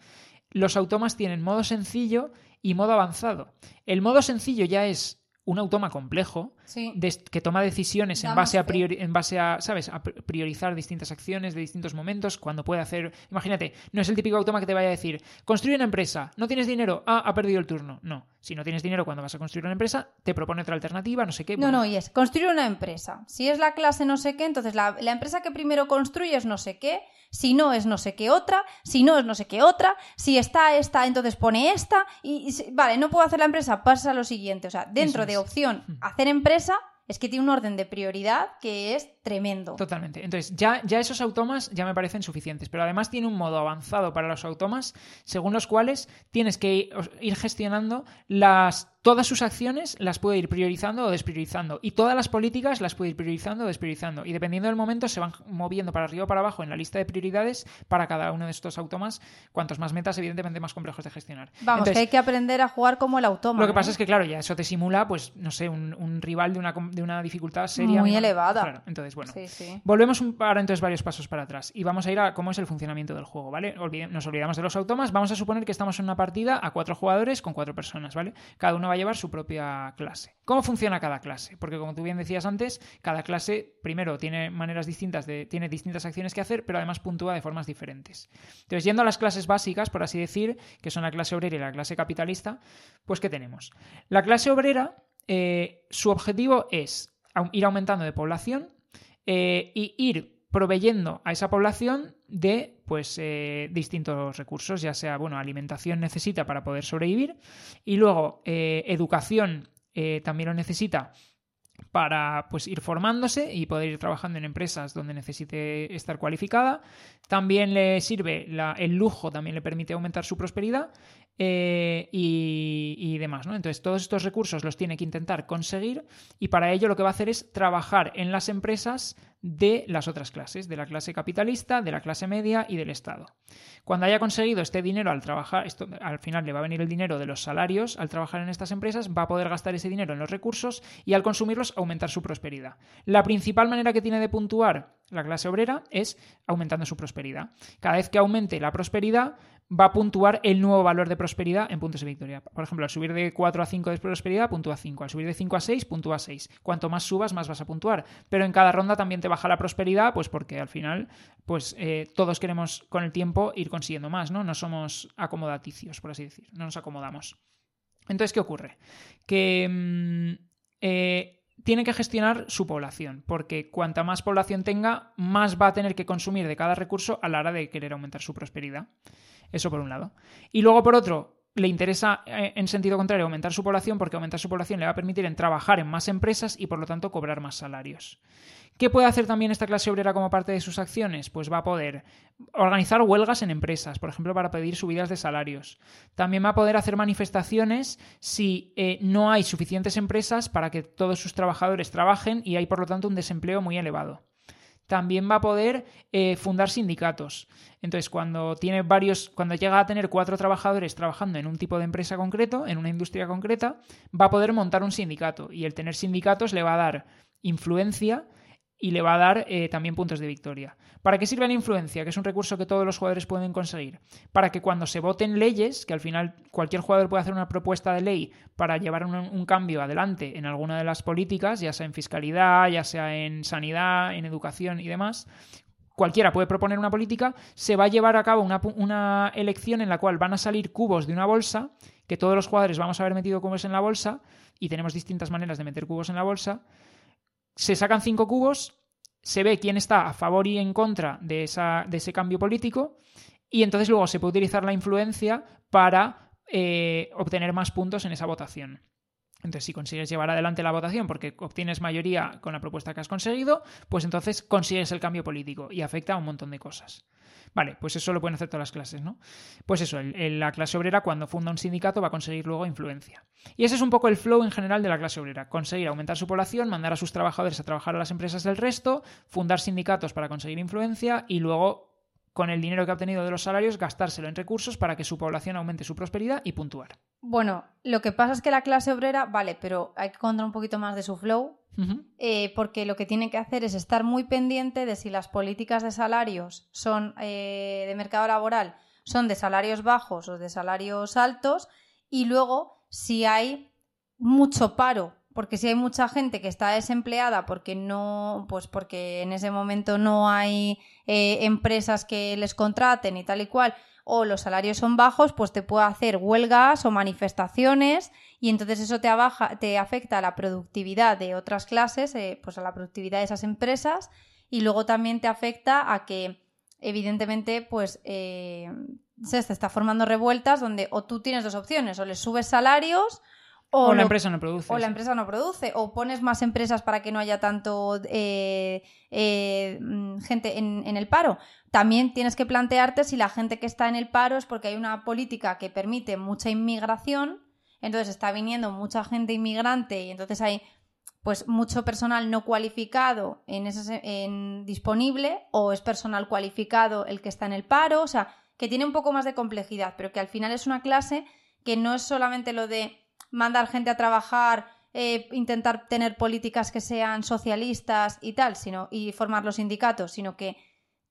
Los automas tienen modo sencillo y modo avanzado. El modo sencillo ya es un automa complejo Sí. de- que toma decisiones en base, a priori- en base a, ¿sabes? A pr- priorizar distintas acciones de distintos momentos, cuando puede hacer... Imagínate, no es el típico automa que te vaya a decir, construye una empresa, no tienes dinero, ah, ha perdido el turno. No, si no tienes dinero cuando vas a construir una empresa, te propone otra alternativa, no sé qué. No, bueno, no, y es construir una empresa. Si es la clase no sé qué, entonces la, la empresa que primero construye es no sé qué, si no es no sé qué otra, si no es no sé qué otra, si está esta, entonces pone esta, y, vale, no puedo hacer la empresa, pasa a lo siguiente. O sea, dentro Eso de es. opción Mm. hacer empresa, es que tiene un orden de prioridad que es tremendo. Totalmente. Entonces, ya, ya esos automas ya me parecen suficientes, pero además tiene un modo avanzado para los automas, según los cuales tienes que ir, gestionando las todas sus acciones, las puede ir priorizando o despriorizando, y todas las políticas las puede ir priorizando o despriorizando, y dependiendo del momento se van moviendo para arriba o para abajo en la lista de prioridades para cada uno de estos automas, cuantos más metas, evidentemente más complejos de gestionar. Vamos, Entonces, que hay que aprender a jugar como el automa. lo que pasa es que, claro, ya eso te simula, pues, no sé, un, un rival de una, de una dificultad seria. Muy una- elevada. Claro, entonces, bueno. Sí, sí. Volvemos un, ahora entonces varios pasos para atrás y vamos a ir a cómo es el funcionamiento del juego, ¿vale? Olvide- nos olvidamos de los automas, vamos a suponer que estamos en una partida a cuatro jugadores con cuatro personas, ¿vale? Cada uno va a llevar su propia clase. ¿Cómo funciona cada clase? Porque como tú bien decías antes, cada clase primero tiene maneras distintas de tiene distintas acciones que hacer, pero además puntúa de formas diferentes. Entonces, yendo a las clases básicas, por así decir, que son la clase obrera y la clase capitalista, pues ¿qué tenemos? La clase obrera, eh, su objetivo es ir aumentando de población eh, y ir proveyendo a esa población de pues eh, distintos recursos, ya sea, bueno, alimentación necesita para poder sobrevivir y luego eh, educación eh, también lo necesita para pues ir formándose y poder ir trabajando en empresas donde necesite estar cualificada. También le sirve la- el lujo, también le permite aumentar su prosperidad. Eh, y, y, demás. ¿no? Entonces, todos estos recursos los tiene que intentar conseguir y para ello lo que va a hacer es trabajar en las empresas de las otras clases, de la clase capitalista, de la clase media y del Estado. Cuando haya conseguido este dinero al trabajar, al final le va a venir el dinero de los salarios al trabajar en estas empresas, va a poder gastar ese dinero en los recursos y al consumirlos aumentar su prosperidad. La principal manera que tiene de puntuar la clase obrera es aumentando su prosperidad. Cada vez que aumente la prosperidad, va a puntuar el nuevo valor de prosperidad en puntos de victoria. Por ejemplo, al subir de 4 a 5 de prosperidad, puntúa 5. Al subir de 5 a 6, puntúa 6. Cuanto más subas, más vas a puntuar. Pero en cada ronda también te baja la prosperidad, pues porque al final, pues eh, todos queremos con el tiempo ir consiguiendo más, ¿no? No somos acomodaticios, por así decir. No nos acomodamos. Entonces, ¿qué ocurre? Que mm, eh, tiene que gestionar su población, porque cuanta más población tenga, más va a tener que consumir de cada recurso a la hora de querer aumentar su prosperidad. Eso por un lado. Y luego, por otro, le interesa eh, en sentido contrario aumentar su población porque aumentar su población le va a permitir en trabajar en más empresas y por lo tanto cobrar más salarios. ¿Qué puede hacer también esta clase obrera como parte de sus acciones? Pues va a poder organizar huelgas en empresas, por ejemplo, para pedir subidas de salarios. También va a poder hacer manifestaciones si eh, no hay suficientes empresas para que todos sus trabajadores trabajen y hay por lo tanto un desempleo muy elevado también va a poder eh, fundar sindicatos. Entonces, cuando tiene varios, cuando llega a tener cuatro trabajadores trabajando en un tipo de empresa concreto, en una industria concreta, va a poder montar un sindicato. Y el tener sindicatos le va a dar influencia y le va a dar eh, también puntos de victoria. ¿Para qué sirve la influencia? Que es un recurso que todos los jugadores pueden conseguir. Para que cuando se voten leyes, que al final cualquier jugador puede hacer una propuesta de ley para llevar un, cambio adelante en alguna de las políticas, ya sea en fiscalidad, ya sea en sanidad, en educación y demás, cualquiera puede proponer una política, se va a llevar a cabo una, una, elección en la cual van a salir cubos de una bolsa, que todos los jugadores vamos a haber metido cubos en la bolsa, y tenemos distintas maneras de meter cubos en la bolsa, se sacan cinco cubos, se ve quién está a favor y en contra de, esa, de ese cambio político y entonces luego se puede utilizar la influencia para eh, obtener más puntos en esa votación. Entonces, si consigues llevar adelante la votación porque obtienes mayoría con la propuesta que has conseguido, pues entonces consigues el cambio político y afecta a un montón de cosas. Vale, pues eso lo pueden hacer todas las clases, ¿no? Pues eso, la clase obrera cuando funda un sindicato va a conseguir luego influencia. Y ese es un poco el flow en general de la clase obrera. Conseguir aumentar su población, mandar a sus trabajadores a trabajar a las empresas del resto, fundar sindicatos para conseguir influencia y luego con el dinero que ha obtenido de los salarios, gastárselo en recursos para que su población aumente su prosperidad y puntuar. Bueno, lo que pasa es que la clase obrera, vale, pero hay que contar un poquito más de su flow, eh, porque lo que tiene que hacer es estar muy pendiente de si las políticas de salarios son eh, de mercado laboral son de salarios bajos o de salarios altos, y luego si hay mucho paro porque si hay mucha gente que está desempleada porque no, pues porque en ese momento no hay eh, empresas que les contraten y tal y cual, o los salarios son bajos, pues te puede hacer huelgas o manifestaciones y entonces eso te, abaja, te afecta a la productividad de otras clases, eh, pues a la productividad de esas empresas y luego también te afecta a que evidentemente pues eh, se está formando revueltas donde o tú tienes dos opciones, o les subes salarios o, la empresa no produce. O la empresa no produce. O pones más empresas para que no haya tanto eh, eh, mm, gente en, en, el paro. También tienes que plantearte si la gente que está en el paro es porque hay una política que permite mucha inmigración. Entonces está viniendo mucha gente inmigrante y entonces hay pues mucho personal no cualificado en ese, en disponible o es personal cualificado el que está en el paro. O sea, que tiene un poco más de complejidad, pero que al final es una clase que no es solamente lo de mandar gente a trabajar, eh, intentar tener políticas que sean socialistas y tal, sino, y formar los sindicatos, sino que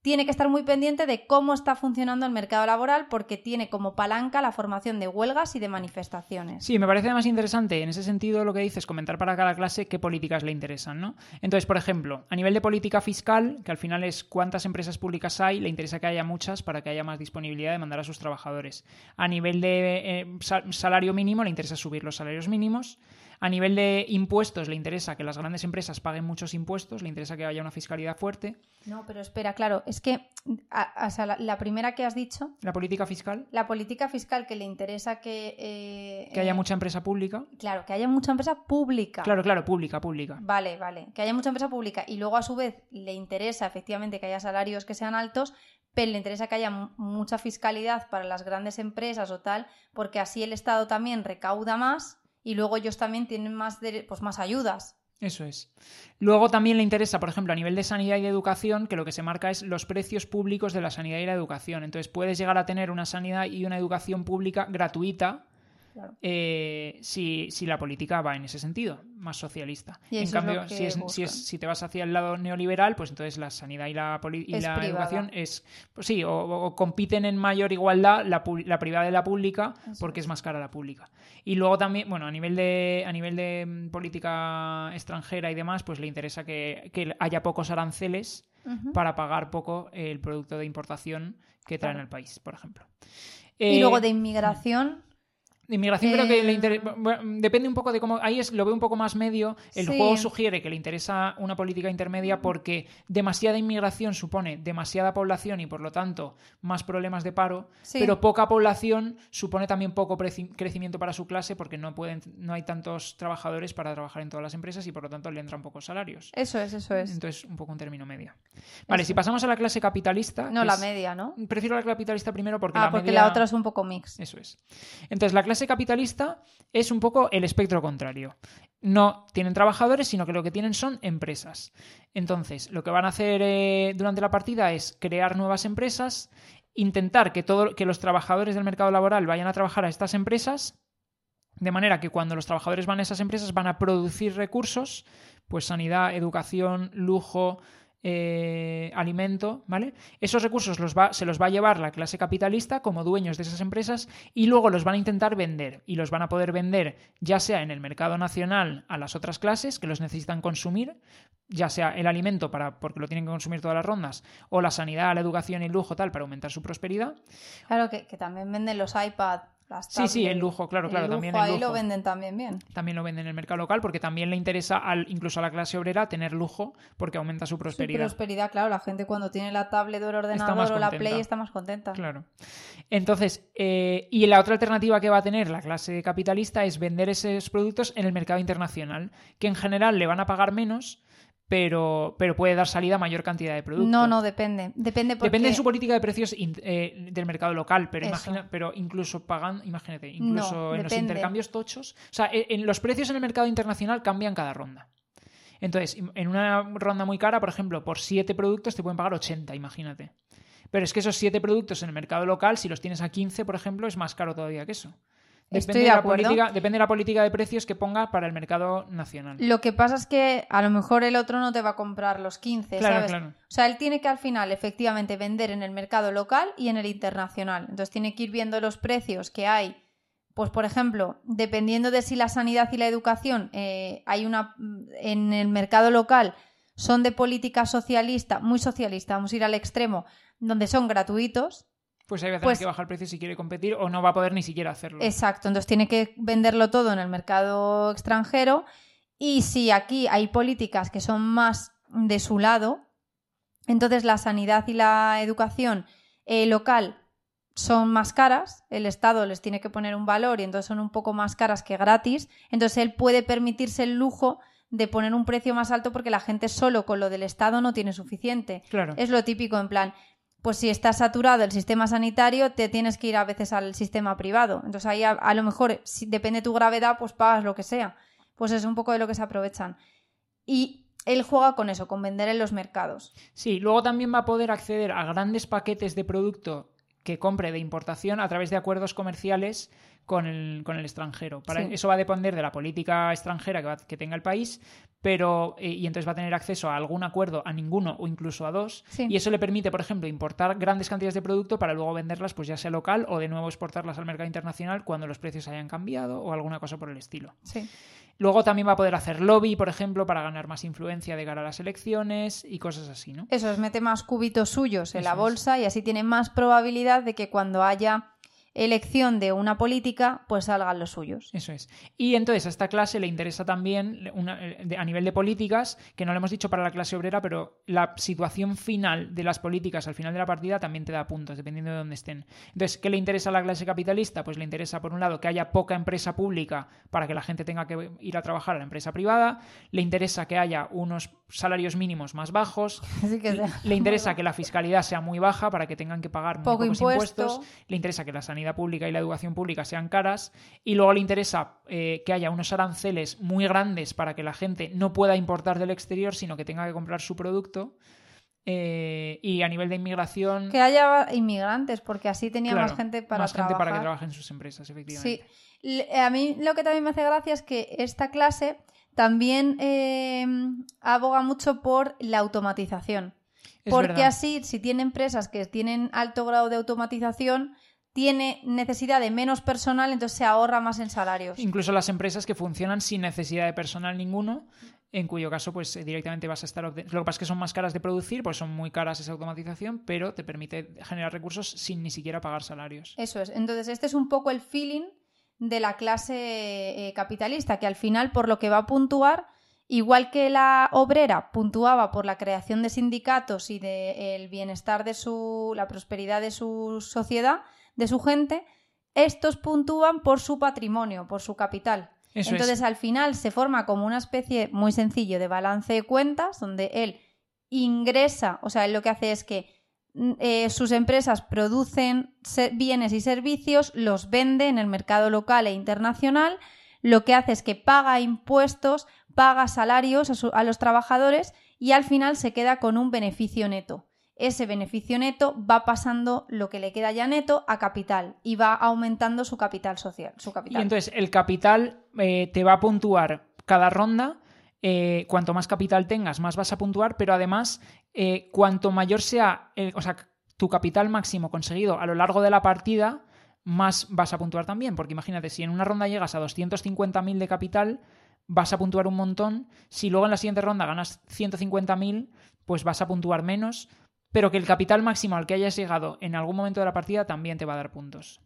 tiene que estar muy pendiente de cómo está funcionando el mercado laboral porque tiene como palanca la formación de huelgas y de manifestaciones. Sí, me parece más interesante en ese sentido lo que dices, comentar para cada clase qué políticas le interesan, ¿no? Entonces, por ejemplo, a nivel de política fiscal, que al final es cuántas empresas públicas hay, le interesa que haya muchas para que haya más disponibilidad de mandar a sus trabajadores. A nivel de eh, salario mínimo, le interesa subir los salarios mínimos. A nivel de impuestos, le interesa que las grandes empresas paguen muchos impuestos, le interesa que haya una fiscalidad fuerte. No, pero espera, claro, es que a- o sea, la, la primera que has dicho, La política fiscal, la política fiscal que le interesa que... eh, que haya eh, mucha empresa pública. Claro, que haya mucha empresa pública. Claro, claro, pública, pública. Vale, vale. Que haya mucha empresa pública y luego a su vez le interesa efectivamente que haya salarios que sean altos, pero le interesa que haya mu- mucha fiscalidad para las grandes empresas o tal, porque así el Estado también recauda más y luego ellos también tienen más, pues más ayudas. Eso es. Luego también le interesa, por ejemplo, a nivel de sanidad y de educación, que lo que se marca es los precios públicos de la sanidad y la educación. Entonces puedes llegar a tener una sanidad y una educación pública gratuita Claro. eh, si, si la política va en ese sentido, más socialista. Y en es cambio, si, es, si, es- si te vas hacia el lado neoliberal, pues entonces la sanidad y la, y la educación es, pues sí, o, o compiten en mayor igualdad la, la privada y la pública Eso porque es más cara la pública. Y luego también, bueno, a nivel de, a nivel de mm, política extranjera y demás, pues le interesa que, que haya pocos aranceles para pagar poco el producto de importación que traen Claro. al país, por ejemplo. Y Eh, luego de inmigración, inmigración creo que le Eh, interesa. Depende un poco de cómo. Ahí es, lo veo un poco más medio. El Sí. juego sugiere que le interesa una política intermedia porque demasiada inmigración supone demasiada población y por lo tanto más problemas de paro. Sí. Pero poca población supone también poco crecimiento para su clase porque no pueden, no hay tantos trabajadores para trabajar en todas las empresas y por lo tanto le entran pocos salarios. eso es, eso es. Entonces, un poco un término medio. Vale, Eso. si pasamos a la clase capitalista. No la es- media, ¿no? Prefiero la capitalista primero porque Ah, la porque media- la otra es un poco mix. eso es. Entonces, la clase capitalista es un poco el espectro contrario. No tienen trabajadores, sino que lo que tienen son empresas. Entonces, lo que van a hacer eh, durante la partida es crear nuevas empresas, intentar que, todo, que los trabajadores del mercado laboral vayan a trabajar a estas empresas, de manera que cuando los trabajadores van a esas empresas van a producir recursos, pues sanidad, educación, lujo, eh, alimento, ¿vale? Esos recursos se los va a llevar la clase capitalista como dueños de esas empresas y luego los van a intentar vender y los van a poder vender ya sea en el mercado nacional a las otras clases que los necesitan consumir, ya sea el alimento para porque lo tienen que consumir todas las rondas o la sanidad, la educación y el lujo tal para aumentar su prosperidad. Claro que, que también venden los iPad, Sí, sí, el lujo, claro, el claro, lujo también el ahí lujo. lo venden también bien. También lo venden en el mercado local porque también le interesa al, incluso a la clase obrera tener lujo porque aumenta su prosperidad. prosperidad, claro. La gente cuando tiene la tablet o el ordenador o la. Play está más contenta. Claro. Entonces, eh, y la otra alternativa que va a tener la clase capitalista es vender esos productos en el mercado internacional, que en general le van a pagar menos, pero, pero puede dar salida a mayor cantidad de productos. No, no, depende. Depende porque... Depende de su política de precios in- eh, del mercado local, pero, imagina, pero incluso pagan, imagínate, incluso No, en los intercambios tochos. O sea, en, en los precios en el mercado internacional cambian cada ronda. Entonces, en una ronda muy cara, por ejemplo, por 7 productos te pueden pagar 80, imagínate. Pero es que esos 7 productos en el mercado local, si los tienes a 15, por ejemplo, es más caro todavía que eso. Estoy de la acuerdo. política, depende de la política de precios que ponga para el mercado nacional. Lo que pasa es que a lo mejor el otro no te va a comprar los 15, Claro, ¿sabes? claro. O sea, él tiene que al final efectivamente vender en el mercado local y en el internacional. Entonces tiene que ir viendo los precios que hay. Pues, por ejemplo, dependiendo de si la sanidad y la educación eh, hay una en el mercado local son de política socialista, muy socialista, vamos a ir al extremo, donde son gratuitos, Pues ahí va a tener Pues- que bajar el precio si quiere competir o no va a poder ni siquiera hacerlo. Exacto, entonces tiene que venderlo todo en el mercado extranjero y si aquí hay políticas que son más de su lado, entonces la sanidad y la educación eh, local son más caras, el Estado les tiene que poner un valor y entonces son un poco más caras que gratis, entonces él puede permitirse el lujo de poner un precio más alto porque la gente solo con lo del Estado no tiene suficiente. Claro. Es lo típico, en plan, pues si está saturado el sistema sanitario, te tienes que ir a veces al sistema privado. Entonces ahí a, a lo mejor, si depende de tu gravedad, pues pagas lo que sea. Pues es un poco de lo que se aprovechan. Y él juega con eso, con vender en los mercados. Sí, luego también va a poder acceder a grandes paquetes de producto que compre de importación a través de acuerdos comerciales con el, con el extranjero. Para, Sí. Eso va a depender de la política extranjera que, va- que tenga el país, pero eh, y entonces va a tener acceso a algún acuerdo, a ninguno o incluso a dos. Sí. Y eso le permite, por ejemplo, importar grandes cantidades de producto para luego venderlas, pues ya sea local o de nuevo exportarlas al mercado internacional cuando los precios hayan cambiado o alguna cosa por el estilo. Sí. Luego también va a poder hacer lobby, por ejemplo, para ganar más influencia de cara a las elecciones y cosas así, ¿no? Eso es, mete más cubitos suyos en Eso la es. bolsa y así tiene más probabilidad de que cuando haya elección de una política, pues salgan los suyos. Eso es. Y entonces a esta clase le interesa también, una- a nivel de políticas, que no lo hemos dicho para la clase obrera, pero la situación final de las políticas al final de la partida también te da puntos, dependiendo de dónde estén. Entonces, ¿qué le interesa a la clase capitalista? Pues le interesa, por un lado, que haya poca empresa pública para que la gente tenga que ir a trabajar a la empresa privada. Le interesa que haya unos salarios mínimos más bajos. Que Le interesa que la fiscalidad sea muy baja para que tengan que pagar muy Poco pocos impuesto. impuestos. Le interesa que la sanidad pública y la educación pública sean caras. Y luego le interesa eh, que haya unos aranceles muy grandes para que la gente no pueda importar del exterior, sino que tenga que comprar su producto. Eh, y a nivel de inmigración, que haya inmigrantes, porque así tenía claro, más gente para más gente trabajar. para que trabaje en sus empresas, efectivamente. Sí. A mí lo que también me hace gracia es que esta clase también eh, aboga mucho por la automatización. Es porque verdad. así, si tiene empresas que tienen alto grado de automatización, tiene necesidad de menos personal, entonces se ahorra más en salarios. Incluso las empresas que funcionan sin necesidad de personal ninguno, en cuyo caso, pues eh, directamente vas a estar. Lo que pasa es que son más caras de producir, pues son muy caras esa automatización, pero te permite generar recursos sin ni siquiera pagar salarios. Eso es. Entonces, este es un poco el feeling de la clase eh, capitalista, que al final, por lo que va a puntuar, igual que la obrera puntuaba por la creación de sindicatos y del bienestar de su. la prosperidad de su sociedad, de su gente, estos puntúan por su patrimonio, por su capital. Eso Entonces, es. al final se forma como una especie muy sencillo de balance de cuentas, donde él ingresa, o sea, él lo que hace es que mm, eh, sus empresas producen bienes y servicios, los vende en el mercado local e internacional, lo que hace es que paga impuestos, paga salarios a, su- a los trabajadores y al final se queda con un beneficio neto. Ese beneficio neto va pasando lo que le queda ya neto a capital y va aumentando su capital social. Su Y capital. entonces el capital eh, te va a puntuar cada ronda. eh, cuanto más capital tengas, más vas a puntuar, pero además, eh, cuanto mayor sea, el- o sea, tu capital máximo conseguido a lo largo de la partida, más vas a puntuar también. Porque imagínate, si en una ronda llegas a 250.000 de capital, vas a puntuar un montón. Si luego en la siguiente ronda ganas 150.000, pues vas a puntuar menos. Pero que el capital máximo al que hayas llegado en algún momento de la partida también te va a dar puntos.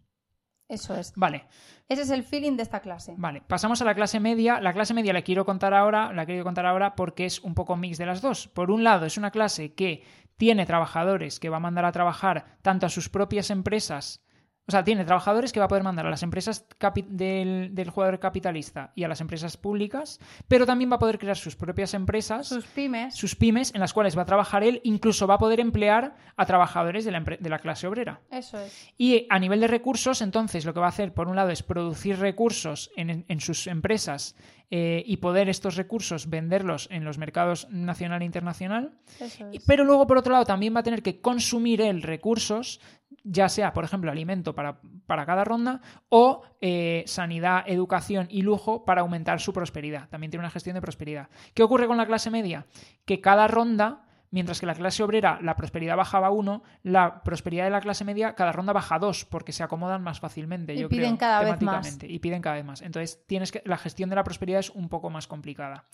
Eso es. Vale. Ese es el feeling de esta clase. Vale, pasamos a la clase media. La clase media la quiero contar ahora, la quiero contar ahora porque es un poco mix de las dos. Por un lado, es una clase que tiene trabajadores que va a mandar a trabajar tanto a sus propias empresas, o sea, tiene trabajadores que va a poder mandar a las empresas del, del jugador capitalista y a las empresas públicas, pero también va a poder crear sus propias empresas Sus pymes. sus pymes en las cuales va a trabajar él, incluso va a poder emplear a trabajadores de la, de la clase obrera. Eso es. Y a nivel de recursos, entonces lo que va a hacer, por un lado, es producir recursos en, en sus empresas eh, y poder estos recursos venderlos en los mercados nacional e internacional. Eso es. Pero luego, por otro lado, también va a tener que consumir él recursos, ya sea, por ejemplo, alimento para, para cada ronda o eh, sanidad, educación y lujo para aumentar su prosperidad. También tiene una gestión de prosperidad. ¿Qué ocurre con la clase media? Que cada ronda, mientras que la clase obrera la prosperidad bajaba uno, la prosperidad de la clase media cada ronda baja dos porque se acomodan más fácilmente. Y yo piden creo, cada vez más. Y piden cada vez más. Entonces, tienes que, la gestión de la prosperidad es un poco más complicada.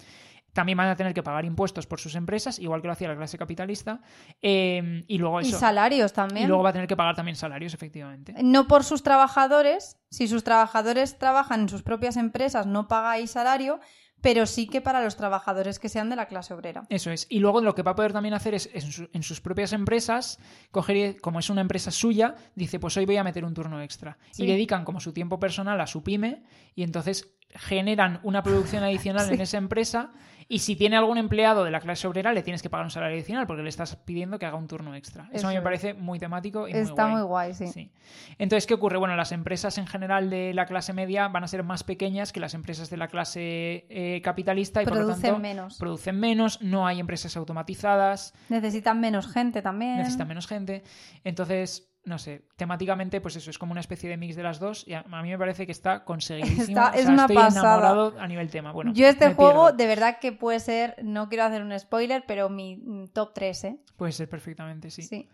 También van a tener que pagar impuestos por sus empresas, igual que lo hacía la clase capitalista. eh, y luego Y salarios Y también. luego va a tener que pagar también salarios, efectivamente. No por sus trabajadores. Si sus trabajadores trabajan en sus propias empresas, no pagáis salario, pero sí que para los trabajadores que sean de la clase obrera. Eso es. Y luego lo que va a poder también hacer es, en, su- en sus propias empresas, coger, y- como es una empresa suya, dice, pues hoy voy a meter un turno extra. Sí. Y dedican como su tiempo personal a su pyme y entonces generan una producción adicional Sí. en esa empresa y si tiene algún empleado de la clase obrera le tienes que pagar un salario adicional porque le estás pidiendo que haga un turno extra. Eso, a mí me parece muy temático y Está muy muy guay. guay, sí. Sí. Entonces, ¿qué ocurre? Bueno, las empresas en general de la clase media van a ser más pequeñas que las empresas de la clase eh, capitalista y por lo Producen tanto menos. producen menos, no hay empresas automatizadas, Necesitan menos gente también. necesitan menos gente. Entonces, no sé, temáticamente, pues eso, es como una especie de mix de las dos y a, a mí me parece que está conseguidísimo. Está- O es sea, una estoy pasada. enamorado a nivel tema. Bueno, Yo este juego, pierdo. de verdad que puede ser, no quiero hacer un spoiler, pero mi mm, top 3, ¿eh? Puede ser perfectamente, sí. Sí.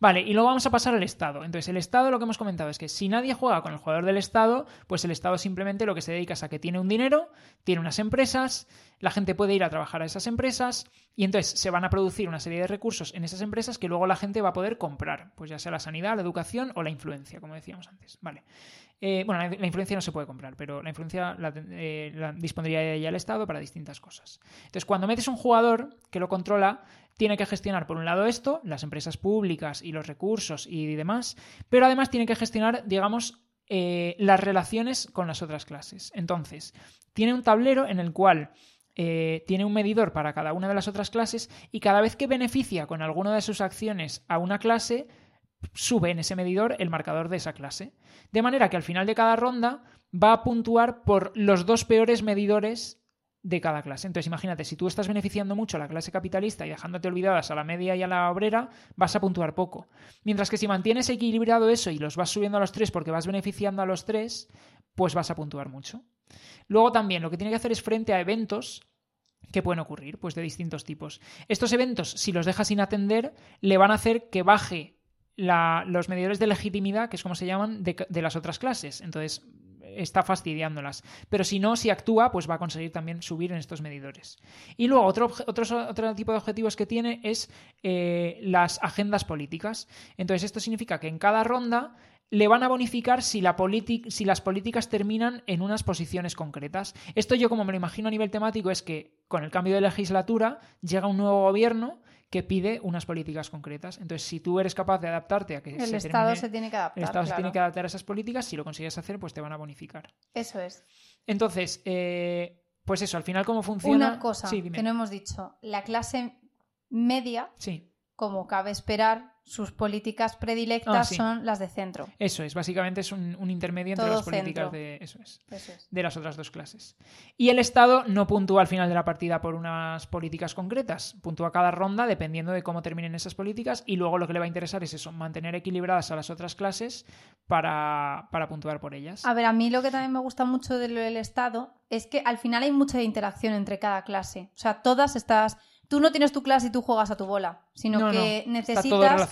Vale, y luego vamos a pasar al Estado. Entonces, el Estado lo que hemos comentado es que si nadie juega con el jugador del Estado, pues el Estado simplemente lo que se dedica es a que tiene un dinero, tiene unas empresas, la gente puede ir a trabajar a esas empresas y entonces se van a producir una serie de recursos en esas empresas que luego la gente va a poder comprar, pues ya sea la sanidad, la educación o la influencia, como decíamos antes. Vale. Eh, bueno, la, influencia no se puede comprar, pero la influencia la, eh, la dispondría ya el Estado para distintas cosas. Entonces, cuando metes un jugador que lo controla, tiene que gestionar, por un lado, esto, las empresas públicas y los recursos y demás, pero además tiene que gestionar, digamos, eh, las relaciones con las otras clases. Entonces, tiene un tablero en el cual eh, tiene un medidor para cada una de las otras clases y cada vez que beneficia con alguna de sus acciones a una clase, sube en ese medidor el marcador de esa clase. De manera que al final de cada ronda va a puntuar por los dos peores medidores de cada clase. Entonces, imagínate, si tú estás beneficiando mucho a la clase capitalista y dejándote olvidadas a la media y a la obrera, vas a puntuar poco. Mientras que si mantienes equilibrado eso y los vas subiendo a los tres porque vas beneficiando a los tres, pues vas a puntuar mucho. Luego también lo que tiene que hacer es frente a eventos que pueden ocurrir, pues de distintos tipos. Estos eventos, si los dejas sin atender, le van a hacer que baje los medidores de legitimidad, que es como se llaman, de, las otras clases. Entonces, está fastidiándolas. Pero si no, si actúa, pues va a conseguir también subir en estos medidores. Y luego, otro, otro, tipo de objetivos que tiene es eh, las agendas políticas. Entonces, esto significa que en cada ronda le van a bonificar si, la si, las políticas terminan en unas posiciones concretas. Esto yo como me lo imagino a nivel temático es que con el cambio de legislatura llega un nuevo gobierno que pide unas políticas concretas. Entonces, si tú eres capaz de adaptarte a que el Estado se tiene que adaptar. El Estado se tiene que adaptar a esas políticas, si lo consigues hacer, pues te van a bonificar. Eso es. Entonces, eh, pues eso, al final, ¿cómo funciona? Una cosa que no hemos dicho. La clase media, sí. Como cabe esperar, sus políticas predilectas ah, son las de centro. Eso es, básicamente es un, intermedio entre las políticas de, eso es, de las otras dos clases. Y el Estado no puntúa al final de la partida por unas políticas concretas, puntúa cada ronda dependiendo de cómo terminen esas políticas y luego lo que le va a interesar es eso, mantener equilibradas a las otras clases para, para puntuar por ellas. A ver, a mí lo que también me gusta mucho del Estado es que al final hay mucha interacción entre cada clase. O sea, todas estas tú no tienes tu clase y tú juegas a tu bola, sino que necesitas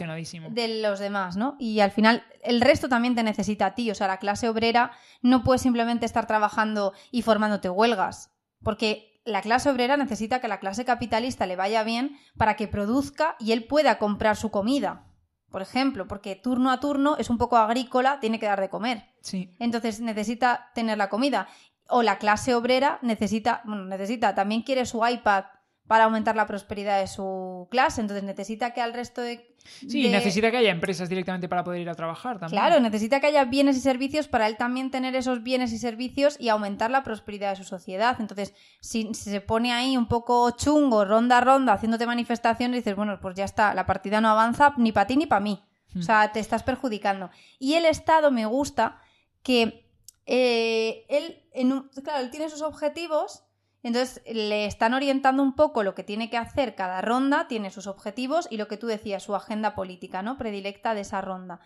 de los demás, ¿no? Y al final el resto también te necesita a ti, o sea, la clase obrera no puede simplemente estar trabajando y formándote huelgas, porque la clase obrera necesita que la clase capitalista le vaya bien para que produzca y él pueda comprar su comida. Por ejemplo, porque turno a turno es un poco agrícola, tiene que dar de comer. Sí. Entonces necesita tener la comida. O la clase obrera necesita, bueno, necesita, también quiere su iPad para aumentar la prosperidad de su clase. Entonces necesita que al resto de... Sí, necesita que haya empresas directamente para poder ir a trabajar también. Claro, necesita que haya bienes y servicios para él también tener esos bienes y servicios y aumentar la prosperidad de su sociedad. Entonces, si, se pone ahí un poco chungo, ronda a ronda, haciéndote manifestaciones, dices, bueno, pues ya está, la partida no avanza ni para ti ni para mí. O hmm. sea, te estás perjudicando. Y el Estado me gusta que eh, él, en claro, él tiene sus objetivos entonces le están orientando un poco lo que tiene que hacer cada ronda, tiene sus objetivos y lo que tú decías, su agenda política, ¿no? Predilecta de esa ronda.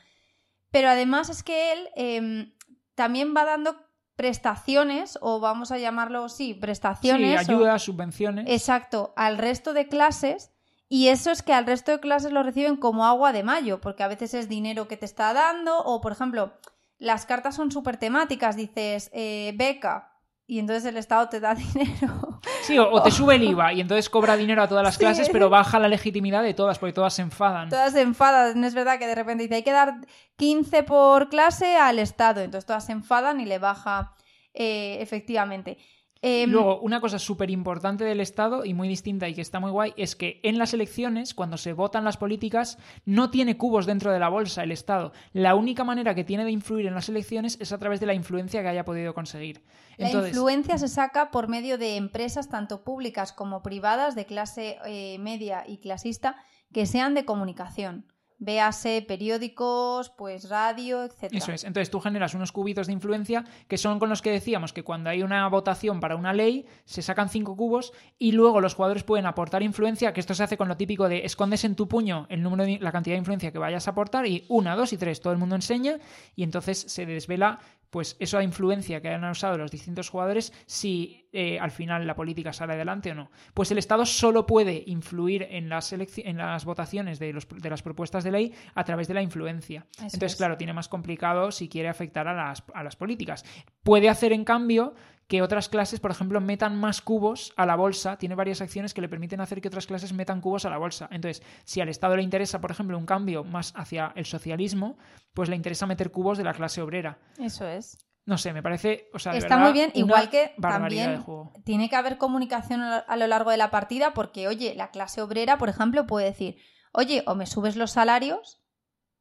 Pero además es que él em, también va dando prestaciones, o vamos a llamarlo, sí, prestaciones. Sí, ayudas, subvenciones. Exacto, al resto de clases. Y eso es que al resto de clases lo reciben como agua de mayo, porque a veces es dinero que te está dando, o por ejemplo, las cartas son súper temáticas, dices, eh, beca, y entonces el Estado te da dinero. Sí, o, te sube el IVA y entonces cobra dinero a todas las clases, pero baja la legitimidad de todas, porque todas se enfadan. Todas se enfadan, no es verdad que de repente dice hay que dar 15 por clase al Estado, entonces todas se enfadan y le baja eh, efectivamente. Em, Luego, una cosa súper importante del Estado y muy distinta y que está muy guay es que en las elecciones, cuando se votan las políticas, no tiene cubos dentro de la bolsa el Estado. La única manera que tiene de influir en las elecciones es a través de la influencia que haya podido conseguir. la influencia se saca por medio de empresas tanto públicas como privadas de clase eh, media y clasista que sean de comunicación véase periódicos, pues radio, etc. Eso es. Entonces tú generas unos cubitos de influencia que son con los que decíamos que cuando hay una votación para una ley se sacan cinco cubos y luego los jugadores pueden aportar influencia, que esto se hace con lo típico de escondes en tu puño el número la cantidad de influencia que vayas a aportar y una, dos y tres, todo el mundo enseña y entonces se desvela pues esa influencia que han usado los distintos jugadores si eh, al final la política sale adelante o no. Pues el Estado solo puede influir en las, en las votaciones de, los, de, las propuestas de ley a través de la influencia. Entonces, claro, tiene más complicado si quiere afectar a las, a las políticas. Puede hacer, en cambio, que otras clases, por ejemplo, metan más cubos a la bolsa. Tiene varias acciones que le permiten hacer que otras clases metan cubos a la bolsa. Entonces, si al Estado le interesa, por ejemplo, un cambio más hacia el socialismo, pues le interesa meter cubos de la clase obrera. Eso es. No sé, me parece. O sea, Está muy bien, igual que también tiene que haber comunicación a lo largo de la partida, porque, oye, la clase obrera, por ejemplo, puede decir, oye, o me subes los salarios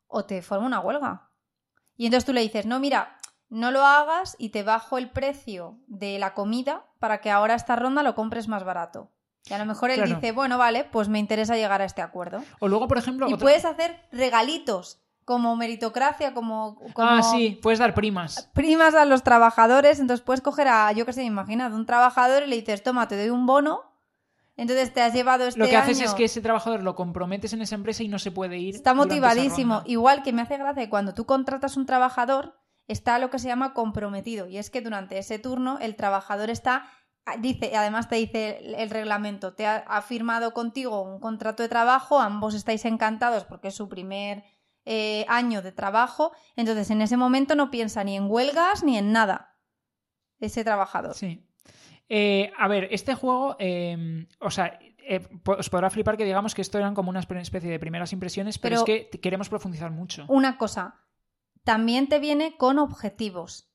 o te formo una huelga. Y entonces tú le dices, no, mira, no lo hagas y te bajo el precio de la comida para que ahora esta ronda lo compres más barato. Y a lo mejor él dice, bueno, vale, pues me interesa llegar a este acuerdo. O luego, por ejemplo... Y puedes hacer regalitos como meritocracia, como, Ah, sí, puedes dar primas. Primas a los trabajadores, entonces puedes coger a, yo qué sé, imagina, de un trabajador y le dices, toma, te doy un bono, entonces te has llevado este Lo que haces es que ese trabajador lo comprometes en esa empresa y no se puede ir. Está motivadísimo. Igual que me hace gracia cuando tú contratas un trabajador, está lo que se llama comprometido. Y es que durante ese turno el trabajador está, dice, además te dice el, reglamento, te ha, firmado contigo un contrato de trabajo, ambos estáis encantados porque es su primer eh, año de trabajo, entonces en ese momento no piensa ni en huelgas ni en nada ese trabajador. Sí. Eh, a ver, este juego, em, o sea, eh, os podrá flipar que digamos que esto eran como una especie de primeras impresiones, pero es que queremos profundizar mucho. Una cosa, también te viene con objetivos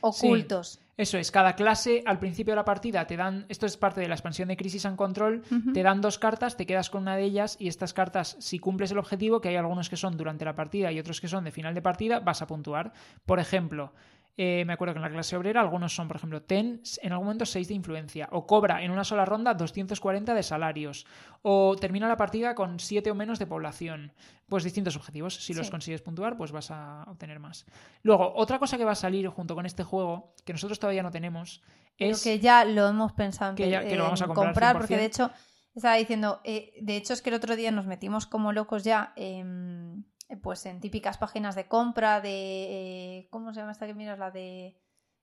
ocultos. eso es, cada clase al principio de la partida te dan, esto es parte de la expansión de Crisis and Control, te dan dos cartas, te quedas con una de ellas y estas cartas, si cumples el objetivo, que hay algunos que son durante la partida y otros que son de final de partida, vas a puntuar. Por ejemplo, eh, me acuerdo que en la clase obrera algunos son, por ejemplo, TEN, en algún momento 6 de influencia, o cobra en una sola ronda 240 de salarios, o termina la partida con 7 o menos de población. Pues distintos objetivos. Si los consigues puntuar, pues vas a obtener más. Luego, otra cosa que va a salir junto con este juego, que nosotros todavía no tenemos, es. que ya lo hemos pensado en que, que lo vamos a comprar, porque de hecho, estaba diciendo, eh, de hecho es que el otro día nos metimos como locos ya. en eh, pues en típicas páginas de compra de... Eh, ¿Cómo se llama esta que miras? La de...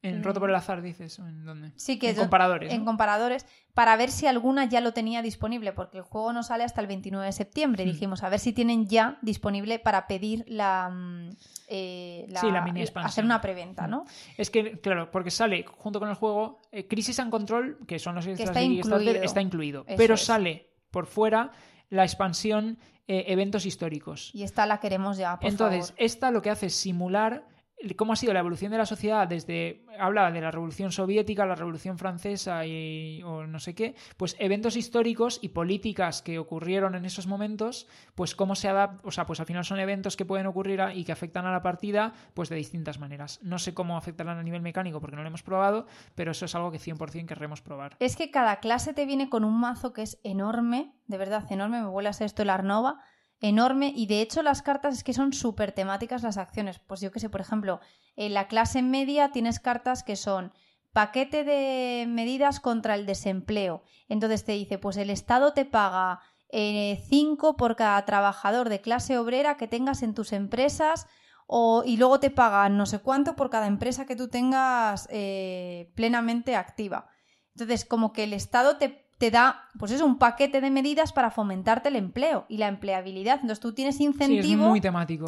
En Roto por el Azar, dices, ¿en dónde? Sí, que en comparadores. En comparadores, para ver si alguna ya lo tenía disponible, porque el juego no sale hasta el 29 de septiembre. Hmm. Dijimos, a ver si tienen ya disponible para pedir la. Mm, eh, sí, la mini expansión. Hacer una preventa, ¿no? Hmm. Es que, claro, porque sale junto con el juego Crisis and Control, que son los que está, incluido. está incluido. pero sale por fuera la expansión eh, eventos históricos. Y esta la queremos ya. Por Entonces, esta lo que hace es simular cómo ha sido la evolución de la sociedad desde, habla de la Revolución Soviética, la Revolución Francesa y, o no sé qué, pues eventos históricos y políticas que ocurrieron en esos momentos, pues cómo se adapta, o sea, pues al final son eventos que pueden ocurrir y que afectan a la partida, pues de distintas maneras. No sé cómo afectarán a nivel mecánico porque no lo hemos probado, pero eso es algo que 100% querremos probar. Es que cada clase te viene con un mazo que es enorme, de verdad enorme, me ser esto el Arnova, enorme y de hecho las cartas es que son súper temáticas las acciones. Pues yo que sé, por ejemplo, en la clase media tienes cartas que son paquete de medidas contra el desempleo. Entonces te dice, pues el Estado te paga 5 eh, por cada trabajador de clase obrera que tengas en tus empresas o, y luego te pagan no sé cuánto por cada empresa que tú tengas eh, plenamente activa. Entonces, como que el Estado te te da, pues eso, un paquete de medidas para fomentarte el empleo y la empleabilidad. Entonces tú tienes incentivo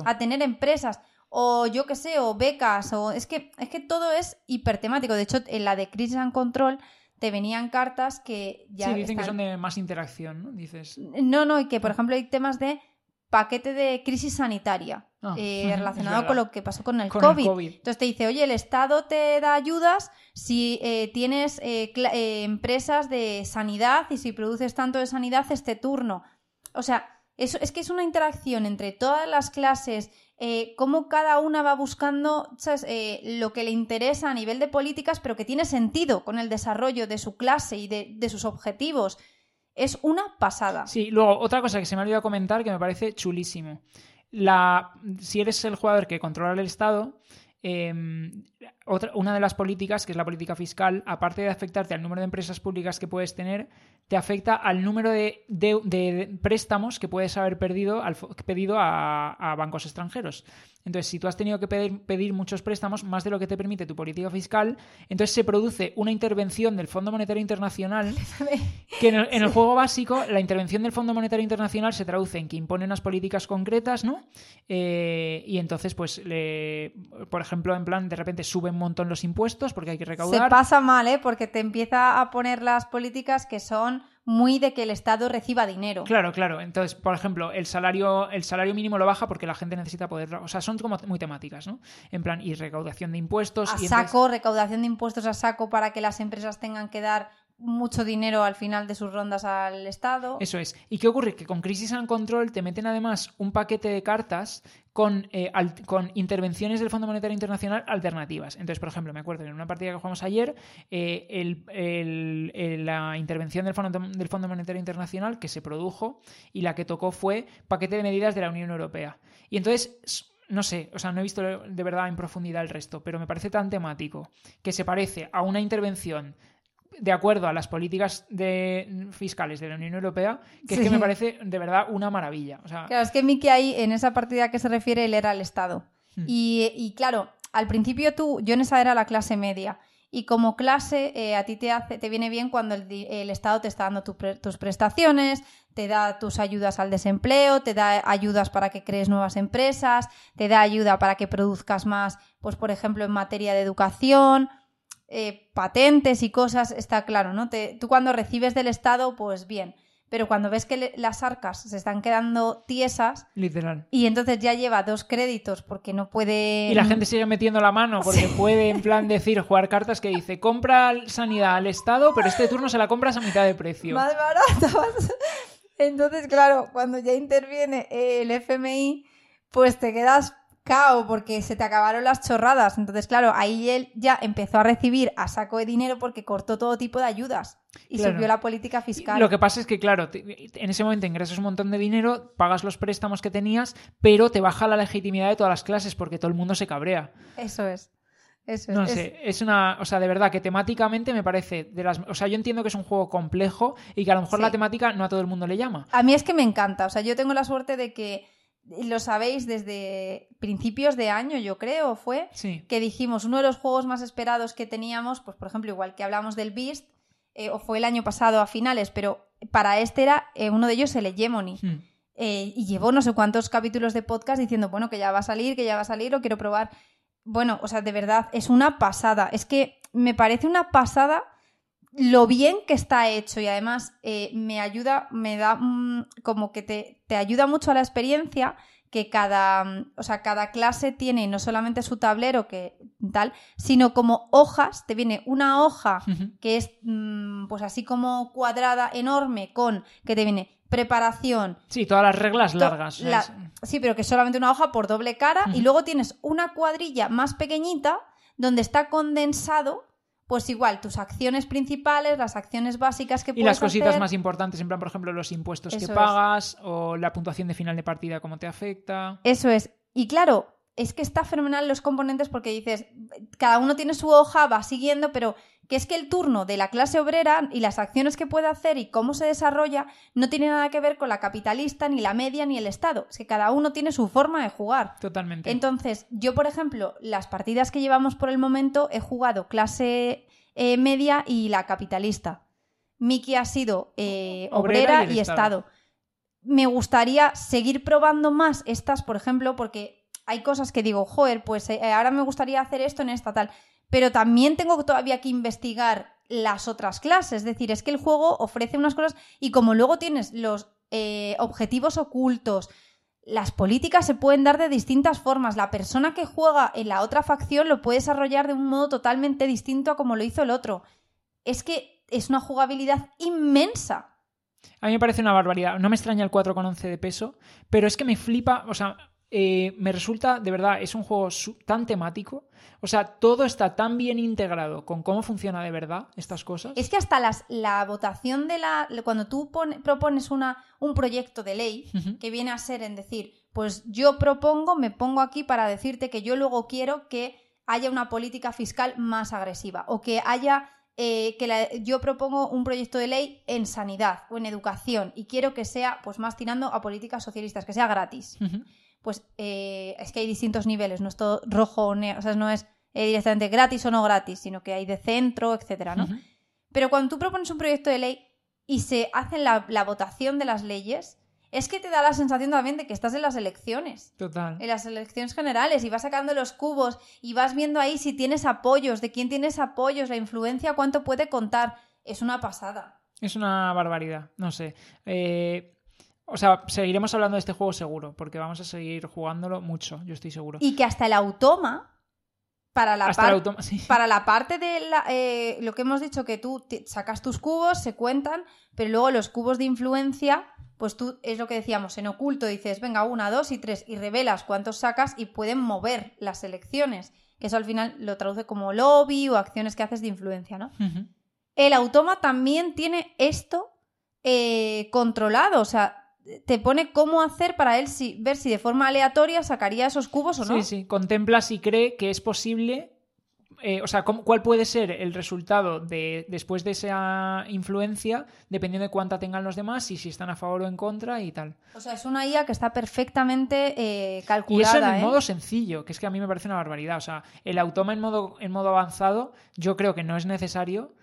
a tener empresas o yo qué sé, o becas, o es que, es que todo es hipertemático. De hecho, en la de Crisis and Control te venían cartas que ya. Sí, dicen que son de más interacción, ¿no? Dices. No, no, y que por ejemplo hay temas de paquete de crisis sanitaria ah, eh, relacionado con lo que pasó con el, COVID. Entonces te dice, oye, el Estado te da ayudas si eh, tienes eh, empresas de sanidad y si produces tanto de sanidad este turno. O sea, eso, es que es una interacción entre todas las clases, cómo cada una va buscando lo que le interesa a nivel de políticas, pero que tiene sentido con el desarrollo de su clase y de, de sus objetivos. Es una pasada. Sí, luego otra cosa que se me ha olvidado comentar que me parece chulísimo. La, si eres el jugador que controla el estado, em, otra, una de las políticas, que es la política fiscal, aparte de afectarte al número de empresas públicas que puedes tener, te afecta al número de, de- de préstamos que puedes haber perdido, al, pedido a, a bancos extranjeros. Entonces, si tú has tenido que pedir, pedir muchos préstamos, más de lo que te permite tu política fiscal, entonces se produce una intervención del Fondo Monetario Internacional que en el, en el juego básico, la intervención del Fondo Monetario Internacional se traduce en que impone unas políticas concretas, ¿no? Eh, y entonces, pues, le- por ejemplo, en plan, de repente suben montón los impuestos porque hay que Se recaudar. pasa mal, ¿eh? Porque te empieza a poner las políticas que son muy de que el Estado reciba dinero. Claro, claro. Entonces, por ejemplo, el salario, el salario mínimo lo baja porque la gente necesita poder. O sea, son como muy temáticas, ¿no? En plan, y recaudación de impuestos. a y entonces- saco, recaudación de impuestos a saco para que las empresas tengan que dar mucho dinero al final de sus rondas al Estado. Eso es. ¿Y qué ocurre? Que con Crisis and Control te meten además un paquete de cartas con, eh, con intervenciones del Fondo Monetario Internacional alternativas. Entonces, por ejemplo, me acuerdo que en una partida que jugamos ayer, eh, el- la intervención del Fondo, del Fondo que se produjo y la que tocó fue paquete de medidas de la Unión Europea. Y entonces... No sé, o sea, no he visto de verdad en profundidad el resto, pero me parece tan temático que se parece a una intervención de acuerdo a las políticas de, fiscales de la Unión Europea, que es que me parece de verdad una maravilla. O sea, Claro, es que Mickey ahí, en esa partida a que se refiere, él era el Estado. Hmm. Y, y claro, al principio tú, yo en esa era la clase media. Y como clase, eh, a ti te, hace, te viene bien cuando el, el Estado te está dando tu pre- tus prestaciones, te da tus ayudas al desempleo, te da ayudas para que crees nuevas empresas, te da ayuda para que produzcas más, pues por ejemplo, en materia de educación, eh, patentes y cosas, está claro, ¿no? Te- tú cuando recibes del Estado, pues bien. Pero cuando ves que le- las arcas se están quedando tiesas, literal. y entonces ya lleva dos créditos porque no puede. Y la gente sigue metiendo la mano porque puede, en plan, decir, jugar cartas que dice, compra sanidad al Estado, pero este turno se la compras a mitad de precio. Más barata. más- Entonces, claro, cuando ya interviene el FMI, pues te quedas cao porque se te acabaron las chorradas. Entonces, claro, ahí él ya empezó a recibir a saco de dinero porque cortó todo tipo de ayudas y Claro. subió la política fiscal. Lo que pasa es que, claro, en ese momento ingresas un montón de dinero, pagas los préstamos que tenías, pero te baja la legitimidad de todas las clases porque todo el mundo se cabrea. Eso es. Eso es. No Es- sé, es una. O sea, de verdad que temáticamente me parece de las. O sea, yo entiendo que es un juego complejo y que a lo mejor Sí. la temática no a todo el mundo le llama. A mí es que me encanta. O sea, yo tengo la suerte de que lo sabéis desde principios de año, yo creo, fue. Sí. que dijimos uno de los juegos más esperados que teníamos, pues por ejemplo, igual que hablamos del Beast, eh, o fue el año pasado a finales, pero para este era eh, uno de ellos el Hegemony. Hmm. Eh, y llevó no sé cuántos capítulos de podcast diciendo, bueno, que ya va a salir, que ya va a salir, lo quiero probar. Bueno, o sea, de verdad, es una pasada. Es que me parece una pasada lo bien que está hecho y además eh, me ayuda, me da mm, como que te, te ayuda mucho a la experiencia que cada, mm, o sea, cada clase tiene no solamente su tablero que tal, sino como hojas, te viene una hoja que es mm, pues así como cuadrada, enorme, con que te viene preparación, Sí, todas las reglas largas. la- sí, pero que es solamente una hoja por doble cara y luego tienes una cuadrilla más pequeñita donde está condensado pues igual tus acciones principales, las acciones básicas que Y puedes las cositas hacer. más importantes, en plan, por ejemplo, los impuestos Eso que es. pagas o la puntuación de final de partida, cómo te afecta. Eso es. Y claro, es que está fenomenal los componentes porque dices, cada uno tiene su hoja, va siguiendo, pero que es que el turno de la clase obrera y las acciones que puede hacer y cómo se desarrolla no tiene nada que ver con la capitalista, ni la media, ni el Estado. Es que cada uno tiene su forma de jugar. Totalmente. Entonces, yo, por ejemplo, las partidas que llevamos por el momento he jugado clase eh, media y la capitalista. Miki ha sido eh, Obrera obrera, y el y, Estado. Estado. Me gustaría seguir probando más estas, por ejemplo, porque hay cosas que digo, joder, pues eh, ahora me gustaría hacer esto en esta tal. Pero también tengo todavía que investigar las otras clases. Es decir, es que el juego ofrece unas cosas y como luego tienes los eh, objetivos ocultos, las políticas se pueden dar de distintas formas. La persona que juega en la otra facción lo puede desarrollar de un modo totalmente distinto a como lo hizo el otro. Es que es una jugabilidad inmensa. A mí me parece una barbaridad. No me extraña el 4,11 de peso, pero es que me flipa, o sea, eh, me resulta, de verdad, es un juego tan temático. O sea, todo está tan bien integrado con cómo funciona de verdad estas cosas. Es que hasta las, la votación de la. Cuando tú pone- propones una, un proyecto de ley, que viene a ser en decir, pues yo propongo, me pongo aquí para decirte que yo luego quiero que haya una política fiscal más agresiva o que haya eh, que la- yo propongo un proyecto de ley en sanidad o en educación y quiero que sea pues más tirando a políticas socialistas, que sea gratis. Pues eh, es que hay distintos niveles, no es todo rojo o negro, o sea, no es eh, directamente gratis o no gratis, sino que hay de centro, etcétera, ¿no? Pero cuando tú propones un proyecto de ley y se hace la, la votación de las leyes, es que te da la sensación también de que estás en las elecciones, Total. en las elecciones generales, y vas sacando los cubos y vas viendo ahí si tienes apoyos, de quién tienes apoyos, la influencia, cuánto puede contar. Es una pasada. Es una barbaridad, no sé. Eh, o sea, seguiremos hablando de este juego seguro, porque vamos a seguir jugándolo mucho, yo estoy seguro. Y que hasta el automa, para la Hasta el automa- sí. Para la parte de la- eh, lo que hemos dicho, que tú sacas tus cubos, se cuentan, pero luego los cubos de influencia, pues tú, es lo que decíamos, en oculto dices, venga, una, dos y tres, y revelas cuántos sacas y pueden mover las elecciones. Que eso al final lo traduce como lobby o acciones que haces de influencia, ¿no? El automa también tiene esto eh, controlado, o sea, te pone cómo hacer para él si, ver si de forma aleatoria sacaría esos cubos o no. Sí, sí, contempla si cree que es posible, eh, o sea, cómo- cuál puede ser el resultado de después de esa influencia, dependiendo de cuánta tengan los demás y si están a favor o en contra y tal. O sea, es una IA que está perfectamente eh, Y calculada. eso en ¿eh? modo sencillo, que es que a mí me parece una barbaridad. O sea, el automa en modo, en modo avanzado, yo creo que no es necesario,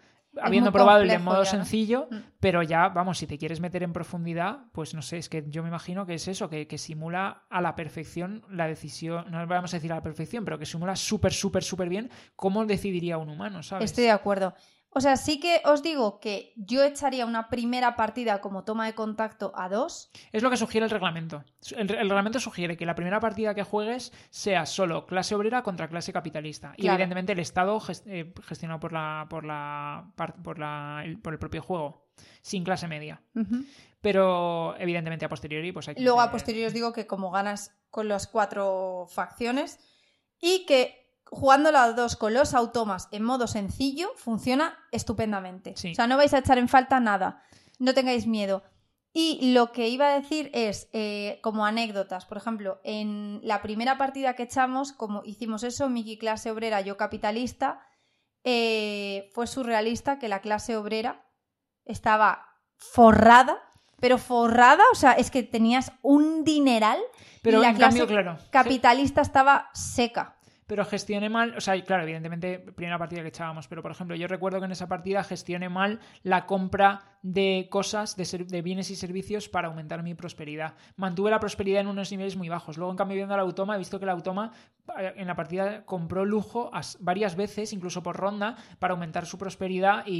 habiendo probado el de complejo modo ya, ¿no? sencillo, Mm. pero ya, vamos, si te quieres meter en profundidad, pues no sé, es que yo me imagino que es eso, que, que simula a la perfección la decisión, no vamos a decir a la perfección, pero que simula súper, súper, súper bien cómo decidiría un humano, ¿sabes? Estoy de acuerdo. O sea, sí que os digo que yo echaría una primera partida como toma de contacto a dos. Es lo que sugiere el reglamento. El, el reglamento sugiere que la primera partida que juegues sea solo clase obrera contra clase capitalista. Y evidentemente el Estado eh, gestionado por la, por la por la el, por el propio juego, sin clase media. Pero evidentemente a posteriori, pues hay que Luego a posteriori os digo que como ganas con las cuatro facciones y que jugando las dos con los automas en modo sencillo funciona estupendamente. Sí. O sea, no vais a echar en falta nada. No tengáis miedo. Y lo que iba a decir es, eh, como anécdotas, por ejemplo, en la primera partida que echamos, como hicimos eso, Miki clase obrera, yo capitalista, eh, fue surrealista que la clase obrera estaba forrada, pero forrada, o sea, es que tenías un dineral Pero y la en clase cambio, claro. capitalista estaba seca. Pero gestioné mal, o sea, claro, evidentemente, primera partida que echábamos, pero por ejemplo, yo recuerdo que en esa partida gestioné mal la compra de cosas, de, ser- de bienes y servicios para aumentar mi prosperidad. Mantuve la prosperidad en unos niveles muy bajos. Luego, en cambio, viendo al automa, he visto que el automa eh, en la partida compró lujo as- varias veces, incluso por ronda, para aumentar su prosperidad y,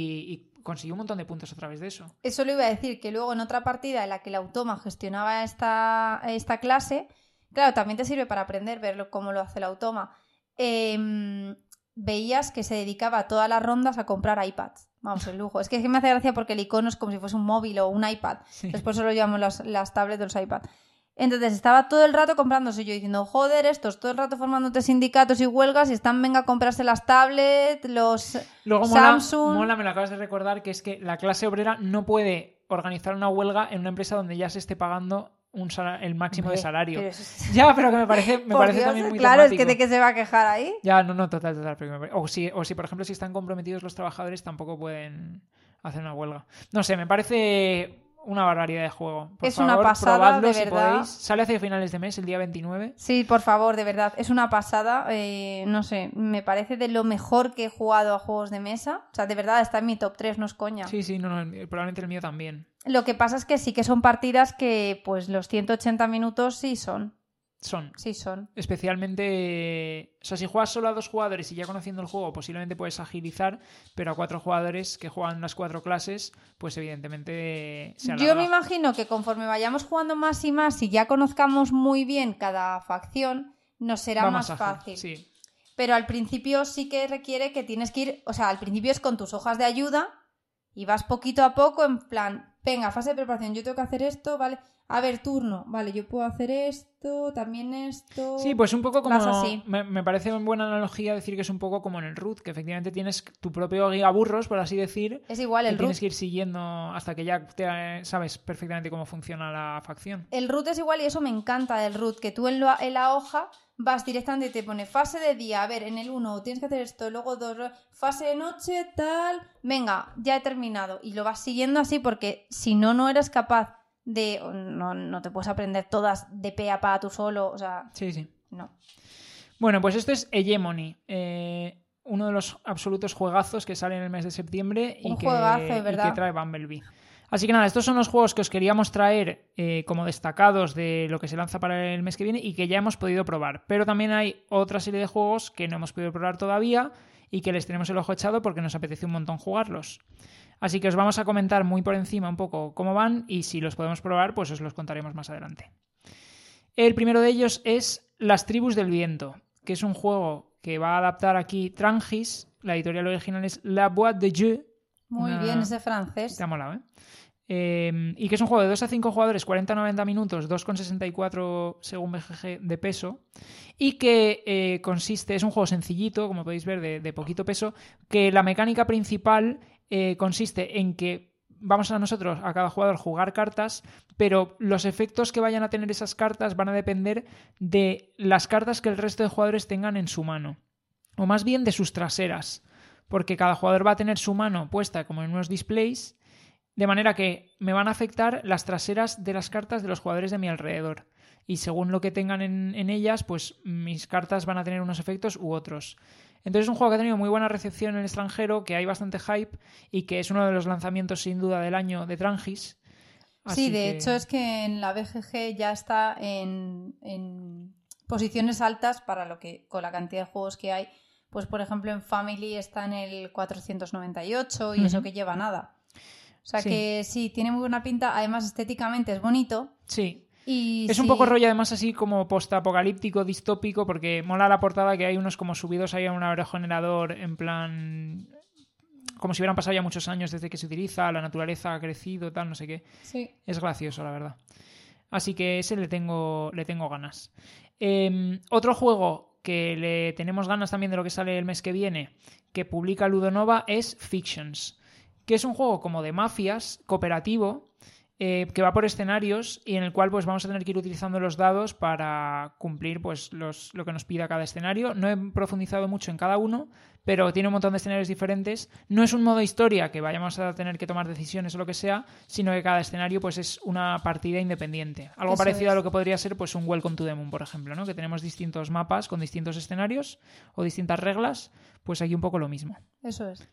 y consiguió un montón de puntos a través de eso. Eso lo iba a decir, que luego en otra partida en la que el automa gestionaba esta, esta clase, claro, también te sirve para aprender, ver cómo lo hace el automa. Em, veías que se dedicaba a todas las rondas a comprar iPads. Vamos, el lujo. Es que, es que me hace gracia porque el icono es como si fuese un móvil o un iPad. Sí. Después solo llamamos las, las tablets de los iPads. Entonces estaba todo el rato comprándose yo diciendo, joder, estos todo el rato formándote sindicatos y huelgas y están, venga a comprarse las tablets, los Luego mola, Samsung. mola, me lo acabas de recordar, que es que la clase obrera no puede organizar una huelga en una empresa donde ya se esté pagando un el máximo de salario. pero eso es- Ya, pero que me parece, me parece Dios, también muy Claro, es que de qué se va a quejar ahí. Ya, no, no, total, total. pare- O si, o si, por ejemplo, si están comprometidos los trabajadores, tampoco pueden hacer una huelga. No sé, me parece una barbaridad de juego. Por Es una pasada, de si verdad. podéis. Sale hacia finales de mes, el día 29. Sí, por favor, de verdad. Es una pasada. eh, no sé, me parece de lo mejor que he jugado a juegos de mesa. O sea, de verdad está en mi top 3, no es coña. Sí, sí, no, no, probablemente el mío también. Lo que pasa es que sí que son partidas que, pues, los 180 minutos sí son. Son. Sí son. Especialmente. O sea, si juegas solo a dos jugadores y ya conociendo el juego, posiblemente puedes agilizar, pero a cuatro jugadores que juegan las cuatro clases, pues evidentemente se Yo me imagino que conforme vayamos jugando más y más y ya conozcamos muy bien cada facción, nos será Va más ágil, fácil. Sí. Pero al principio sí que requiere que tienes que ir, o sea, al principio es con tus hojas de ayuda y vas poquito a poco en plan, venga, fase de preparación, yo tengo que hacer esto, ¿vale? A ver, turno, vale, yo puedo hacer esto, también esto. Sí, pues un poco como. Así. Me, me parece una buena analogía decir que es un poco como en el root, que efectivamente tienes tu propio guía burros, por así decir. Es igual el root. tienes que ir siguiendo hasta que ya te- sabes perfectamente cómo funciona la facción. El root es igual y eso me encanta del root, que tú en, la hoja vas directamente y te pone fase de día, a ver, en el 1 tienes que hacer esto, luego 2, fase de noche, tal, venga, ya he terminado. Y lo vas siguiendo así porque si no, no eres capaz de... No, no te puedes aprender todas de pe a pa tú solo, o sea, Sí, sí. no. Bueno, pues esto es Hegemony. eh, uno de los absolutos juegazos que sale en el mes de septiembre y, Un que, juegazo, de y verdad. que trae Bumblebee. Así que nada, estos son los juegos que os queríamos traer eh, como destacados de lo que se lanza para el mes que viene y que ya hemos podido probar. Pero también hay otra serie de juegos que no hemos podido probar todavía y que les tenemos el ojo echado porque nos apetece un montón jugarlos. Así que os vamos a comentar muy por encima un poco cómo van y si los podemos probar, pues os los contaremos más adelante. El primero de ellos es Las Tribus del Viento, que es un juego que va a adaptar aquí Trangis. La editorial original es La Boîte de Jeu. Muy Una- bien, ese francés. Te ha molado, ¿eh? Eh, y que es un juego de 2 a 5 jugadores, 40-90 minutos, 2,64 según BGG de peso. Y que eh, consiste, es un juego sencillito, como podéis ver, de, de poquito peso, que la mecánica principal eh, consiste en que vamos a nosotros, a cada jugador, jugar cartas, pero los efectos que vayan a tener esas cartas van a depender de las cartas que el resto de jugadores tengan en su mano. O más bien de sus traseras. Porque cada jugador va a tener su mano puesta como en unos displays de manera que me van a afectar las traseras de las cartas de los jugadores de mi alrededor. Y según lo que tengan en, en ellas, pues mis cartas van a tener unos efectos u otros. Entonces es un juego que ha tenido muy buena recepción en el extranjero, que hay bastante hype y que es uno de los lanzamientos sin duda del año de Trangis. Así Sí, de que- hecho es que en la BGG ya está en, en posiciones altas para lo que con la cantidad de juegos que hay. Pues por ejemplo en Family está en el 498 y eso Ujú. que lleva nada. O sea Sí. que sí, tiene muy buena pinta. Además estéticamente es bonito. Sí, Y Es un poco rollo además así como postapocalíptico, distópico, porque mola la portada que hay unos como subidos ahí a un aerogenerador en plan... como si hubieran pasado ya muchos años desde que se utiliza, la naturaleza ha crecido, tal, no sé qué. Sí. Es gracioso, la verdad. Así que ese le tengo, le tengo ganas. Eh, otro juego que le tenemos ganas también de lo que sale el mes que viene, que publica Ludonova, es Fictions, que es un juego como de mafias, cooperativo, eh, que va por escenarios y en el cual pues vamos a tener que ir utilizando los dados para cumplir pues los, lo que nos pida cada escenario. No he profundizado mucho en cada uno, pero tiene un montón de escenarios diferentes. No es un modo historia que vayamos a tener que tomar decisiones o lo que sea, sino que cada escenario pues es una partida independiente. Algo Eso parecido a lo que podría ser pues un Welcome to the Moon, por ejemplo, ¿no? Que tenemos distintos mapas con distintos escenarios o distintas reglas, pues aquí un poco lo mismo. Eso es.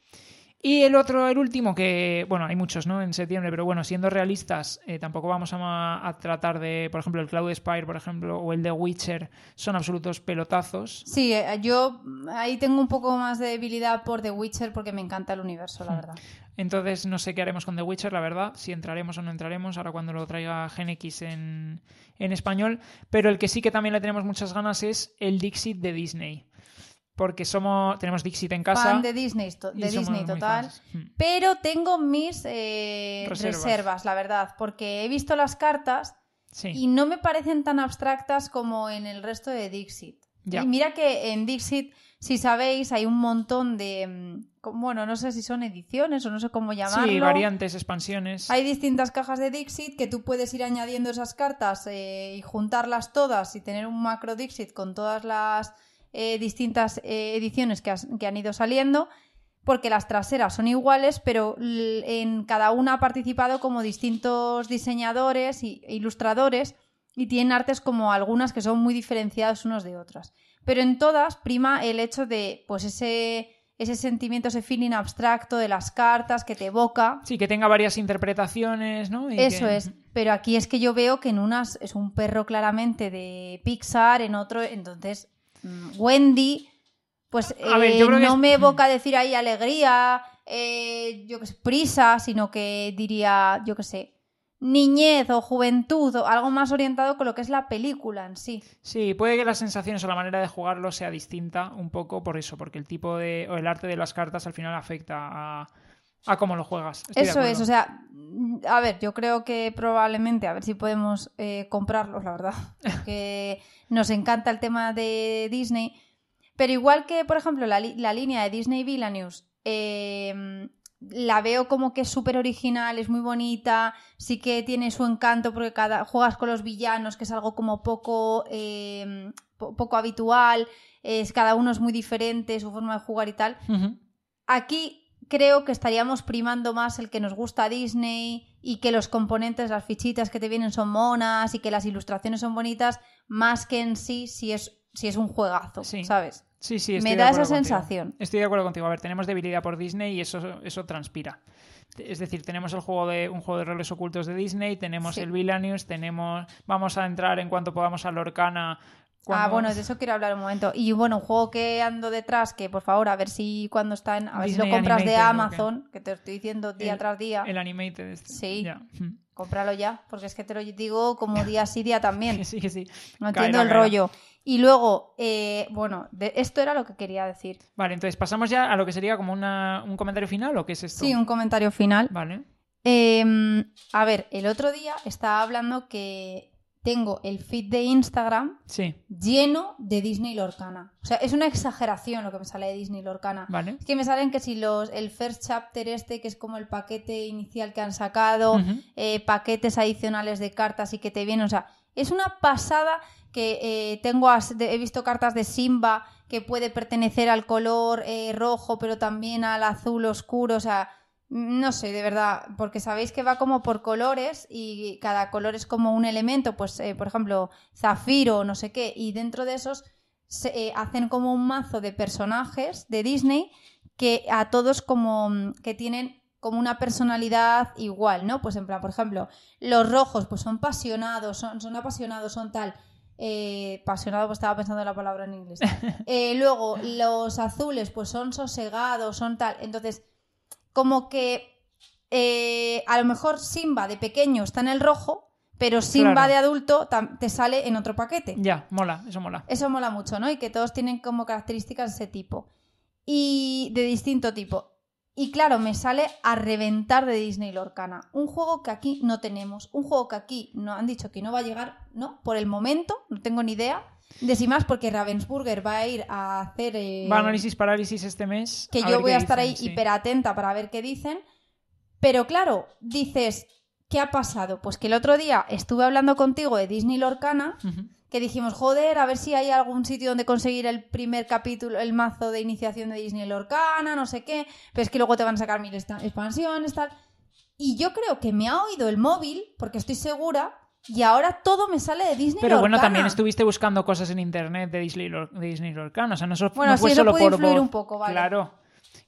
Y el otro, el último, que, bueno, hay muchos, ¿no? En septiembre, pero bueno, siendo realistas, eh, tampoco vamos a, a tratar de, por ejemplo, el Cloud Spire, por ejemplo, o el de Witcher, son absolutos pelotazos. Sí, eh, yo ahí tengo un poco más de debilidad por The Witcher porque me encanta el universo, Hmm. la verdad. Entonces, no sé qué haremos con The Witcher, la verdad, si entraremos o no entraremos, ahora cuando lo traiga GenX en, en español. Pero el que sí que también le tenemos muchas ganas es el Dixit de Disney. Porque somos, tenemos Dixit en casa. Fan de Disney, de Disney total. Mm. Pero tengo mis eh, Reservas. reservas. la verdad, porque he visto las cartas Sí. y no me parecen tan abstractas como en el resto de Dixit. Ya. Y mira que en Dixit, si sabéis, hay un montón de... mm, Bueno, no sé si son ediciones o no sé cómo llamarlo. Sí, variantes, expansiones. Hay distintas cajas de Dixit que tú puedes ir añadiendo esas cartas eh, y juntarlas todas y tener un macro Dixit con todas las eh, distintas eh, ediciones que, has- que han ido saliendo, porque las traseras son iguales, pero en cada una ha participado como distintos diseñadores e ilustradores y tienen artes como algunas que son muy diferenciadas unos de otras. Pero en todas prima el hecho de pues ese, ese sentimiento, ese feeling abstracto de las cartas que te evoca. Sí, que tenga varias interpretaciones, ¿no? Y Eso que- es, pero aquí es que yo veo que en unas es un perro claramente de Pixar, en otro, entonces Wendy, pues ver, eh, yo creo que no me evoca decir ahí alegría, eh, yo que sé, prisa, sino que diría, yo que sé, niñez o juventud o algo más orientado con lo que es la película en sí. Sí, puede que las sensaciones o la manera de jugarlo sea distinta un poco por eso, porque el tipo de o el arte de las cartas al final afecta a, a cómo lo juegas. Estoy Eso es, o sea, a ver, yo creo que probablemente, a ver si podemos eh, comprarlos, la verdad. Porque nos encanta el tema de Disney. Pero igual que, por ejemplo, la, la línea de Disney Villanews, eh, la veo como que es súper original, es muy bonita, sí que tiene su encanto porque cada, juegas con los villanos, que es algo como poco, eh, po- poco habitual, es, cada uno es muy diferente, su forma de jugar y tal. Aquí creo que estaríamos primando más el que nos gusta Disney y que los componentes, las fichitas que te vienen son monas y que las ilustraciones son bonitas, más que en sí si es, si es un juegazo, Sí. ¿sabes? Sí, sí, estoy Me de da esa contigo. sensación. Estoy de acuerdo contigo. A ver, tenemos debilidad por Disney y eso, eso transpira. Es decir, tenemos el juego de un juego de roles ocultos de Disney, tenemos Sí. el Villanews, tenemos vamos a entrar en cuanto podamos a Lorcana. Ah, bueno, de eso quiero hablar un momento. Y bueno, un juego que ando detrás, que por favor, a ver si cuando está en. A ver si lo compras de Animated, ¿o Amazon, que te estoy diciendo día El- tras día. El animated. este. Sí. Mm. Cómpralo ya, porque es que te lo digo como día sí, día también. Sí, sí. No Caerá, entiendo el caerá. rollo. Y luego, eh, bueno, de- esto era lo que quería decir. Vale, entonces pasamos ya a lo que sería como una- un comentario final o qué es esto. Sí, un comentario final. Vale. Eh, a ver, el otro día estaba hablando que tengo el feed de Instagram Sí, lleno de Disney Lorcana. O sea, es una exageración lo que me sale de Disney Lorcana. vale. Es que me salen que si los el first chapter este, que es como el paquete inicial que han sacado, eh, paquetes adicionales de cartas y que te vienen, o sea, es una pasada que eh, tengo, he visto cartas de Simba que puede pertenecer al color eh, rojo, pero también al azul oscuro, o sea, no sé, de verdad, porque sabéis que va como por colores y cada color es como un elemento, pues, eh, por ejemplo, zafiro, no sé qué, y dentro de esos se, eh, hacen como un mazo de personajes de Disney que a todos como mm, que tienen como una personalidad igual, ¿no? Pues en plan, por ejemplo, los rojos pues son apasionados, son, son apasionados, son tal. Eh, apasionado, pues estaba pensando en la palabra en inglés. Eh, luego, los azules, pues son sosegados, son tal. Entonces, como que eh, a lo mejor Simba de pequeño está en el rojo, pero Simba Claro. de adulto te sale en otro paquete. Ya, mola, eso mola. Eso mola mucho, ¿no? Y que todos tienen como características de ese tipo. Y de distinto tipo. Y claro, me sale a reventar de Disney Lorcana. Un juego que aquí no tenemos. Un juego que aquí no han dicho que no va a llegar, ¿no? Por el momento, no tengo ni idea. De si más, porque Ravensburger va a ir a hacer. eh, Va análisis parálisis este mes. que yo voy a estar dicen, ahí sí. hiper atenta para ver qué dicen. Pero claro, dices, ¿qué ha pasado? Pues que el otro día estuve hablando contigo de Disney Lorcana que dijimos, joder, a ver si hay algún sitio donde conseguir el primer capítulo, el mazo de iniciación de Disney Lorcana, no sé qué, pero es que luego te van a sacar mil expansiones, tal. Y yo creo que me ha oído el móvil, porque estoy segura, y ahora todo me sale de Disney Pero bueno, Lorcana. también estuviste buscando cosas en internet de Disney, Lor- de Disney Lorcana. O sea, no, so- Bueno, no sí, fue eso solo puede por influir un poco, vale. Claro.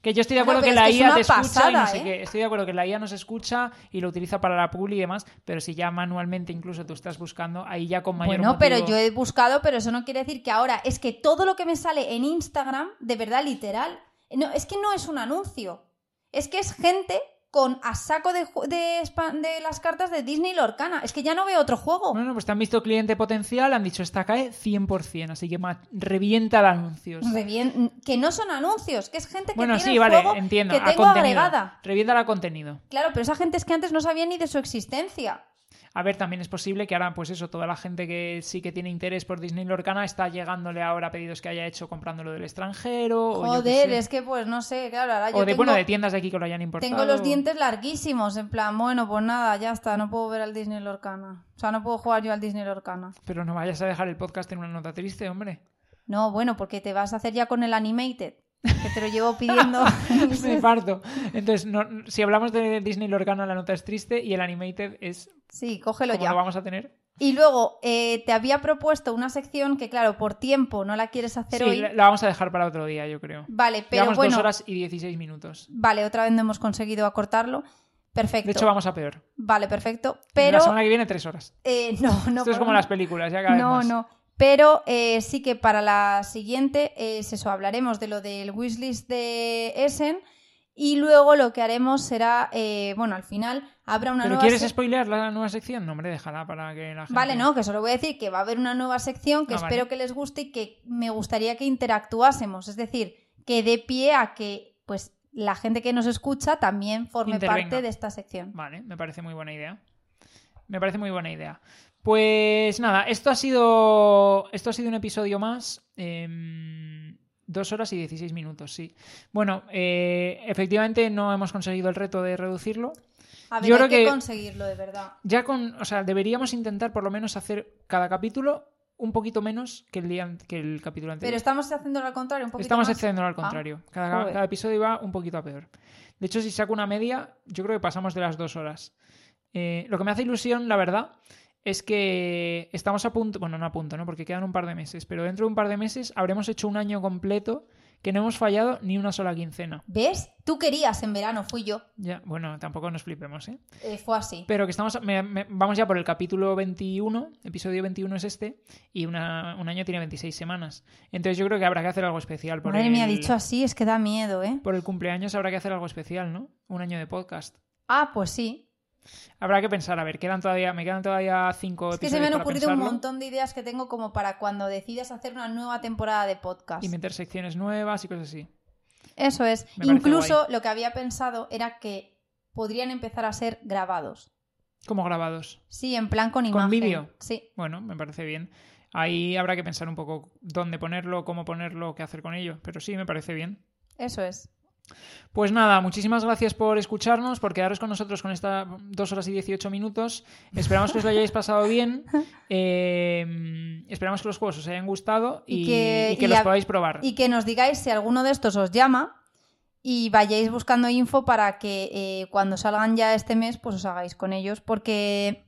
Que yo estoy de Bueno, acuerdo que pero la es que es IA te escucha y no sé ¿eh? qué. Estoy de acuerdo que la IA nos escucha y lo utiliza para la publi y demás, pero si ya manualmente incluso tú estás buscando, ahí ya con mayor Bueno, pero motivo- yo he buscado, pero eso no quiere decir que ahora es que todo lo que me sale en Instagram, de verdad literal, no, es que no es un anuncio. Es que es gente con a saco de, de, las cartas de Disney Lorcana. Es que ya no veo otro juego. Bueno, pues te han visto cliente potencial, han dicho esta cae 100%, así que revienta de anuncios. Que no son anuncios, que es gente que Bueno, tiene sí, el vale, juego entiendo. que tengo agregada. Revienta la contenido. Claro, pero esa gente es que antes no sabía ni de su existencia. A ver, también es posible que ahora, pues eso, toda la gente que sí que tiene interés por Disney Lorcana está llegándole ahora pedidos que haya hecho comprándolo del extranjero. o yo qué Joder, es que pues no sé, claro, ahora yo O de, tengo, bueno, de tiendas de aquí que lo hayan importado. tengo los dientes larguísimos, en plan, bueno, pues nada, ya está, no puedo ver al Disney Lorcana. O sea, no puedo jugar yo al Disney Lorcana. Pero no vayas a dejar el podcast en una nota triste, hombre. No, bueno, porque te vas a hacer ya con el Animated, que te lo llevo pidiendo. Me parto. Entonces, no- si hablamos de Disney Lorcana, la nota es triste y el Animated es sí, cógelo como ya. lo vamos a tener. Y luego eh, te había propuesto una sección que, claro, por tiempo no la quieres hacer Sí, hoy. la, la vamos a dejar para otro día, yo creo. Vale, pero Llevamos bueno, dos horas y 16 minutos. vale, otra vez no hemos conseguido acortarlo. Perfecto. De hecho, vamos a peor. Vale, perfecto. Pero La semana que viene, tres horas. eh, no, no. Esto es como las películas, ya cada vez No, más. no. Pero eh, sí que para la siguiente es eso, hablaremos de lo del wishlist de Essen y luego lo que haremos será, eh, bueno, al final habrá una ¿Pero nueva... quieres spoilear la nueva sección? No, hombre, déjala para que la gente... Vale, no, que solo voy a decir que va a haber una nueva sección que Ah, espero vale. que les guste y que me gustaría que interactuásemos. Es decir, que dé pie a que, pues, la gente que nos escucha también forme Intervenga. parte de esta sección. Vale, me parece muy buena idea. Me parece muy buena idea. Pues nada, esto ha sido. Esto ha sido un episodio más. em, dos horas y 16 minutos, sí. Bueno, eh, efectivamente no hemos conseguido el reto de reducirlo. A ver, Yo hay creo que, que- conseguirlo, de verdad. Ya con. O sea, deberíamos intentar por lo menos hacer cada capítulo un poquito menos que el, día, que el capítulo anterior. Pero estamos haciéndolo al contrario, un poquito Estamos más. haciéndolo al Ah, contrario. cada episodio va un poquito a peor. De hecho, si saco una media, yo creo que pasamos de las dos horas. Eh, lo que me hace ilusión, la verdad, es que estamos a punto, bueno, no a punto, ¿no? Porque quedan un par de meses, pero dentro de un par de meses habremos hecho un año completo que no hemos fallado ni una sola quincena. ¿Ves? Tú querías en verano, fui yo. Ya, bueno, tampoco nos flipemos, ¿eh? Eh, fue así. Pero que estamos, me- me- vamos ya por el capítulo 21, episodio 21 es este, y una- un año tiene 26 semanas. Entonces yo creo que habrá que hacer algo especial. Por Madre mía, el- dicho así es que da miedo, ¿eh? Por el cumpleaños habrá que hacer algo especial, ¿no? Un año de podcast. Ah, pues sí. Habrá que pensar, a ver, quedan todavía, me quedan todavía cinco Es que se me han ocurrido un montón de ideas que tengo como para cuando decidas hacer una nueva temporada de podcast. y meter secciones nuevas y cosas así. Eso es. Me Incluso lo que había pensado era que podrían empezar a ser grabados. Como grabados. Sí, en plan con ¿Con imagen. vídeo? Sí. Bueno, me parece bien. Ahí habrá que pensar un poco dónde ponerlo, cómo ponerlo, qué hacer con ello. Pero sí, me parece bien. Eso es. Pues nada, muchísimas gracias por escucharnos, por quedaros con nosotros con estas dos horas y 18 minutos. Esperamos que os lo hayáis pasado bien. Eh, esperamos que los juegos os hayan gustado y, Y que- y que y los podáis probar. Y que nos digáis si alguno de estos os llama y vayáis buscando info para que eh, cuando salgan ya este mes, pues os hagáis con ellos. Porque,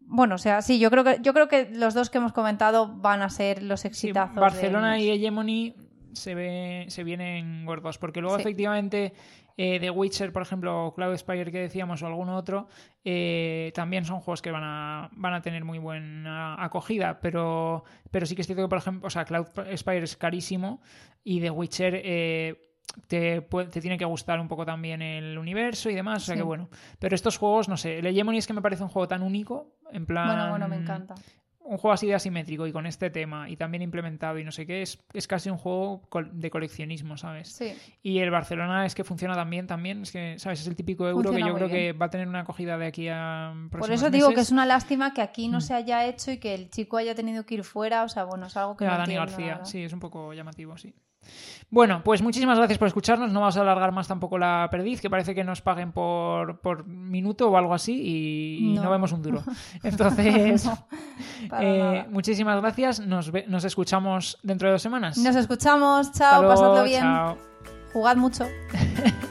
bueno, o sea, sí, yo creo que, yo creo que los dos que hemos comentado van a ser los exitazos. Barcelona y Hegemony se, ve, se vienen gordos, porque luego Sí. efectivamente eh, The Witcher, por ejemplo, o Cloud Spire que decíamos, o alguno otro, eh, también son juegos que van a, van a tener muy buena acogida, pero, pero sí que es cierto que, por ejemplo, o sea, Cloud Spire es carísimo y The Witcher... eh, te, te tiene que gustar un poco también el universo y demás, o sea Sí. que bueno. Pero estos juegos, no sé, el Hegemony es que me parece un juego tan único, en plan... Bueno, bueno, me encanta. Un juego así de asimétrico y con este tema y también implementado y no sé qué, es, es casi un juego de coleccionismo, ¿sabes? Sí. Y el Barcelona es que funciona también, también, es que, ¿sabes? Es el típico euro Funciona que yo creo que va a tener una acogida de aquí a Por eso digo que es una lástima que aquí no Mm. se haya hecho y que el chico haya tenido que ir fuera. O sea, bueno, es algo que Ya, no Dani entiendo, García, sí, es un poco llamativo, sí. Bueno, pues muchísimas gracias por escucharnos. No vamos a alargar más tampoco la perdiz, que parece que nos paguen por, por minuto o algo así y, no. No. vemos un duro. Entonces, No, eh, muchísimas gracias. Nos, ve- nos escuchamos dentro de dos semanas. Nos escuchamos. Chao, luego, pasadlo bien. chao. Jugad mucho.